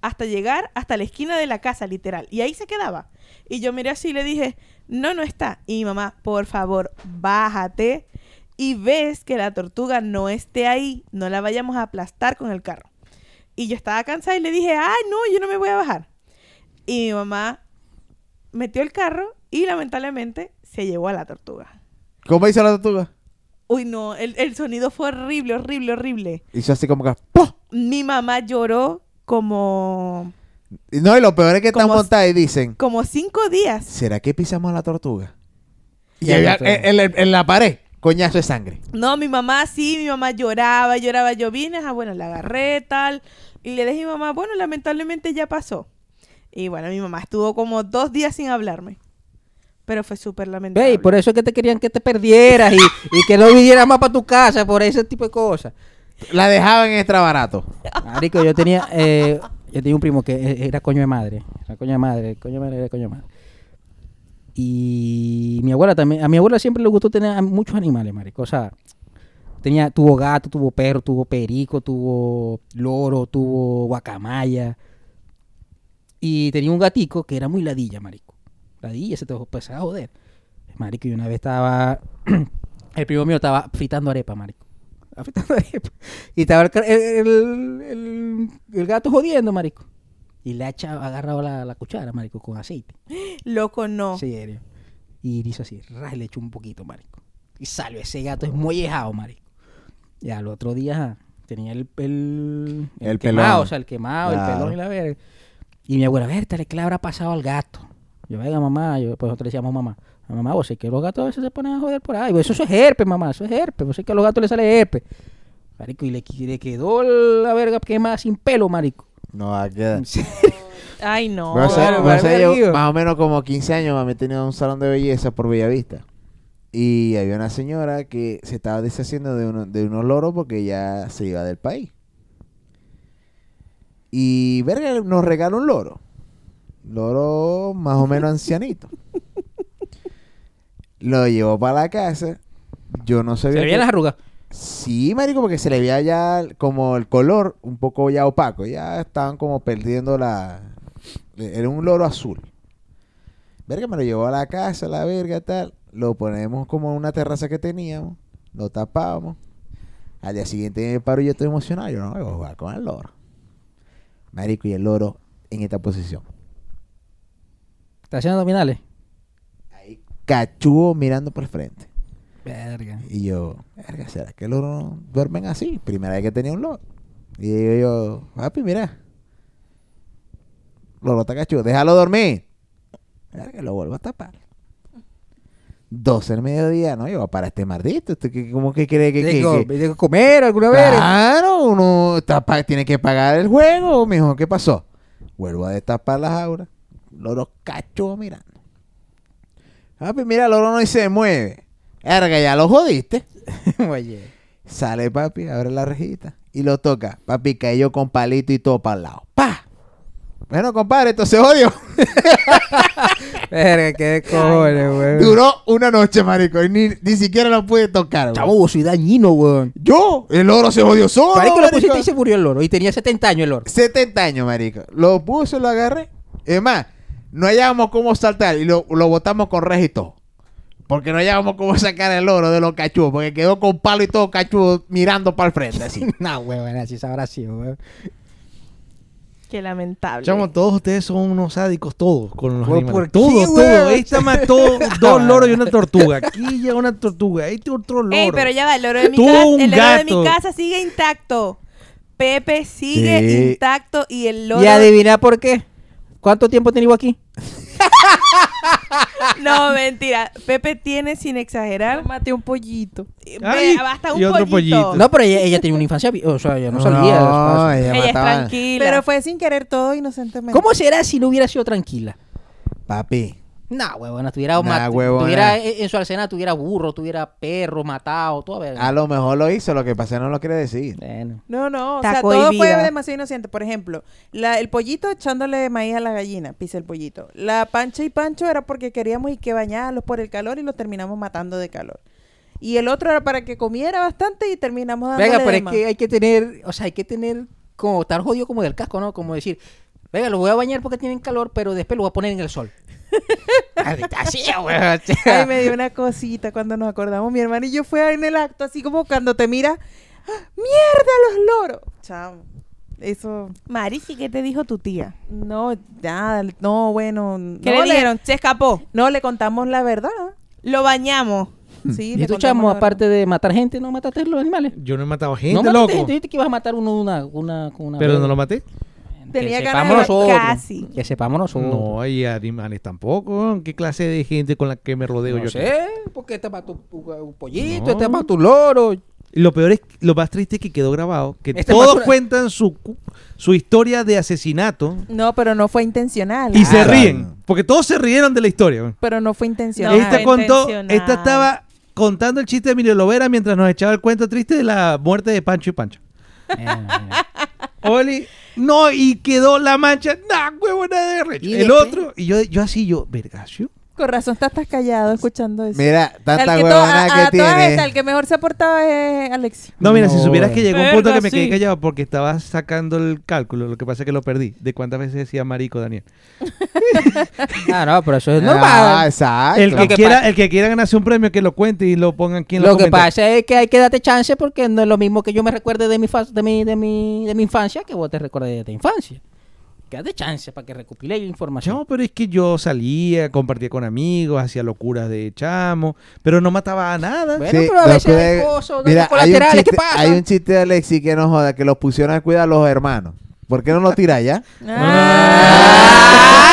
hasta llegar hasta la esquina de la casa, literal. Y ahí se quedaba. Y yo miré así y le dije, no, no está. Y mi mamá, por favor, bájate y ves que la tortuga no esté ahí. No la vayamos a aplastar con el carro. Y yo estaba cansada y le dije, ay, no, yo no me voy a bajar. Y mi mamá metió el carro y lamentablemente se llevó a la tortuga. ¿Cómo hizo la tortuga? Uy, no, el, el sonido fue horrible, horrible, horrible. Hizo así como que... ¡pum! Mi mamá lloró como, No, y lo peor es que están montadas y dicen... como cinco días. ¿Será que pisamos a la tortuga? Y había- en- en la pared, coñazo de sangre. No, mi mamá sí, mi mamá lloraba, lloraba. Yo vine, ah, bueno, la agarré, tal. Y le dije a mi mamá, bueno, lamentablemente ya pasó. Y bueno, mi mamá estuvo como dos días sin hablarme. Pero fue súper lamentable. Ve, y por eso es que te querían que te perdieras y, y que no vinieras más para tu casa por ese tipo de cosas. La dejaban en extra barato. Marico, yo tenía, eh, yo tenía un primo que e- era coño de madre. Era coño de madre, coño de madre, era coño de madre. Y mi abuela también, a mi abuela siempre le gustó tener a muchos animales, marico. O sea, tenía, tuvo gato, tuvo perro, tuvo perico, tuvo loro, tuvo guacamaya. Y tenía un gatico que era muy ladilla, marico. Ladilla, se te empezaba a joder. Marico, y una vez estaba, el primo mío estaba fritando arepa, marico. Fritando arepa. Y estaba el, el, el- el- el gato jodiendo, marico. Y le ha agarrado la, la cuchara, marico, con aceite. Loco, no. Serio. Y hizo así, ras, le echó un poquito, marico. Y salió ese gato es mollejado, marico. Y al otro día tenía el, el, El quemado, pelón. o sea, el quemado, Claro. el pelón y la verga. Y mi abuela, vértale, ¿qué le habrá pasado al gato? Yo, venga, mamá, yo, pues nosotros le decíamos mamá, "Ah, mamá, vos sé que los gatos a veces se ponen a joder por ahí. Eso, eso es herpes, mamá, eso es herpes. Vos sé que a los gatos les sale herpes. Marico, y le, le quedó la verga quemada sin pelo, marico. No va a quedar. Ay, no. Más o menos como 15 años, mami tenía un salón de belleza por Bellavista. Y había una señora que se estaba deshaciendo de, uno- de unos loros porque ya se iba del país. Y verga nos regaló un loro. Loro más o menos ancianito. Lo llevó para la casa. Yo no Se sabía. le veían que- las arrugas. Sí, marico, porque se le veía ya como el color un poco ya opaco. Ya estaban como perdiendo la... Era un loro azul. Verga, me lo llevó a la casa, la verga, tal. Lo ponemos como en una terraza que teníamos. Lo tapábamos. Al día siguiente me paro y yo estoy emocionado. Yo no voy a jugar con el loro. Marico, y el loro en esta posición. ¿Está haciendo abdominales? Ahí, cachudo mirando por el frente. Verga. Y yo, verga, ¿será que los loros duermen así? Primera vez que tenía un loro. Y digo yo, papi, mira. Loro está cachudo, déjalo dormir. Verga, lo vuelvo a tapar. 12 del mediodía, no, yo voy para este maldito. ¿Usted qué- ¿Cómo que cree que, que- que, que- comer alguna vez. Claro, uno está tiene que pagar el juego, mijo. ¿Qué pasó? Vuelvo a destapar las auras. Loro cachudo mirando. Papi, mira, el loro no se mueve. Verga, ya lo jodiste. Oye. Sale papi, abre la rejita y lo toca. Papi cayó con palito y todo para el lado. ¡Pa! Bueno, compadre, esto se odio. Verga, qué cojones, weón. Duró una noche, marico, y ni, ni siquiera lo pude tocar. güey. Chavo, soy dañino, weón. Yo, el oro se odió solo. Marico, lo pusiste y se murió el loro. Y tenía 70 años el loro. 70 años, marico. Lo puse, lo agarré. Es más, no hallábamos cómo saltar y lo, lo botamos con reja y todo. Porque no hallábamos cómo sacar el oro de los cachudos. Porque quedó con palo y todo cachudo mirando para el frente, así. no, weón, así sabrá sido, weón. Qué lamentable. Chamo, todos ustedes son unos sádicos, todos, con los ¿Por- animales. por qué, todos, güey? todos. Ahí está más todo, dos loros y una tortuga. Aquí ya una tortuga, ahí está otro loro. Ey, pero ya va, el loro de mi, Tú, casa, un el loro de mi casa sigue intacto. Pepe sigue Sí. intacto y el loro... Y adivina por qué. ¿Cuánto tiempo tenía aquí? No, mentira. Pepe tiene, sin exagerar, Maté un pollito. Ay, ve, hasta un y otro pollito. pollito. No, pero ella, ella tenía una infancia, o sea, ella no salía. de los No, pasos. ella Ella es tranquila. Pero fue sin querer todo inocentemente. ¿Cómo será si no hubiera sido tranquila? Papi, No, huevona, tuviera, Nah, huevona. tuviera en en su arsenal, tuviera burro, tuviera perro, matado, todo. verga. a lo mejor lo hizo, lo que pasa no lo quiere decir. Bueno. No, no, o Está sea, todo fue demasiado inocente. Por ejemplo, la- el pollito echándole maíz a la gallina, pisa el pollito. La pancha y pancho era porque queríamos y que bañarlos por el calor y los terminamos matando de calor. Y el otro era para que comiera bastante y terminamos dándole Venga, pero de es más. que hay que tener, o sea, hay que tener como estar jodido como del casco, ¿no? Como decir, venga, lo voy a bañar porque tienen calor, pero después lo voy a poner en el sol. Así, sea. Ay, me dio una cosita cuando nos acordamos. Mi hermano y yo fue en el acto, así como cuando te mira, ¡Ah, ¡mierda los loros! Chao. Eso, Marisi, ¿qué te dijo tu tía? no, nada, no, bueno. ¿Qué no le dijeron? Se escapó. No, le contamos la verdad. Lo bañamos. Sí, Y tú, chamo, aparte de matar gente, ¿no mataste los animales? Yo no he matado no gente, mataste loco. gente, dijiste que ibas a matar uno una, una, con una Pero no lo maté. Tenía que ganas sepamos de- nosotros. casi. Que sepamos nosotros. No hay animales tampoco. ¿Qué clase de gente con la que me rodeo No yo? sé, porque te mató un, un pollito, No. te mató un loro. Y lo peor es, lo más triste es que quedó grabado, que Este todos cuentan su, su historia de asesinato No, pero no fue intencional. y se Claro. ríen, porque todos se rieron de la historia. Pero no fue intencional. No, esta fue contó, intencional. esta estaba contando el chiste de Emilio Lovera mientras nos echaba el cuento triste de la muerte de Pancho y Pancho. Oli, no, y quedó la mancha, nah, huevona de recho. El otro, y yo, yo así, yo, vergacio. Con razón estás tan callado escuchando eso. Mira, tanta El que huevona a, que a todas tiene. estas, el que mejor se portaba es Alexis. No, mira, si supieras que llegó un punto que me quedé sí. callado porque estaba sacando el cálculo, lo que pasa es que lo perdí, de cuántas veces decía marico Daniel. Ah, no, pero eso es Ah, normal. exacto. El que, quiera, el que quiera ganarse un premio que lo cuente y lo pongan aquí en Lo que pasa es que hay que darte chance porque no es lo mismo que yo me recuerde de mi, fa- de mi, de mi, de mi infancia que vos te recuerdes de tu infancia. Que date chance para que recopile la información. Chamo, pero es que yo salía, compartía con amigos, hacía locuras de chamo, pero no mataba a nada. Bueno, Sí, pero a veces hay cosas, Mira, hay un, colaterales, chiste, ¿qué pasa? hay un chiste de Alexi que no joda, que los pusieron a cuidar a los hermanos. ¿Por qué no lo tira ya? ¡Ah,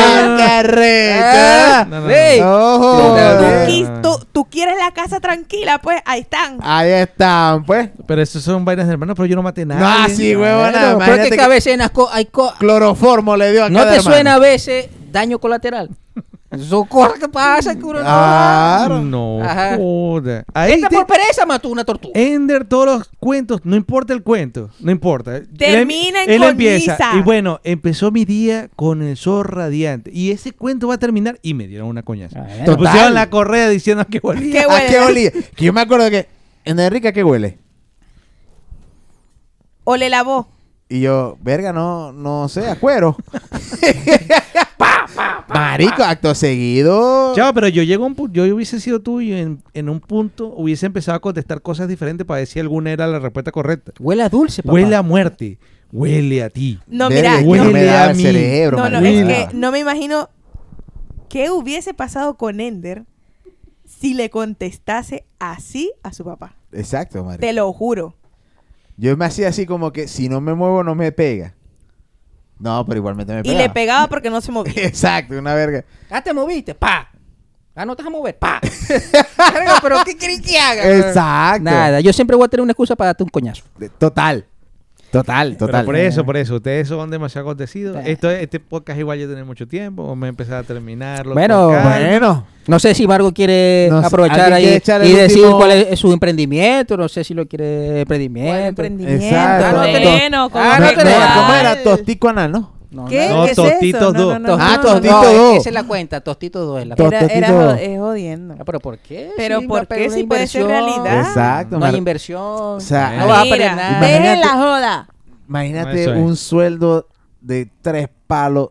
¡Ah, recho! Ah, No, no, no. ey. Ojo, Tú- Tú, quis- tú- tú quieres la casa tranquila, pues ahí están. Ahí están, pues. Pero eso son vainas de hermanos, pero yo no maté nada. No, Ah, sí, huevona. Pero imagínate es que que a veces en las co- hay co- Cloroformo le dio a no cada te hermano. suena a veces daño colateral. Son cosas que pasan que uno no- Ah, Claro. No, Ajá. joda. Ahí Esta te- por pereza mató una tortuga. Ender, todos los cuentos, no importa el cuento, no importa. Él- Termina en él empieza. coñiza. Y bueno, empezó mi día con el sol radiante. Y ese cuento va a terminar y me dieron una coñaza. Ah, Me total. pusieron la correa diciendo que volvía. ¿Qué ¿A huele? qué olía? Que yo me acuerdo que en Enrique, ¿a qué huele? O le lavó. Y yo, verga, no, no sé, a cuero. Marico, acto seguido. Chao, pero yo llego a un punto, yo hubiese sido tú y en, en un punto hubiese empezado a contestar cosas diferentes para ver si alguna era la respuesta correcta. Huele a dulce, papá. Huele a muerte, huele a ti. No, mira, huele no me a mí. cerebro, no, no, es que no me imagino qué hubiese pasado con Ender si le contestase así a su papá. Exacto, marico. Te lo juro. Yo me hacía así como que si no me muevo no me pega. No, pero igualmente me Y pegaba. le pegaba porque no se movía. Exacto, una verga. Ah, te moviste, pa. Ah, no te vas a mover, pa. Pero ¿qué querés que haga? Exacto. Nada, yo siempre voy a tener una excusa para darte un coñazo. De- Total. Total, Pero por eso, por eso, ustedes son demasiado acontecidos. Eh. Esto, este podcast igual ya tiene mucho tiempo, vamos a empezar a terminarlo. Bueno, con. Bueno. No sé si Margo quiere No aprovechar ¿alguien ahí quiere y decir último- cuál es su emprendimiento. No sé si lo quiere emprendimiento. ¿Cuál emprendimiento? Exacto. Ah, no, To- Bueno, como Ah, no no, tenés. no, ¿Cómo cuál. era? Tostico anal, ¿no? No, ¿Qué? No, ¿Qué es Tostitos eso? dos. No, no, no, Ah, no. Tostito No, dos. esa es la cuenta, Tostito 2 es la cuenta. Era, era es jodiendo. Ah, pero ¿por qué? Pero Sí, ¿por qué si puede ser inversión. realidad? Exacto. No hay inversión. O sea, no vas a perder nada. Dejen la joda. Imagínate es. un sueldo de tres palos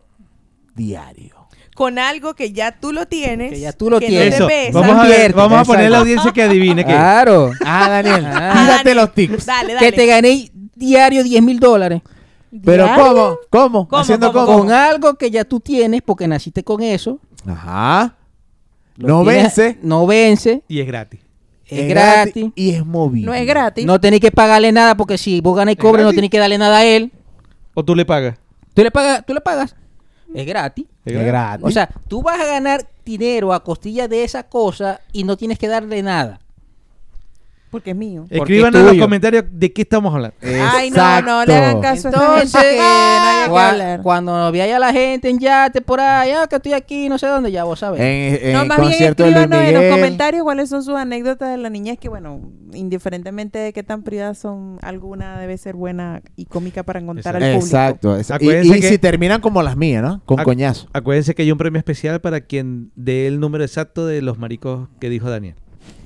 diario. Con algo que ya tú lo tienes. Que ya tú lo que tienes. No Eso, te vamos a, ver, vamos a poner a la audiencia que adivine qué. Claro. Ah, Daniel, Ah. tírate Dani, los tips. Dale, dale. Que te gané diario 10 mil dólares. Pero ¿Diario? ¿cómo? ¿Cómo? ¿Cómo, ¿Haciendo cómo, cómo? Con algo que ya tú tienes porque naciste con eso. Ajá. lo No tienes- vence. No vence. Y es gratis. Es, gratis. Y es movible. No es gratis. No tenéis que pagarle nada porque si vos ganas y cobres no gratis. tenéis que darle nada a él. ¿O tú le pagas? Tú le pagas, tú le pagas. Es gratis. Es gratis. O sea, tú vas a ganar dinero a costilla de esa cosa y no tienes que darle nada. Porque es mío. Escriban es en los comentarios de qué estamos hablando. Ay, no, no le hagan caso a esta Entonces, gente que no haya que cua- hablar. cuando veáis a la gente en yate por ahí, ah, que estoy aquí, no sé dónde, ya vos sabés. En, en No, el más bien concierto de Luis escríbanos en los Miguel. comentarios cuáles son sus anécdotas de la niñez, que bueno, indiferentemente de qué tan privadas son, alguna debe ser buena y cómica para contar al público. Exacto. Y, Acuérdense y que- si terminan como las mías, ¿no? Con Ac- coñazo. Acuérdense que hay un premio especial para quien dé el número exacto de los maricos que dijo Daniel.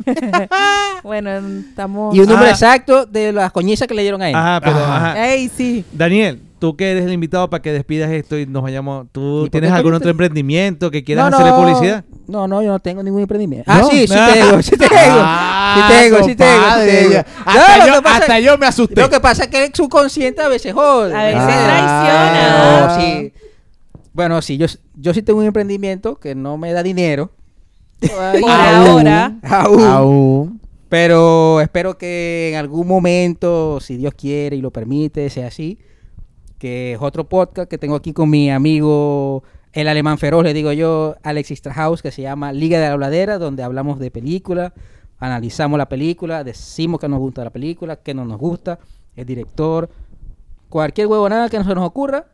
bueno, estamos... Y un número Ah. exacto de las coñizas que le dieron a él. Ajá, pero Ajá. ajá. ¡Ey, sí! Daniel, tú que eres el invitado para que despidas esto y nos vayamos. ¿Tú ¿Y por tienes algún otro emprendimiento que quieras No, hacerle no. publicidad? No, no, yo no tengo ningún emprendimiento. Ah, ¿No? sí, sí Ah. tengo, sí tengo. Ah, sí tengo, sí tengo, sí tengo. Hasta, yo, pasa- hasta yo me asusté. Lo que pasa es que el subconsciente a veces jode. A veces Ah. traiciona. No, sí. Bueno, sí, yo, yo sí tengo un emprendimiento que no me da dinero. Aún. ahora. Aún. Aún. Pero espero que en algún momento, si Dios quiere y lo permite, sea así. Que es otro podcast que tengo aquí con mi amigo, el alemán feroz, le digo yo, Alexis Trahaus, que se llama Liga de la Habladera, donde hablamos de película, analizamos la película, decimos que nos gusta la película, que no nos gusta, el director, cualquier huevonada que no se nos ocurra,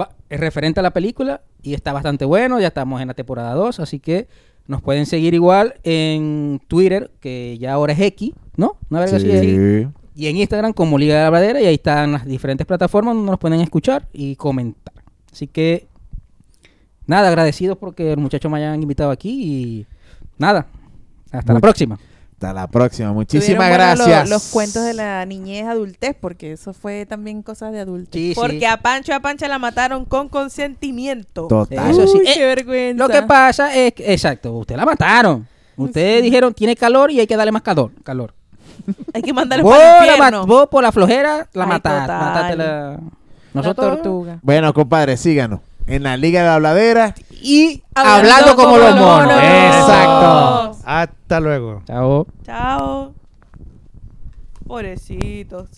va- es referente a la película y está bastante bueno. Ya estamos en la temporada 2, así que nos pueden seguir igual en Twitter, que ya ahora es X, ¿no? Una verga así. Sí. Y en Instagram como Liga de la Bradera y ahí están las diferentes plataformas donde nos pueden escuchar y comentar. Así que, nada, agradecidos porque los muchachos me hayan invitado aquí y nada, hasta la próxima. Hasta la próxima. Muchísimas gracias. Los, cuentos de la niñez adultez, porque eso fue también cosas de adultez. Sí, Porque sí. a Pancho y a Pancha la mataron con consentimiento. Total. Eso sí. Uy, Eh, qué vergüenza. Lo que pasa es que, exacto, usted la mataron. Ustedes dijeron, tiene calor y hay que darle más calor. calor. Hay que mandarlo Vos, para el la vos por la flojera la Ay, mataste. mataste la... La Nosotros... tortuga. Bueno, compadre, síganos. En la Liga de la Habladera. Y Hablando hablando, como, como los los monos. monos. Exacto. Hasta luego. Chao. Chao. Pobrecitos.